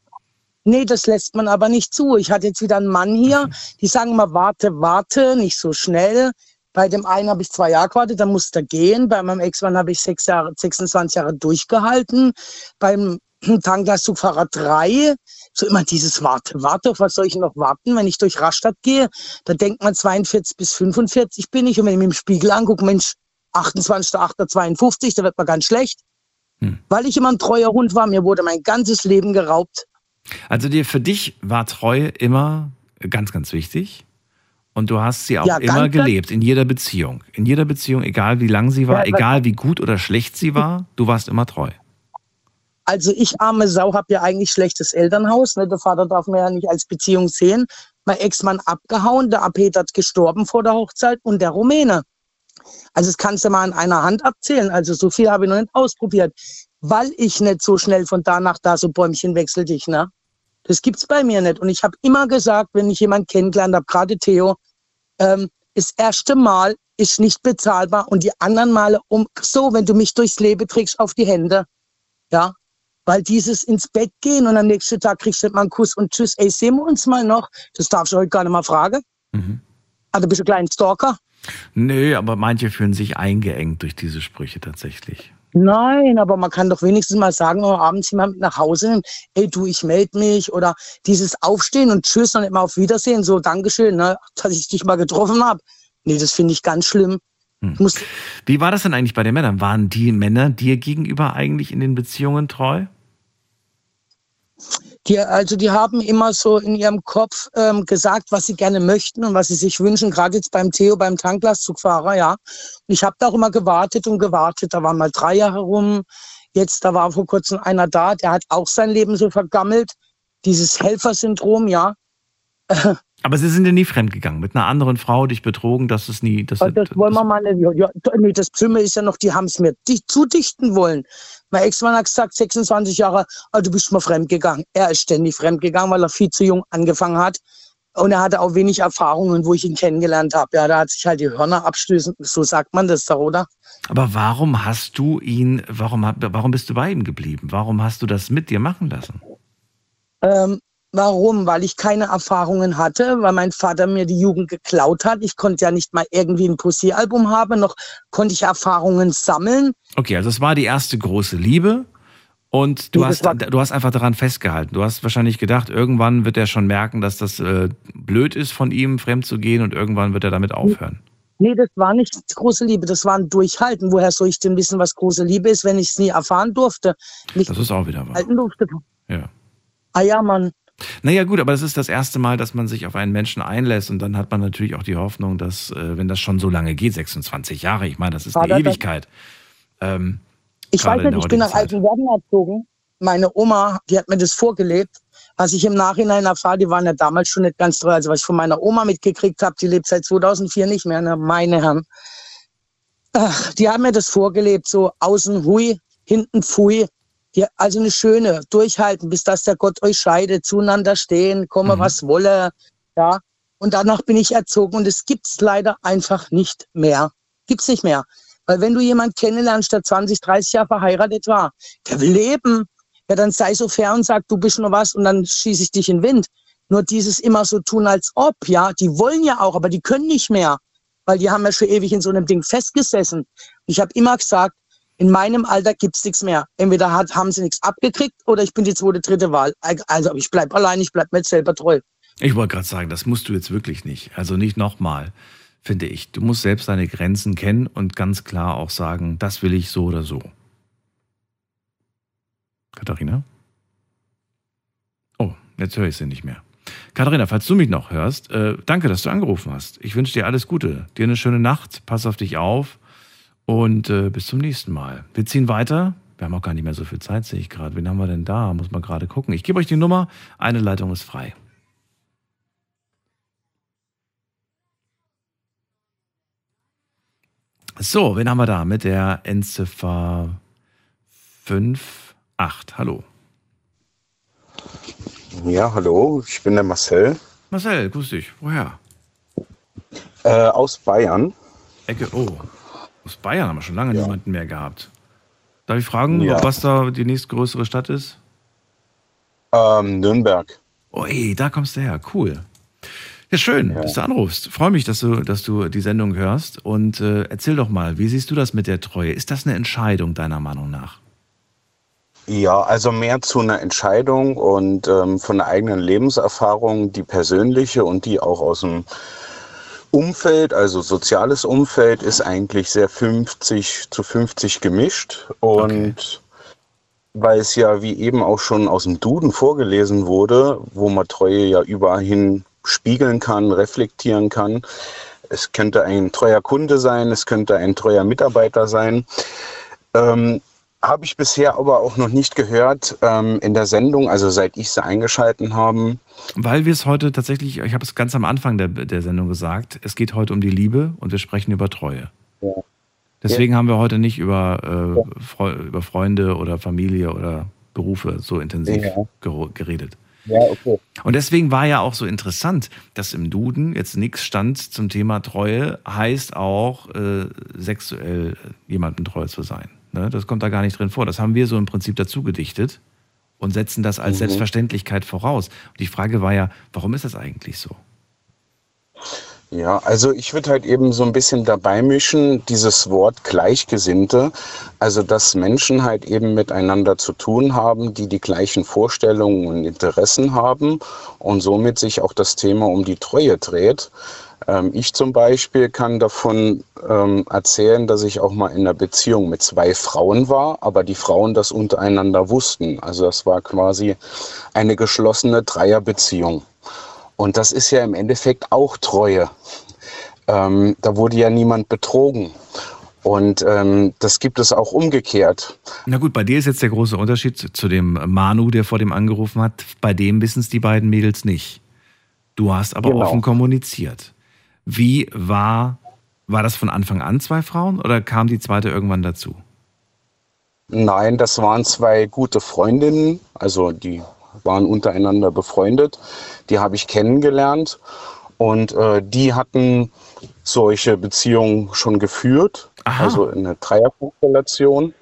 Nee, das lässt man aber nicht zu. Ich hatte jetzt wieder einen Mann hier, die sagen mal, warte, warte, nicht so schnell. Bei dem einen habe ich zwei Jahre gewartet, dann musste er gehen. Bei meinem Ex-Mann habe ich sechs Jahre, 26 Jahre durchgehalten. Beim Tanklastfahrer drei. So immer dieses Warte, warte, auf was soll ich noch warten, wenn ich durch Rastatt gehe? Da denkt man 42 bis 45 bin ich. Und wenn ich mir im Spiegel angucke, Mensch, 28.8.52, da wird man ganz schlecht. Hm. Weil ich immer ein treuer Hund war, mir wurde mein ganzes Leben geraubt. Also dir, für dich war Treue immer ganz, ganz wichtig. Und du hast sie auch ja, immer gelebt, in jeder Beziehung. In jeder Beziehung, egal wie lang sie war, ja, egal wie gut oder schlecht sie war, du warst immer treu. Also ich, arme Sau, habe ja eigentlich schlechtes Elternhaus. Ne? Der Vater darf man ja nicht als Beziehung sehen. Mein Ex-Mann abgehauen, der Apetert gestorben vor der Hochzeit und der Rumäne. Also das kannst du mal an einer Hand abzählen. Also so viel habe ich noch nicht ausprobiert, weil ich nicht so schnell von da nach da so Bäumchen wechsel dich. Ne? Das gibt's bei mir nicht. Und ich habe immer gesagt, wenn ich jemanden kennengelernt habe, gerade Theo, ähm, das erste Mal ist nicht bezahlbar und die anderen Male um so, wenn du mich durchs Leben trägst auf die Hände, ja, weil dieses ins Bett gehen und am nächsten Tag kriegst du mal einen Kuss und tschüss, ey, sehen wir uns mal noch, das darfst du heute gar nicht mal fragen. Mhm. Also bist du ein kleiner Stalker? Nö, aber manche fühlen sich eingeengt durch diese Sprüche tatsächlich. Nein, aber man kann doch wenigstens mal sagen, oh, abends jemand nach Hause nimmt, ey du, ich melde mich oder dieses Aufstehen und Tschüss und immer auf Wiedersehen, so Dankeschön, ne, dass ich dich mal getroffen habe. Nee, das finde ich ganz schlimm. Hm. Wie war das denn eigentlich bei den Männern? Waren die Männer dir gegenüber eigentlich in den Beziehungen treu? Die, also die haben immer so in ihrem Kopf ähm, gesagt, was sie gerne möchten und was sie sich wünschen, gerade jetzt beim Theo, beim Tanklastzugfahrer, ja. Und ich habe da auch immer gewartet und gewartet. Da waren mal drei Jahre rum. Jetzt, da war vor kurzem einer da, der hat auch sein Leben so vergammelt. Dieses Helfersyndrom, ja. Aber Sie sind ja nie fremdgegangen. Mit einer anderen Frau dich betrogen, das ist nie. Das, das, das wollen wir mal. Ja, nee, das Schlimme ist ja noch, die haben es mir zudichten wollen. Mein Ex-Mann hat gesagt, 26 Jahre, oh, du bist mal fremdgegangen. Er ist ständig fremdgegangen, weil er viel zu jung angefangen hat. Und er hatte auch wenig Erfahrungen, wo ich ihn kennengelernt habe. Ja, da hat sich halt die Hörner abstößen. So sagt man das da, oder? Aber warum hast du ihn, warum, warum bist du bei ihm geblieben? Warum hast du das mit dir machen lassen? Ähm, Warum? Weil ich keine Erfahrungen hatte, weil mein Vater mir die Jugend geklaut hat. Ich konnte ja nicht mal irgendwie ein Poesiealbum haben, noch konnte ich Erfahrungen sammeln. Okay, also es war die erste große Liebe und du, hast, du hast einfach daran festgehalten. Du hast wahrscheinlich gedacht, irgendwann wird er schon merken, dass das äh, blöd ist, von ihm fremd zu gehen und irgendwann wird er damit aufhören. Nee, das war nicht große Liebe, das war ein Durchhalten. Woher soll ich denn wissen, was große Liebe ist, wenn ich es nie erfahren durfte? Nicht das ist auch wieder wahr. Durfte. Ja. Ah ja, Mann. Naja, gut, aber das ist das erste Mal, dass man sich auf einen Menschen einlässt und dann hat man natürlich auch die Hoffnung, dass, äh, wenn das schon so lange geht, 26 Jahre, ich meine, das ist War eine das Ewigkeit. Ähm, ich weiß nicht, ich bin nach Altenwerden erzogen. Meine Oma, die hat mir das vorgelebt. Was ich im Nachhinein erfahre, die waren ja damals schon nicht ganz treu. Also was ich von meiner Oma mitgekriegt habe, die lebt seit 2004 nicht mehr, ne? meine Herren. Ach, die haben mir das vorgelebt, so außen hui, hinten pfui. Ja, also eine schöne, durchhalten, bis dass der Gott euch scheidet, zueinander stehen, komme mhm. was wolle, ja. Und danach bin ich erzogen und es gibt's leider einfach nicht mehr. Gibt's nicht mehr. Weil wenn du jemanden kennenlernst, der 20, 30 Jahre verheiratet war, der will leben, ja, dann sei so fair und sag, du bist nur was und dann schieße ich dich in den Wind. Nur dieses immer so tun, als ob, ja, die wollen ja auch, aber die können nicht mehr, weil die haben ja schon ewig in so einem Ding festgesessen. Ich habe immer gesagt, In meinem Alter gibt es nichts mehr. Entweder hat, haben sie nichts abgekriegt oder ich bin die zweite, dritte Wahl. Also ich bleibe allein, ich bleibe mir selber treu. Ich wollte gerade sagen, das musst du jetzt wirklich nicht. Also nicht nochmal, finde ich. Du musst selbst deine Grenzen kennen und ganz klar auch sagen, das will ich so oder so. Katharina? Oh, jetzt höre ich sie nicht mehr. Katharina, falls du mich noch hörst, äh, danke, dass du angerufen hast. Ich wünsche dir alles Gute. Dir eine schöne Nacht, pass auf dich auf und äh, bis zum nächsten Mal. Wir ziehen weiter. Wir haben auch gar nicht mehr so viel Zeit, sehe ich gerade. Wen haben wir denn da? Muss man gerade gucken. Ich gebe euch die Nummer. Eine Leitung ist frei. So, wen haben wir da mit der Endziffer 58? Hallo. Ja, hallo, ich bin der Marcel. Marcel, grüß dich. Woher? Äh, aus Bayern. Ecke, oh. Aus Bayern haben wir schon lange ja. niemanden mehr gehabt. Darf ich fragen, ja. was da die nächstgrößere Stadt ist? Ähm, Nürnberg. Ey, da kommst du her. Cool. Ja, schön, ja. dass du anrufst. Freue mich, dass du, dass du die Sendung hörst. Und äh, erzähl doch mal, wie siehst du das mit der Treue? Ist das eine Entscheidung deiner Meinung nach? Ja, also mehr zu einer Entscheidung und ähm, von der eigenen Lebenserfahrung, die persönliche und die auch aus dem Umfeld, also soziales Umfeld, ist eigentlich sehr 50 zu 50 gemischt. Und okay. weil es ja, wie eben auch schon aus dem Duden vorgelesen wurde, wo man Treue ja überall hin spiegeln kann, reflektieren kann. Es könnte ein treuer Kunde sein, es könnte ein treuer Mitarbeiter sein. Ähm, habe ich bisher aber auch noch nicht gehört ähm, in der Sendung, also seit ich sie eingeschalten habe. Weil wir es heute tatsächlich, ich habe es ganz am Anfang der, der Sendung gesagt, es geht heute um die Liebe und wir sprechen über Treue. Ja. Deswegen ja. haben wir heute nicht über, äh, ja. über Freunde oder Familie oder Berufe so intensiv geredet. Ja, okay. Und deswegen war ja auch so interessant, dass im Duden jetzt nichts stand zum Thema Treue, heißt auch äh, sexuell jemandem treu zu sein. Ne? Das kommt da gar nicht drin vor. Das haben wir so im Prinzip dazu gedichtet und setzen das als mhm. Selbstverständlichkeit voraus. Und die Frage war ja, warum ist das eigentlich so? Ja, also ich würde halt eben so ein bisschen dabei mischen, dieses Wort Gleichgesinnte, also dass Menschen halt eben miteinander zu tun haben, die die gleichen Vorstellungen und Interessen haben und somit sich auch das Thema um die Treue dreht. Ähm, ich zum Beispiel kann davon ähm, erzählen, dass ich auch mal in einer Beziehung mit zwei Frauen war, aber die Frauen das untereinander wussten. Also das war quasi eine geschlossene Dreierbeziehung. Und das ist ja im Endeffekt auch Treue. Ähm, da wurde ja niemand betrogen. Und ähm, das gibt es auch umgekehrt. Na gut, bei dir ist jetzt der große Unterschied zu dem Manu, der vor dem angerufen hat. Bei dem wissen es die beiden Mädels nicht. Du hast aber genau. offen kommuniziert. Wie war, war das von Anfang an zwei Frauen oder kam die zweite irgendwann dazu? Nein, das waren zwei gute Freundinnen, also die waren untereinander befreundet. Die habe ich kennengelernt und äh, die hatten solche Beziehungen schon geführt, Aha. also in einer Dreierkonstellation.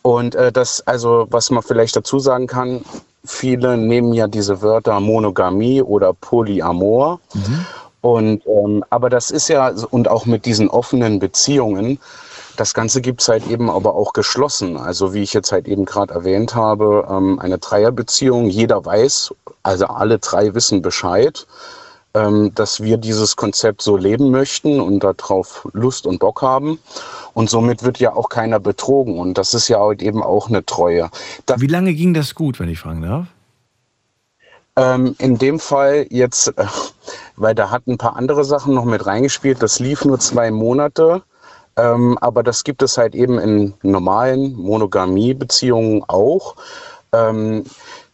Und äh, das, also was man vielleicht dazu sagen kann, viele nehmen ja diese Wörter Monogamie oder Polyamor. Mhm. Und ähm, aber das ist ja, und auch mit diesen offenen Beziehungen, das Ganze gibt es halt eben aber auch geschlossen. Also wie ich jetzt halt eben gerade erwähnt habe, ähm, eine Dreierbeziehung, jeder weiß, also alle drei wissen Bescheid, ähm, dass wir dieses Konzept so leben möchten und darauf Lust und Bock haben. Und somit wird ja auch keiner betrogen. Und das ist ja halt eben auch eine Treue. Das wie lange ging das gut, wenn ich fragen darf? Ähm, in dem Fall jetzt, äh, weil da hat ein paar andere Sachen noch mit reingespielt. Das lief nur zwei Monate. Ähm, aber das gibt es halt eben in normalen Monogamie-Beziehungen auch. Ähm,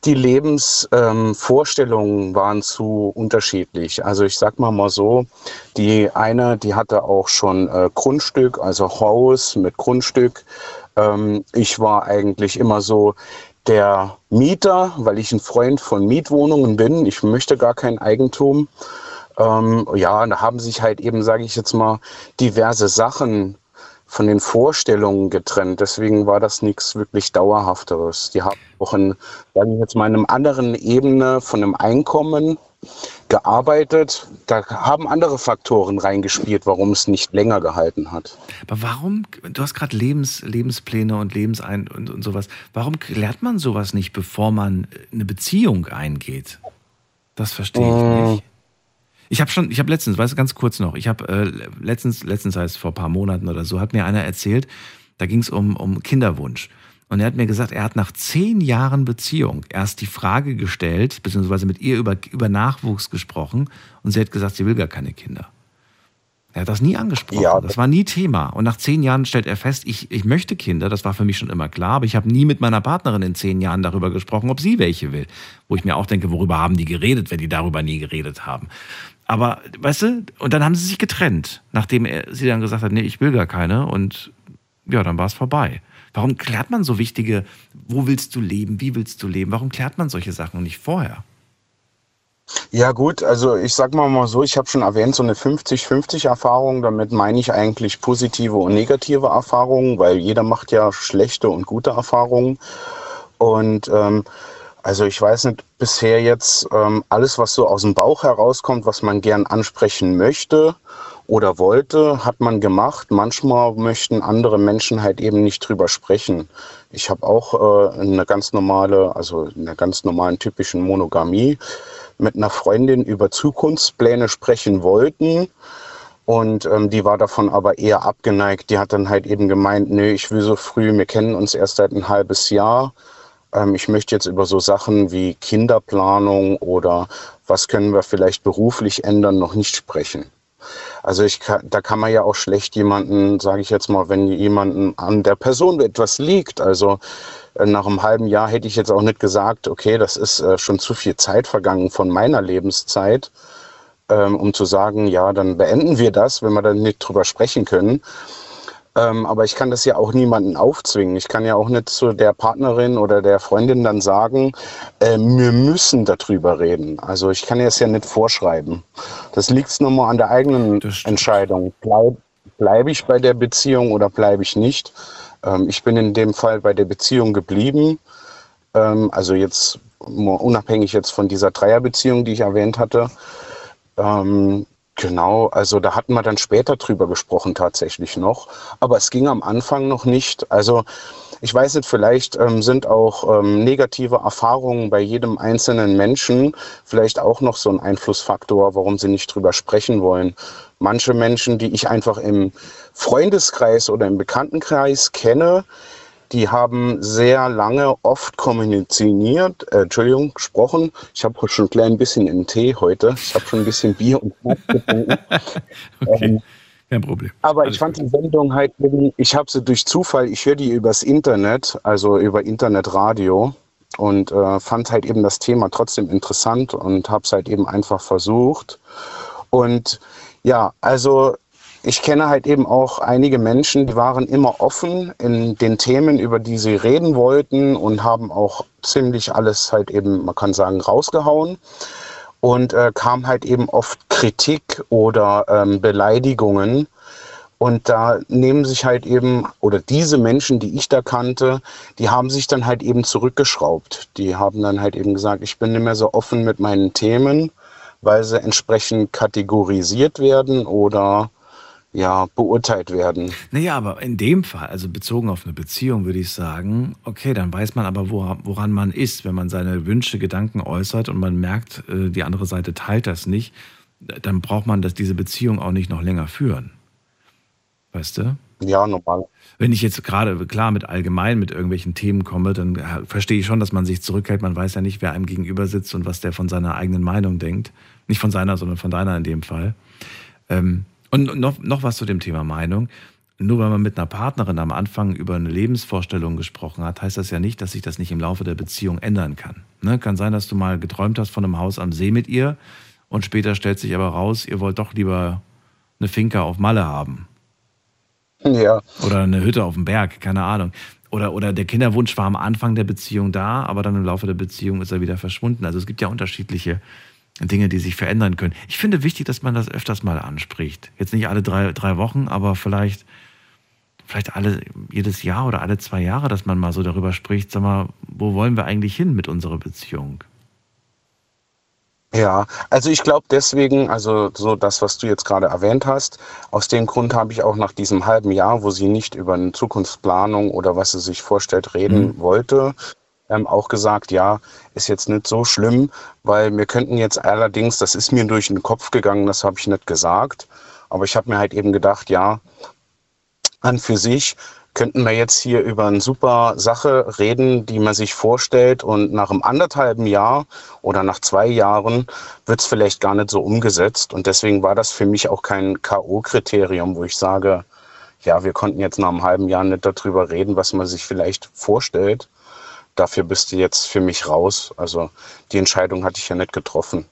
die Lebensvorstellungen ähm, waren zu unterschiedlich. Also ich sag mal mal so, die eine, die hatte auch schon äh, Grundstück, also Haus mit Grundstück. Ähm, ich war eigentlich immer so der Mieter, weil ich ein Freund von Mietwohnungen bin. Ich möchte gar kein Eigentum. Ähm, ja, da haben sich halt eben, sage ich jetzt mal, diverse Sachen von den Vorstellungen getrennt. Deswegen war das nichts wirklich Dauerhafteres. Die haben auch in, sage ich jetzt mal, in einer anderen Ebene von einem Einkommen gearbeitet. Da haben andere Faktoren reingespielt, warum es nicht länger gehalten hat. Aber warum, du hast gerade Lebens, Lebenspläne und Lebensein und, und sowas. Warum klärt man sowas nicht, bevor man eine Beziehung eingeht? Das verstehe ich äh. nicht. Ich habe schon, ich habe letztens, weißt du, ganz kurz noch, ich habe äh, letztens, letztens heißt vor ein paar Monaten oder so, hat mir einer erzählt, da ging es um, um Kinderwunsch. Und er hat mir gesagt, er hat nach zehn Jahren Beziehung erst die Frage gestellt, beziehungsweise mit ihr über, über Nachwuchs gesprochen und sie hat gesagt, sie will gar keine Kinder. Er hat das nie angesprochen. Ja. Das war nie Thema. Und nach zehn Jahren stellt er fest, ich, ich möchte Kinder. Das war für mich schon immer klar. Aber ich habe nie mit meiner Partnerin in zehn Jahren darüber gesprochen, ob sie welche will. Wo ich mir auch denke, worüber haben die geredet, wenn die darüber nie geredet haben. Aber, weißt du, und dann haben sie sich getrennt, nachdem er, sie dann gesagt hat, nee, ich will gar keine. Und ja, dann war es vorbei. Warum klärt man so wichtige, wo willst du leben, wie willst du leben? Warum klärt man solche Sachen nicht vorher? Ja gut, also ich sag mal mal so, ich habe schon erwähnt, so eine 50-50 Erfahrung, damit meine ich eigentlich positive und negative Erfahrungen, weil jeder macht ja schlechte und gute Erfahrungen. Und ähm, also ich weiß nicht, bisher jetzt ähm, alles, was so aus dem Bauch herauskommt, was man gern ansprechen möchte oder wollte, hat man gemacht. Manchmal möchten andere Menschen halt eben nicht drüber sprechen. Ich habe auch äh, eine ganz normale, also eine ganz normalen typischen Monogamie mit einer Freundin über Zukunftspläne sprechen wollten. Und ähm, die war davon aber eher abgeneigt. Die hat dann halt eben gemeint, nö, ich will so früh, wir kennen uns erst seit ein halbes Jahr. Ähm, ich möchte jetzt über so Sachen wie Kinderplanung oder was können wir vielleicht beruflich ändern, noch nicht sprechen. Also ich kann, da kann man ja auch schlecht jemanden, sage ich jetzt mal, wenn jemanden an der Person etwas liegt. Also äh, nach einem halben Jahr hätte ich jetzt auch nicht gesagt, okay, das ist äh, schon zu viel Zeit vergangen von meiner Lebenszeit, ähm, um zu sagen, ja, dann beenden wir das, wenn wir dann nicht drüber sprechen können. Ähm, aber ich kann das ja auch niemanden aufzwingen. Ich kann ja auch nicht zu der Partnerin oder der Freundin dann sagen, äh, wir müssen darüber reden. Also ich kann es ja nicht vorschreiben. Das liegt nur mal an der eigenen Entscheidung. Bleib, bleibe ich bei der Beziehung oder bleibe ich nicht? Ähm, ich bin in dem Fall bei der Beziehung geblieben. Ähm, also jetzt unabhängig jetzt von dieser Dreierbeziehung, die ich erwähnt hatte. Ähm, Genau, also da hatten wir dann später drüber gesprochen tatsächlich noch, aber es ging am Anfang noch nicht. Also ich weiß nicht, vielleicht ähm, sind auch ähm, negative Erfahrungen bei jedem einzelnen Menschen vielleicht auch noch so ein Einflussfaktor, warum sie nicht drüber sprechen wollen. Manche Menschen, die ich einfach im Freundeskreis oder im Bekanntenkreis kenne, die haben sehr lange oft kommuniziert, äh, Entschuldigung, gesprochen. Ich habe schon ein klein bisschen in Tee heute. Ich habe schon ein bisschen Bier und getrunken. okay. Ähm, kein Problem. Aber Alles ich fand gut. die Sendung halt, ich habe sie durch Zufall, ich höre die übers Internet, also über Internetradio und äh, fand halt eben das Thema trotzdem interessant und habe es halt eben einfach versucht. Und ja, also ich kenne halt eben auch einige Menschen, die waren immer offen in den Themen, über die sie reden wollten und haben auch ziemlich alles halt eben, man kann sagen, rausgehauen. Und äh, kam halt eben oft Kritik oder ähm, Beleidigungen. Und da nehmen sich halt eben, oder diese Menschen, die ich da kannte, die haben sich dann halt eben zurückgeschraubt. Die haben dann halt eben gesagt, ich bin nicht mehr so offen mit meinen Themen, weil sie entsprechend kategorisiert werden oder ja, beurteilt werden. Naja, aber in dem Fall, also bezogen auf eine Beziehung, würde ich sagen, okay, dann weiß man aber, woran man ist, wenn man seine Wünsche, Gedanken äußert und man merkt, äh, die andere Seite teilt das nicht, dann braucht man das, diese Beziehung auch nicht noch länger führen. Weißt du? Ja, normal. Wenn ich jetzt gerade klar mit allgemein mit irgendwelchen Themen komme, dann verstehe ich schon, dass man sich zurückhält. Man weiß ja nicht, wer einem gegenüber sitzt und was der von seiner eigenen Meinung denkt. Nicht von seiner, sondern von deiner in dem Fall. Ähm, und noch, noch was zu dem Thema Meinung. Nur weil man mit einer Partnerin am Anfang über eine Lebensvorstellung gesprochen hat, heißt das ja nicht, dass sich das nicht im Laufe der Beziehung ändern kann. Ne? Kann sein, dass du mal geträumt hast von einem Haus am See mit ihr und später stellt sich aber raus, ihr wollt doch lieber eine Finca auf Malle haben. Ja. Oder eine Hütte auf dem Berg, keine Ahnung. Oder, oder der Kinderwunsch war am Anfang der Beziehung da, aber dann im Laufe der Beziehung ist er wieder verschwunden. Also es gibt ja unterschiedliche Dinge, die sich verändern können. Ich finde wichtig, dass man das öfters mal anspricht. Jetzt nicht alle drei, drei Wochen, aber vielleicht, vielleicht alle, jedes Jahr oder alle zwei Jahre, dass man mal so darüber spricht, sag mal, wo wollen wir eigentlich hin mit unserer Beziehung? Ja, also ich glaube deswegen, also so das, was du jetzt gerade erwähnt hast, aus dem Grund habe ich auch nach diesem halben Jahr, wo sie nicht über eine Zukunftsplanung oder was sie sich vorstellt reden mhm. wollte, ähm, auch gesagt, ja, ist jetzt nicht so schlimm, weil wir könnten jetzt allerdings, das ist mir durch den Kopf gegangen, das habe ich nicht gesagt, aber ich habe mir halt eben gedacht, ja, an für sich könnten wir jetzt hier über eine super Sache reden, die man sich vorstellt und nach einem anderthalben Jahr oder nach zwei Jahren wird es vielleicht gar nicht so umgesetzt. Und deswegen war das für mich auch kein K.O.-Kriterium, wo ich sage, ja, wir konnten jetzt nach einem halben Jahr nicht darüber reden, was man sich vielleicht vorstellt. Dafür bist du jetzt für mich raus. Also die Entscheidung hatte ich ja nicht getroffen.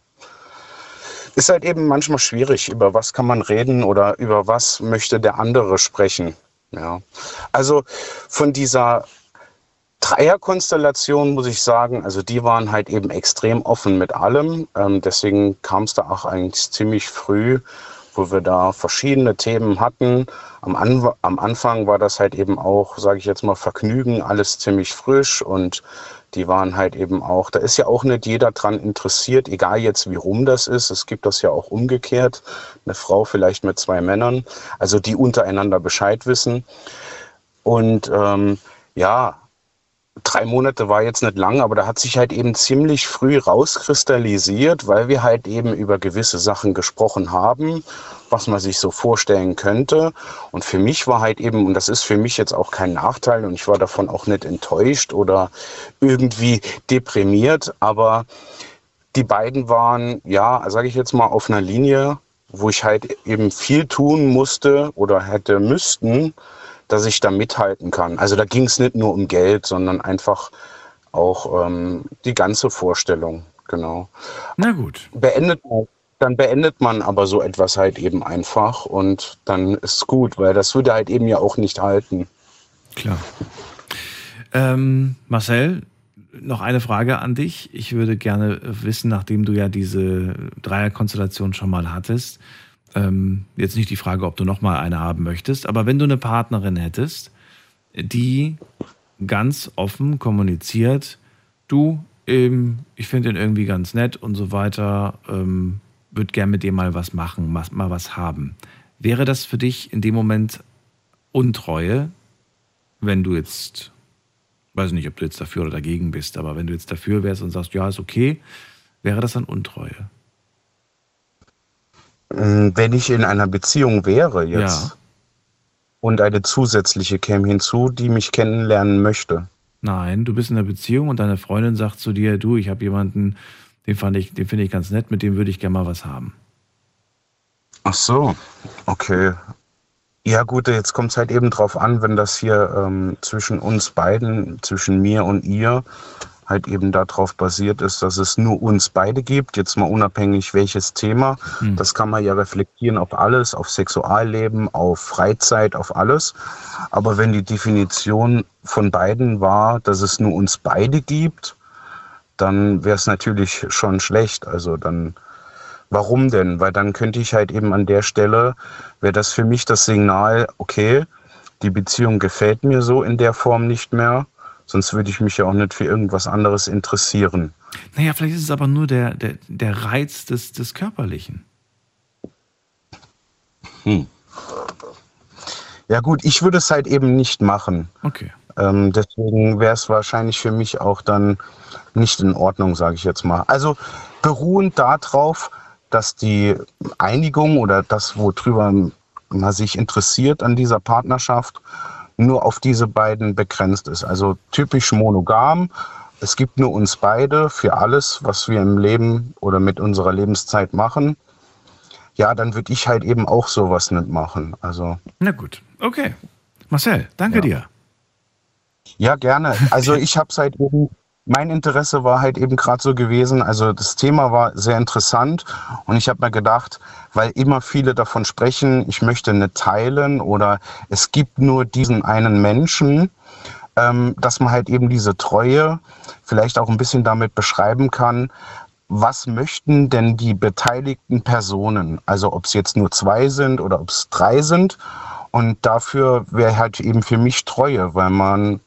Ist halt eben manchmal schwierig, über was kann man reden oder über was möchte der andere sprechen. Ja, also von dieser Dreierkonstellation muss ich sagen, also die waren halt eben extrem offen mit allem. Ähm, deswegen kam es da auch eigentlich ziemlich früh, wo wir da verschiedene Themen hatten. Am, An am Anfang war das halt eben auch, sage ich jetzt mal, Vergnügen, alles ziemlich frisch und die waren halt eben auch, da ist ja auch nicht jeder dran interessiert, egal jetzt wie rum das ist. Es gibt das ja auch umgekehrt. Eine Frau vielleicht mit zwei Männern, also die untereinander Bescheid wissen. Und ähm, ja, drei Monate war jetzt nicht lang, aber da hat sich halt eben ziemlich früh rauskristallisiert, weil wir halt eben über gewisse Sachen gesprochen haben, was man sich so vorstellen könnte. Und für mich war halt eben, und das ist für mich jetzt auch kein Nachteil, und ich war davon auch nicht enttäuscht oder irgendwie deprimiert, aber die beiden waren, ja, sage ich jetzt mal, auf einer Linie, wo ich halt eben viel tun musste oder hätte müssten, dass ich da mithalten kann. Also da ging es nicht nur um Geld, sondern einfach auch ähm, die ganze Vorstellung, genau. Na gut. Beendet, dann beendet man aber so etwas halt eben einfach und dann ist gut, weil das würde halt eben ja auch nicht halten. Klar. Ähm, Marcel, noch eine Frage an dich. Ich würde gerne wissen, nachdem du ja diese Dreierkonstellation schon mal hattest, ähm, jetzt nicht die Frage, ob du noch mal eine haben möchtest, aber wenn du eine Partnerin hättest, die ganz offen kommuniziert, du, ähm, ich finde ihn irgendwie ganz nett und so weiter, ähm, würde gern mit dir mal was machen, mal, mal was haben. Wäre das für dich in dem Moment Untreue, wenn du jetzt, weiß nicht, ob du jetzt dafür oder dagegen bist, aber wenn du jetzt dafür wärst und sagst, ja, ist okay, wäre das dann Untreue? Hm, wenn ich in einer Beziehung wäre jetzt ja. und eine zusätzliche käme hinzu, die mich kennenlernen möchte. Nein, du bist in einer Beziehung und deine Freundin sagt zu dir, du, ich habe jemanden, den fand ich, den finde ich ganz nett, mit dem würde ich gerne mal was haben. Ach so, okay. Ja gut, jetzt kommt es halt eben drauf an, wenn das hier ähm, zwischen uns beiden, zwischen mir und ihr, halt eben darauf basiert ist, dass es nur uns beide gibt, jetzt mal unabhängig welches Thema. Mhm. Das kann man ja reflektieren auf alles, auf Sexualleben, auf Freizeit, auf alles. Aber wenn die Definition von beiden war, dass es nur uns beide gibt, dann wäre es natürlich schon schlecht. Also dann, warum denn? Weil dann könnte ich halt eben an der Stelle, wäre das für mich das Signal, okay, die Beziehung gefällt mir so in der Form nicht mehr Sonst würde ich mich ja auch nicht für irgendwas anderes interessieren. Naja, vielleicht ist es aber nur der, der, der Reiz des, des Körperlichen. Hm. Ja gut, ich würde es halt eben nicht machen. Okay. Ähm, deswegen wäre es wahrscheinlich für mich auch dann nicht in Ordnung, sage ich jetzt mal. Also beruhend darauf, dass die Einigung oder das, worüber man sich interessiert an dieser Partnerschaft, nur auf diese beiden begrenzt ist. Also typisch monogam. Es gibt nur uns beide für alles, was wir im Leben oder mit unserer Lebenszeit machen. Ja, dann würde ich halt eben auch sowas nicht machen. Also. Na gut, okay. Marcel, danke ja. dir. Ja, gerne. Also ich habe seit eben mein Interesse war halt eben gerade so gewesen, also das Thema war sehr interessant und ich habe mir gedacht, weil immer viele davon sprechen, ich möchte nicht teilen oder es gibt nur diesen einen Menschen, ähm, dass man halt eben diese Treue vielleicht auch ein bisschen damit beschreiben kann, was möchten denn die beteiligten Personen, also ob es jetzt nur zwei sind oder ob es drei sind und dafür wäre halt eben für mich Treue, weil man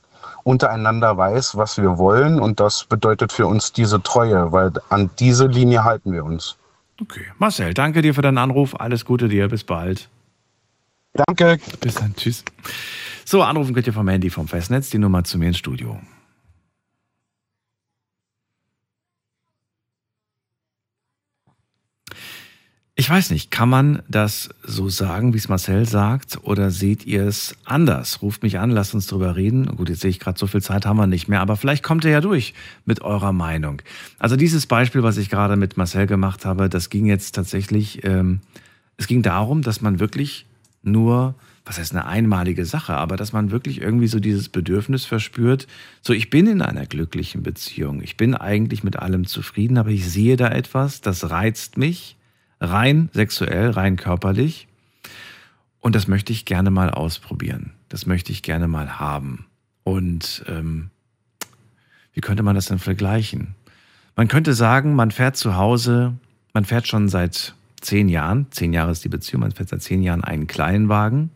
untereinander weiß, was wir wollen. Und das bedeutet für uns diese Treue, weil an diese Linie halten wir uns. Okay. Marcel, danke dir für deinen Anruf. Alles Gute dir. Bis bald. Danke. Bis dann. Tschüss. So, anrufen könnt ihr vom Handy vom Festnetz die Nummer zu mir ins Studio. Ich weiß nicht, kann man das so sagen, wie es Marcel sagt, oder seht ihr es anders? Ruft mich an, lasst uns drüber reden. Gut, jetzt sehe ich gerade, so viel Zeit haben wir nicht mehr, aber vielleicht kommt ihr ja durch mit eurer Meinung. Also dieses Beispiel, was ich gerade mit Marcel gemacht habe, das ging jetzt tatsächlich, ähm, es ging darum, dass man wirklich nur, was heißt eine einmalige Sache, aber dass man wirklich irgendwie so dieses Bedürfnis verspürt, so ich bin in einer glücklichen Beziehung, ich bin eigentlich mit allem zufrieden, aber ich sehe da etwas, das reizt mich rein sexuell, rein körperlich. Und das möchte ich gerne mal ausprobieren. Das möchte ich gerne mal haben. Und ähm, wie könnte man das denn vergleichen? Man könnte sagen, man fährt zu Hause, man fährt schon seit zehn Jahren, zehn Jahre ist die Beziehung, man fährt seit zehn Jahren einen Kleinwagen.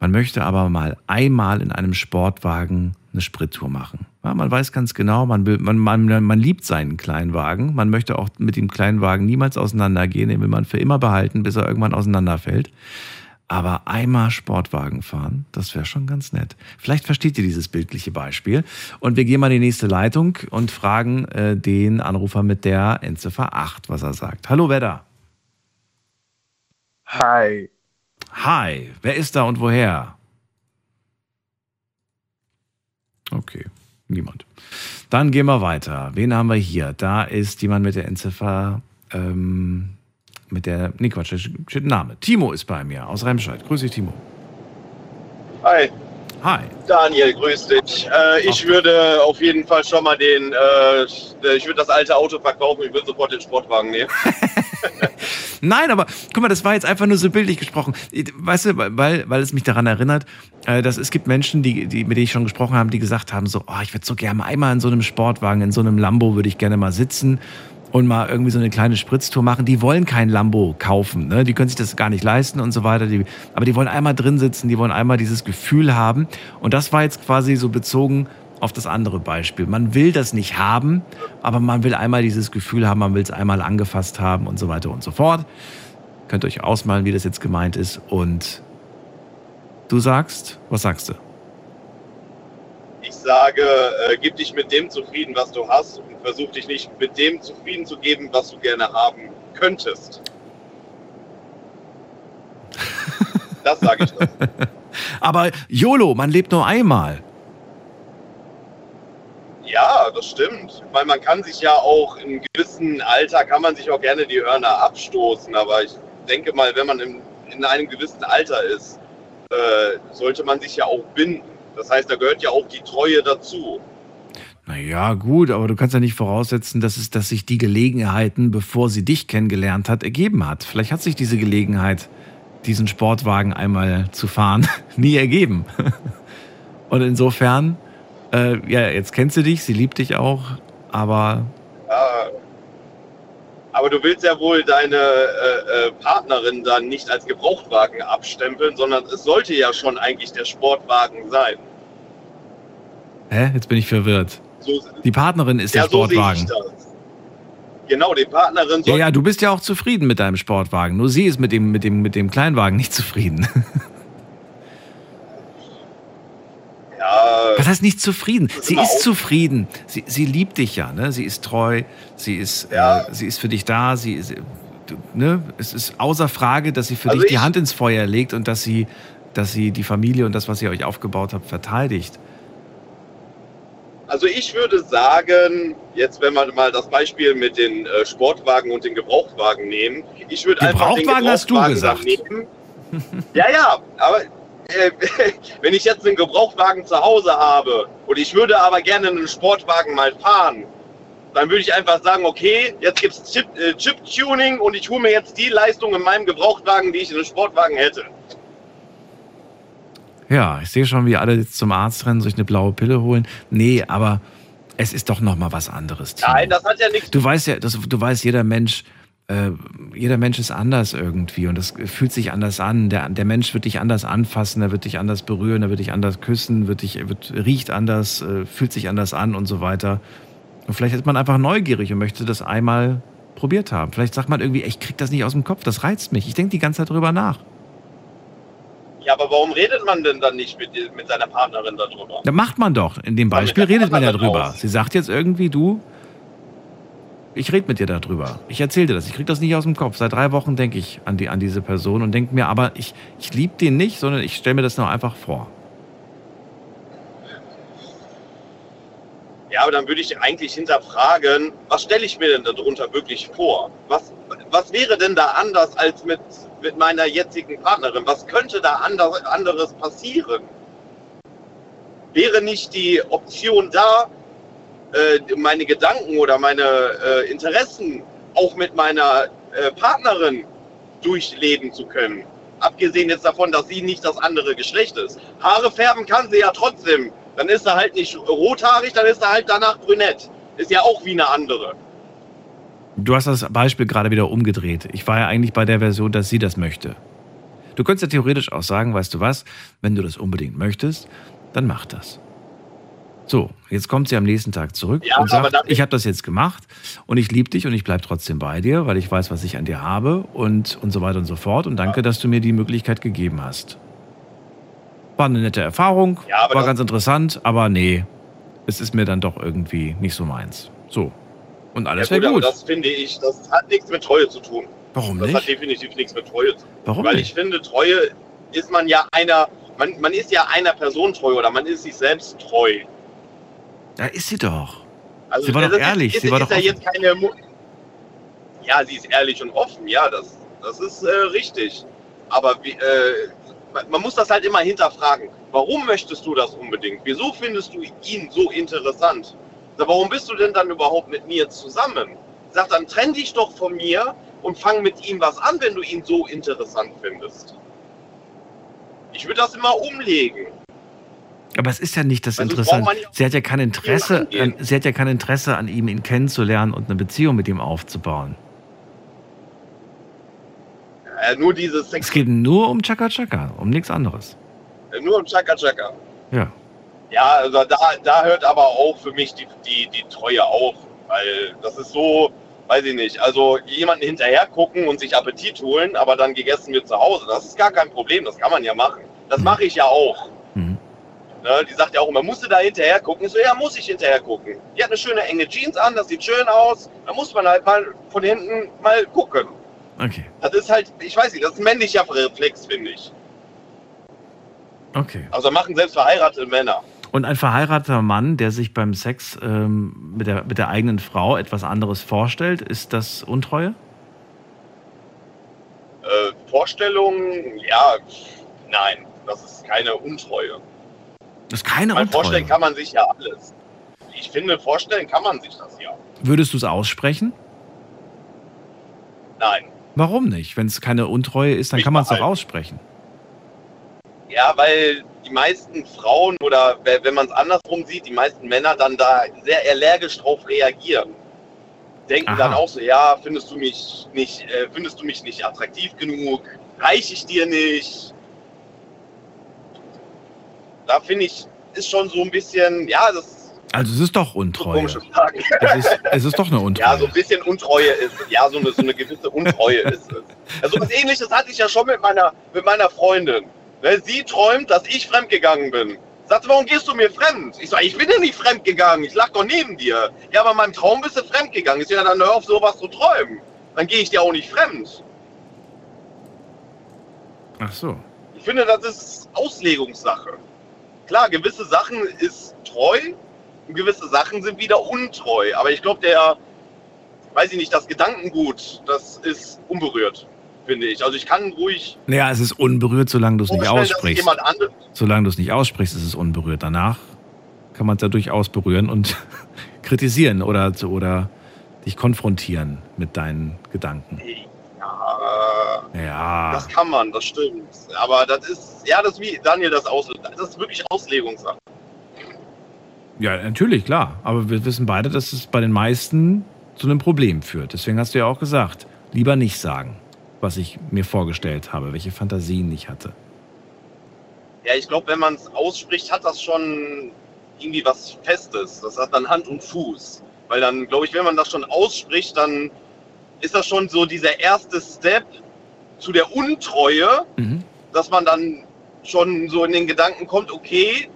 Man möchte aber mal einmal in einem Sportwagen eine Sprittour machen. Ja, man weiß ganz genau, man, will, man, man, man liebt seinen Kleinwagen. Man möchte auch mit dem Kleinwagen niemals auseinandergehen. Den will man für immer behalten, bis er irgendwann auseinanderfällt. Aber einmal Sportwagen fahren, das wäre schon ganz nett. Vielleicht versteht ihr dieses bildliche Beispiel. Und wir gehen mal in die nächste Leitung und fragen äh, den Anrufer mit der Endziffer 8, was er sagt. Hallo, wer da? Hi. Hi, wer ist da und woher? Okay, niemand. Dann gehen wir weiter. Wen haben wir hier? Da ist jemand mit der Endziffer, ähm, mit der, nee Quatsch, steht ein Name. Timo ist bei mir aus Remscheid. Grüß dich, Timo. Hi. Hi. Daniel, grüß dich. Äh, ich Ach. würde auf jeden Fall schon mal den, äh, ich würde das alte Auto verkaufen, ich würde sofort den Sportwagen nehmen. Nein, aber guck mal, das war jetzt einfach nur so bildlich gesprochen. Weißt du, weil, weil es mich daran erinnert, äh, dass es gibt Menschen, die, die, mit denen ich schon gesprochen habe, die gesagt haben: so, oh, ich würde so gerne einmal in so einem Sportwagen, in so einem Lambo würde ich gerne mal sitzen und mal irgendwie so eine kleine Spritztour machen. Die wollen kein Lambo kaufen, ne? die können sich das gar nicht leisten und so weiter. Die, aber die wollen einmal drin sitzen, die wollen einmal dieses Gefühl haben. Und das war jetzt quasi so bezogen auf das andere Beispiel. Man will das nicht haben, aber man will einmal dieses Gefühl haben, man will es einmal angefasst haben und so weiter und so fort. Könnt ihr euch ausmalen, wie das jetzt gemeint ist. Und du sagst, was sagst du? Ich sage, äh, gib dich mit dem zufrieden, was du hast und versuch dich nicht mit dem zufrieden zu geben, was du gerne haben könntest. Das sage ich. Aber YOLO, man lebt nur einmal. Ja, das stimmt. Weil man kann sich ja auch in gewissem Alter, kann man sich auch gerne die Hörner abstoßen. Aber ich denke mal, wenn man in, in einem gewissen Alter ist, äh, sollte man sich ja auch binden. Das heißt, da gehört ja auch die Treue dazu. Naja, gut, aber du kannst ja nicht voraussetzen, dass, es, dass sich die Gelegenheiten, bevor sie dich kennengelernt hat, ergeben hat. Vielleicht hat sich diese Gelegenheit, diesen Sportwagen einmal zu fahren, nie ergeben. Und insofern äh, ja, jetzt kennt sie dich, sie liebt dich auch, aber. Ja, aber du willst ja wohl deine äh, äh, Partnerin dann nicht als Gebrauchtwagen abstempeln, sondern es sollte ja schon eigentlich der Sportwagen sein. Hä? Jetzt bin ich verwirrt. So, die Partnerin ist ja, der Sportwagen. So genau, die Partnerin. Ja, ja, du bist ja auch zufrieden mit deinem Sportwagen. Nur sie ist mit dem, mit dem, mit dem Kleinwagen nicht zufrieden. Was heißt nicht zufrieden? Sie ist zufrieden. Sie, sie liebt dich ja, ne? Sie ist treu. Sie ist, ja. äh, sie ist für dich da. Sie, sie ne? Es ist außer Frage, dass sie für also dich die Hand ins Feuer legt und dass sie, dass sie die Familie und das, was ihr euch aufgebaut habt, verteidigt. Also ich würde sagen, jetzt wenn wir mal das Beispiel mit den äh, Sportwagen und den Gebrauchtwagen nehmen, ich würde einfach den Gebrauchtwagen hast du gesagt. Nehmen. ja, ja, aber äh, wenn ich jetzt einen Gebrauchtwagen zu Hause habe und ich würde aber gerne einen Sportwagen mal fahren, dann würde ich einfach sagen, okay, jetzt gibt es äh, Chip-Tuning Chip und ich hole mir jetzt die Leistung in meinem Gebrauchtwagen, die ich in einem Sportwagen hätte. Ja, ich sehe schon, wie alle jetzt zum Arzt rennen, sich eine blaue Pille holen. Nee, aber es ist doch noch mal was anderes. Timo. Nein, das hat ja nichts. Du weißt ja, das, du weißt, jeder Mensch äh, jeder Mensch ist anders irgendwie und das fühlt sich anders an. Der, der Mensch wird dich anders anfassen, er wird dich anders berühren, er wird dich anders küssen, wird dich, wird, riecht anders, äh, fühlt sich anders an und so weiter. Und vielleicht ist man einfach neugierig und möchte das einmal probiert haben. Vielleicht sagt man irgendwie, ich krieg das nicht aus dem Kopf, das reizt mich. Ich denke die ganze Zeit drüber nach. Ja, aber warum redet man denn dann nicht mit, mit seiner Partnerin darüber? Da macht man doch. In dem Beispiel redet man ja drüber. Aus. Sie sagt jetzt irgendwie, du, ich rede mit dir darüber. Ich erzähle dir das. Ich kriege das nicht aus dem Kopf. Seit drei Wochen denke ich an, die, an diese Person und denke mir, aber ich, ich liebe den nicht, sondern ich stelle mir das nur einfach vor. Ja, aber dann würde ich eigentlich hinterfragen, was stelle ich mir denn darunter wirklich vor? Was, was wäre denn da anders als mit, mit meiner jetzigen Partnerin? Was könnte da anders, anderes passieren? Wäre nicht die Option da, meine Gedanken oder meine äh, Interessen auch mit meiner äh, Partnerin durchleben zu können. Abgesehen jetzt davon, dass sie nicht das andere Geschlecht ist. Haare färben kann sie ja trotzdem. Dann ist er halt nicht rothaarig, dann ist er halt danach brünett. Ist ja auch wie eine andere. Du hast das Beispiel gerade wieder umgedreht. Ich war ja eigentlich bei der Version, dass sie das möchte. Du könntest ja theoretisch auch sagen, weißt du was, wenn du das unbedingt möchtest, dann mach das. So, jetzt kommt sie am nächsten Tag zurück ja, und sagt, ich habe das jetzt gemacht und ich liebe dich und ich bleibe trotzdem bei dir, weil ich weiß, was ich an dir habe und, und so weiter und so fort. Und danke, dass du mir die Möglichkeit gegeben hast. War eine nette Erfahrung, ja, war ganz interessant, aber nee, es ist mir dann doch irgendwie nicht so meins. So. Und alles ja, wäre gut. Das finde ich, das hat nichts mit Treue zu tun. Warum das nicht? Das hat definitiv nichts mit Treue zu tun. Warum Weil nicht? ich finde, Treue ist man ja einer, man, man ist ja einer Person treu oder man ist sich selbst treu. Da ist sie doch. Also, sie war doch ehrlich. Ist, sie war ist doch ja jetzt keine. Ja, sie ist ehrlich und offen. Ja, das, das ist äh, richtig. Aber wie, äh, man muss das halt immer hinterfragen. Warum möchtest du das unbedingt? Wieso findest du ihn so interessant? Warum bist du denn dann überhaupt mit mir zusammen? Sag dann, trenn dich doch von mir und fang mit ihm was an, wenn du ihn so interessant findest. Ich würde das immer umlegen. Aber es ist ja nicht das also Interessante. Sie hat ja kein Interesse, an, sie hat ja kein Interesse an ihm, ihn kennenzulernen und eine Beziehung mit ihm aufzubauen. Äh, nur dieses Sex Es geht nur um Chaka Chaka, um nichts anderes. Äh, nur um Chaka Chaka. Ja. Ja, also da, da hört aber auch für mich die, die, die Treue auf. Weil das ist so, weiß ich nicht, also jemanden hinterher gucken und sich Appetit holen, aber dann gegessen wird zu Hause, das ist gar kein Problem, das kann man ja machen. Das mhm. mache ich ja auch. Mhm. Ne, die sagt ja auch immer, musst du da hinterher gucken? Ich so, ja, muss ich hinterher gucken. Die hat eine schöne enge Jeans an, das sieht schön aus. Da muss man halt mal von hinten mal gucken. Okay. Das ist halt, ich weiß nicht, das ist ein männlicher Reflex, finde ich. Okay. Also machen selbst verheiratete Männer. Und ein verheirateter Mann, der sich beim Sex ähm, mit, der, mit der eigenen Frau etwas anderes vorstellt, ist das Untreue? Äh, Vorstellung, ja, nein, das ist keine Untreue. Das ist keine Weil Untreue. Vorstellen kann man sich ja alles. Ich finde, vorstellen kann man sich das ja. Würdest du es aussprechen? Nein. Warum nicht? Wenn es keine Untreue ist, dann Mich kann man es doch aussprechen. Ja, weil die meisten Frauen oder wenn man es andersrum sieht, die meisten Männer dann da sehr allergisch drauf reagieren. Denken Aha. dann auch so, ja, findest du mich nicht, äh, findest du mich nicht attraktiv genug? Reiche ich dir nicht? Da finde ich, ist schon so ein bisschen, ja, das. Also es ist doch Untreue. Es ist, es ist doch eine Untreue. Ja, so ein bisschen Untreue ist, ja, so eine, so eine gewisse Untreue ist es. Also was ähnliches hatte ich ja schon mit meiner, mit meiner Freundin. Ne, sie träumt, dass ich fremdgegangen bin. Sagt, warum gehst du mir fremd? Ich sage, ich bin ja nicht fremdgegangen, ich lag doch neben dir. Ja, aber in meinem Traum bist du fremdgegangen. Sage, ja, dann hör auf, sowas zu träumen. Dann gehe ich dir auch nicht fremd. Ach so. Ich finde, das ist Auslegungssache. Klar, gewisse Sachen ist treu und gewisse Sachen sind wieder untreu. Aber ich glaube, der, weiß ich nicht, das Gedankengut, das ist unberührt, finde ich. Also ich kann ruhig. Naja, es ist unberührt, solange du es nicht aussprichst. Solange du es nicht aussprichst, ist es unberührt. Danach kann man es ja durchaus berühren und kritisieren oder, oder dich konfrontieren mit deinen Gedanken. Ja, ja. Das kann man, das stimmt. Aber das ist, ja, das ist wie Daniel das aus, das ist wirklich Auslegungssache. Ja, natürlich, klar. Aber wir wissen beide, dass es bei den meisten zu einem Problem führt. Deswegen hast du ja auch gesagt, lieber nicht sagen, was ich mir vorgestellt habe, welche Fantasien ich hatte. Ja, ich glaube, wenn man es ausspricht, hat das schon irgendwie was Festes. Das hat dann Hand und Fuß. Weil dann, glaube ich, wenn man das schon ausspricht, dann ist das schon so dieser erste Step zu der Untreue, mhm. dass man dann schon so in den Gedanken kommt, okay,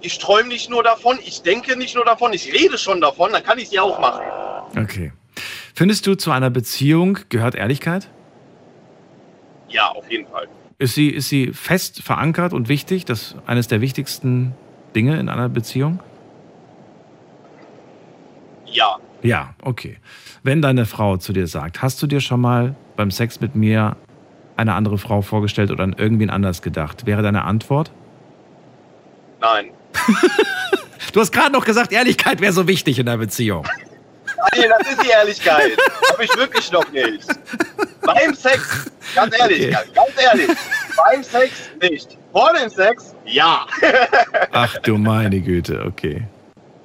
ich träume nicht nur davon, ich denke nicht nur davon, ich rede schon davon, dann kann ich es ja auch machen. Okay. Findest du, zu einer Beziehung gehört Ehrlichkeit? Ja, auf jeden Fall. Ist sie, ist sie fest verankert und wichtig? Das ist eines der wichtigsten Dinge in einer Beziehung? Ja. Ja, okay. Wenn deine Frau zu dir sagt, hast du dir schon mal beim Sex mit mir eine andere Frau vorgestellt oder an irgendwen anders gedacht, wäre deine Antwort? Nein. du hast gerade noch gesagt, Ehrlichkeit wäre so wichtig in der Beziehung. Nee, das ist die Ehrlichkeit. Habe ich wirklich noch nicht. Beim Sex, ganz ehrlich, okay. ganz ehrlich, beim Sex nicht. Vor dem Sex, ja. Ach du meine Güte, okay.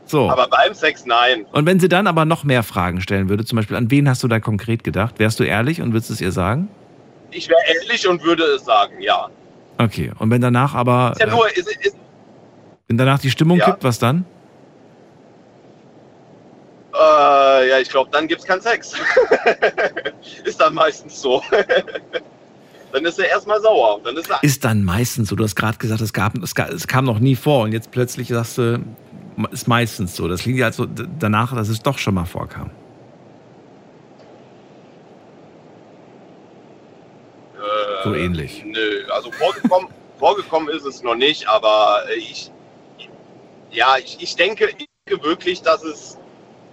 So. Aber beim Sex nein. Und wenn sie dann aber noch mehr Fragen stellen würde, zum Beispiel, an wen hast du da konkret gedacht? Wärst du ehrlich und würdest es ihr sagen? Ich wäre ehrlich und würde es sagen, ja. Okay. Und wenn danach aber. Ist ja nur, ist, ist, wenn danach die Stimmung ja. kippt, was dann? Äh, ja, ich glaube, dann gibt es keinen Sex. ist dann meistens so. dann ist er erstmal sauer. Dann ist, er ist dann meistens so. Du hast gerade gesagt, es, gab, es, es kam noch nie vor und jetzt plötzlich sagst du, ist meistens so. Das liegt ja also danach, dass es doch schon mal vorkam. Äh, so ähnlich. Nö, also vorgekommen, vorgekommen ist es noch nicht, aber ich, ja, ich, ich denke wirklich, dass es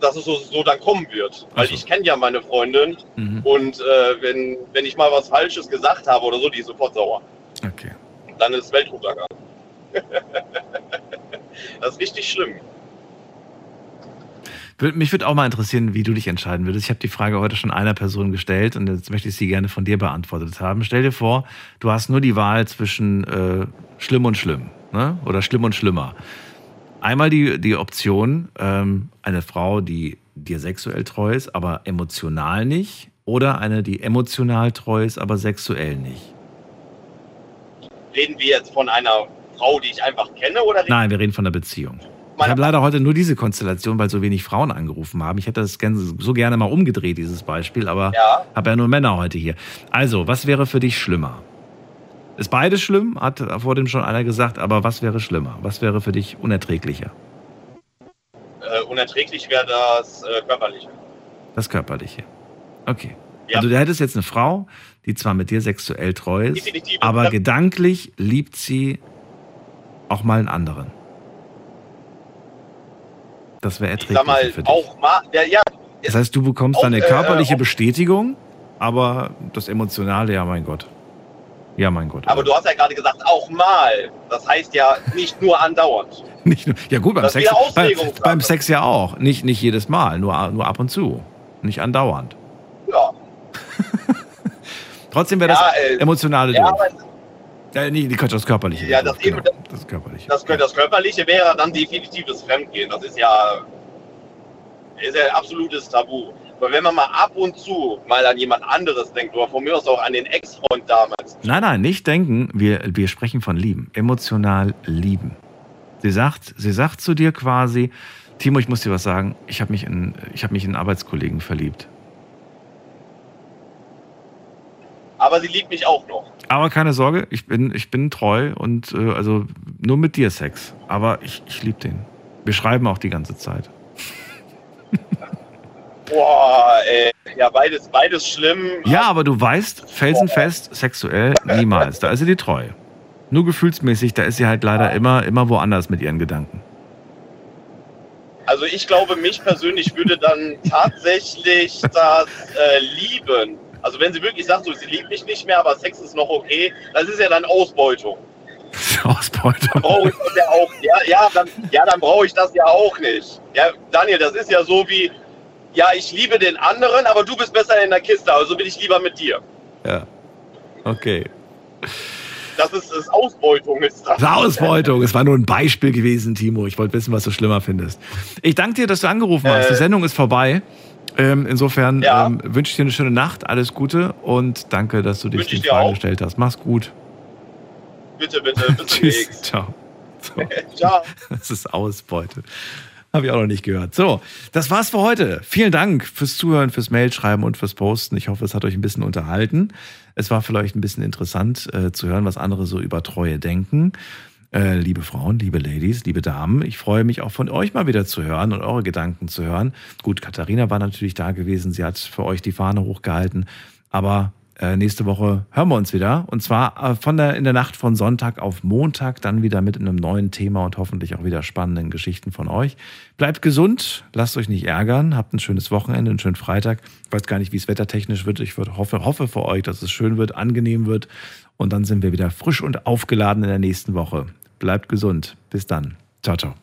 dass es so, so dann kommen wird. Weil so. ich kenne ja meine Freundin mhm. und äh, wenn, wenn ich mal was Falsches gesagt habe oder so, die ist sofort sauer. Okay. Dann ist Weltuntergang. das ist richtig schlimm. Mich würde auch mal interessieren, wie du dich entscheiden würdest. Ich habe die Frage heute schon einer Person gestellt und jetzt möchte ich sie gerne von dir beantwortet haben. Stell dir vor, du hast nur die Wahl zwischen äh, schlimm und schlimm ne? oder schlimm und schlimmer einmal die, die Option, ähm, eine Frau, die dir sexuell treu ist, aber emotional nicht, oder eine, die emotional treu ist, aber sexuell nicht. Reden wir jetzt von einer Frau, die ich einfach kenne, oder? Nein, wir reden von einer Beziehung. Ich habe leider heute nur diese Konstellation, weil so wenig Frauen angerufen haben. Ich hätte das so gerne mal umgedreht, dieses Beispiel, aber ja. habe ja nur Männer heute hier. Also, was wäre für dich schlimmer? Ist beides schlimm, hat vor dem schon einer gesagt, aber was wäre schlimmer? Was wäre für dich unerträglicher? Äh, unerträglich wäre das äh, Körperliche. Das Körperliche. Okay. Ja. Also du hättest jetzt eine Frau, die zwar mit dir sexuell treu ist, Definitiv. aber gedanklich liebt sie auch mal einen anderen. Das wäre erträglich mal, für dich. Auch mal, ja, ja, das heißt, du bekommst auch, deine äh, körperliche äh, Bestätigung, aber das Emotionale, ja mein Gott. Ja, mein Gott. Aber du hast ja gerade gesagt, auch mal. Das heißt ja nicht nur andauernd. nicht nur, ja gut, beim Sex, beim, beim, Sex ja auch. Nicht, nicht jedes Mal, nur, nur ab und zu. Nicht andauernd. Ja. Trotzdem wäre das ja, äh, emotionale ja, ja, nee, das Körperliche. Ja, das, genau, eben, das, Körperliche. Das, das Körperliche wäre dann definitives Fremdgehen. Das ist ja, ist ja ein absolutes Tabu. Aber wenn man mal ab und zu mal an jemand anderes denkt, oder von mir aus auch an den Ex-Freund damals. Nein, nein, nicht denken. Wir, wir sprechen von lieben. Emotional lieben. Sie sagt, sie sagt zu dir quasi, Timo, ich muss dir was sagen, ich habe mich, in, hab mich in einen Arbeitskollegen verliebt. Aber sie liebt mich auch noch. Aber keine Sorge, ich bin, ich bin treu und äh, also nur mit dir Sex. Aber ich, ich liebe den. Wir schreiben auch die ganze Zeit. Boah, ey. Ja, beides, beides schlimm. Ja, aber du weißt, felsenfest, sexuell niemals. Da ist sie die treu. Nur gefühlsmäßig, da ist sie halt leider immer, immer woanders mit ihren Gedanken. Also ich glaube, mich persönlich würde dann tatsächlich das äh, lieben. Also wenn sie wirklich sagt, so, sie liebt mich nicht mehr, aber Sex ist noch okay, das ist ja dann Ausbeutung. Ausbeutung. Brauche ich das ja auch. Ja, ja, dann, ja, dann brauche ich das ja auch nicht. Ja, Daniel, das ist ja so wie, ja, ich liebe den anderen, aber du bist besser in der Kiste, also bin ich lieber mit dir. Ja. Okay. Das ist, das Ausbeutung, ist das. Ausbeutung. Es war nur ein Beispiel gewesen, Timo. Ich wollte wissen, was du schlimmer findest. Ich danke dir, dass du angerufen hast. Die äh. Sendung ist vorbei. Ähm, insofern ja. ähm, wünsche ich dir eine schöne Nacht, alles Gute und danke, dass du dich den Fragen gestellt hast. Mach's gut. Bitte, bitte, bis Tschüss. Ciao. So. Ciao. Das ist Ausbeute. Habe ich auch noch nicht gehört. So, das war's für heute. Vielen Dank fürs Zuhören, fürs Mailschreiben und fürs Posten. Ich hoffe, es hat euch ein bisschen unterhalten. Es war vielleicht ein bisschen interessant äh, zu hören, was andere so über Treue denken. Äh, liebe Frauen, liebe Ladies, liebe Damen, ich freue mich auch von euch mal wieder zu hören und eure Gedanken zu hören. Gut, Katharina war natürlich da gewesen. Sie hat für euch die Fahne hochgehalten. Aber äh, nächste Woche hören wir uns wieder. Und zwar äh, von der, in der Nacht von Sonntag auf Montag, dann wieder mit einem neuen Thema und hoffentlich auch wieder spannenden Geschichten von euch. Bleibt gesund, lasst euch nicht ärgern, habt ein schönes Wochenende, einen schönen Freitag. Ich weiß gar nicht, wie es wettertechnisch wird. Ich hoffe, hoffe für euch, dass es schön wird, angenehm wird. Und dann sind wir wieder frisch und aufgeladen in der nächsten Woche. Bleibt gesund. Bis dann. Ciao, ciao.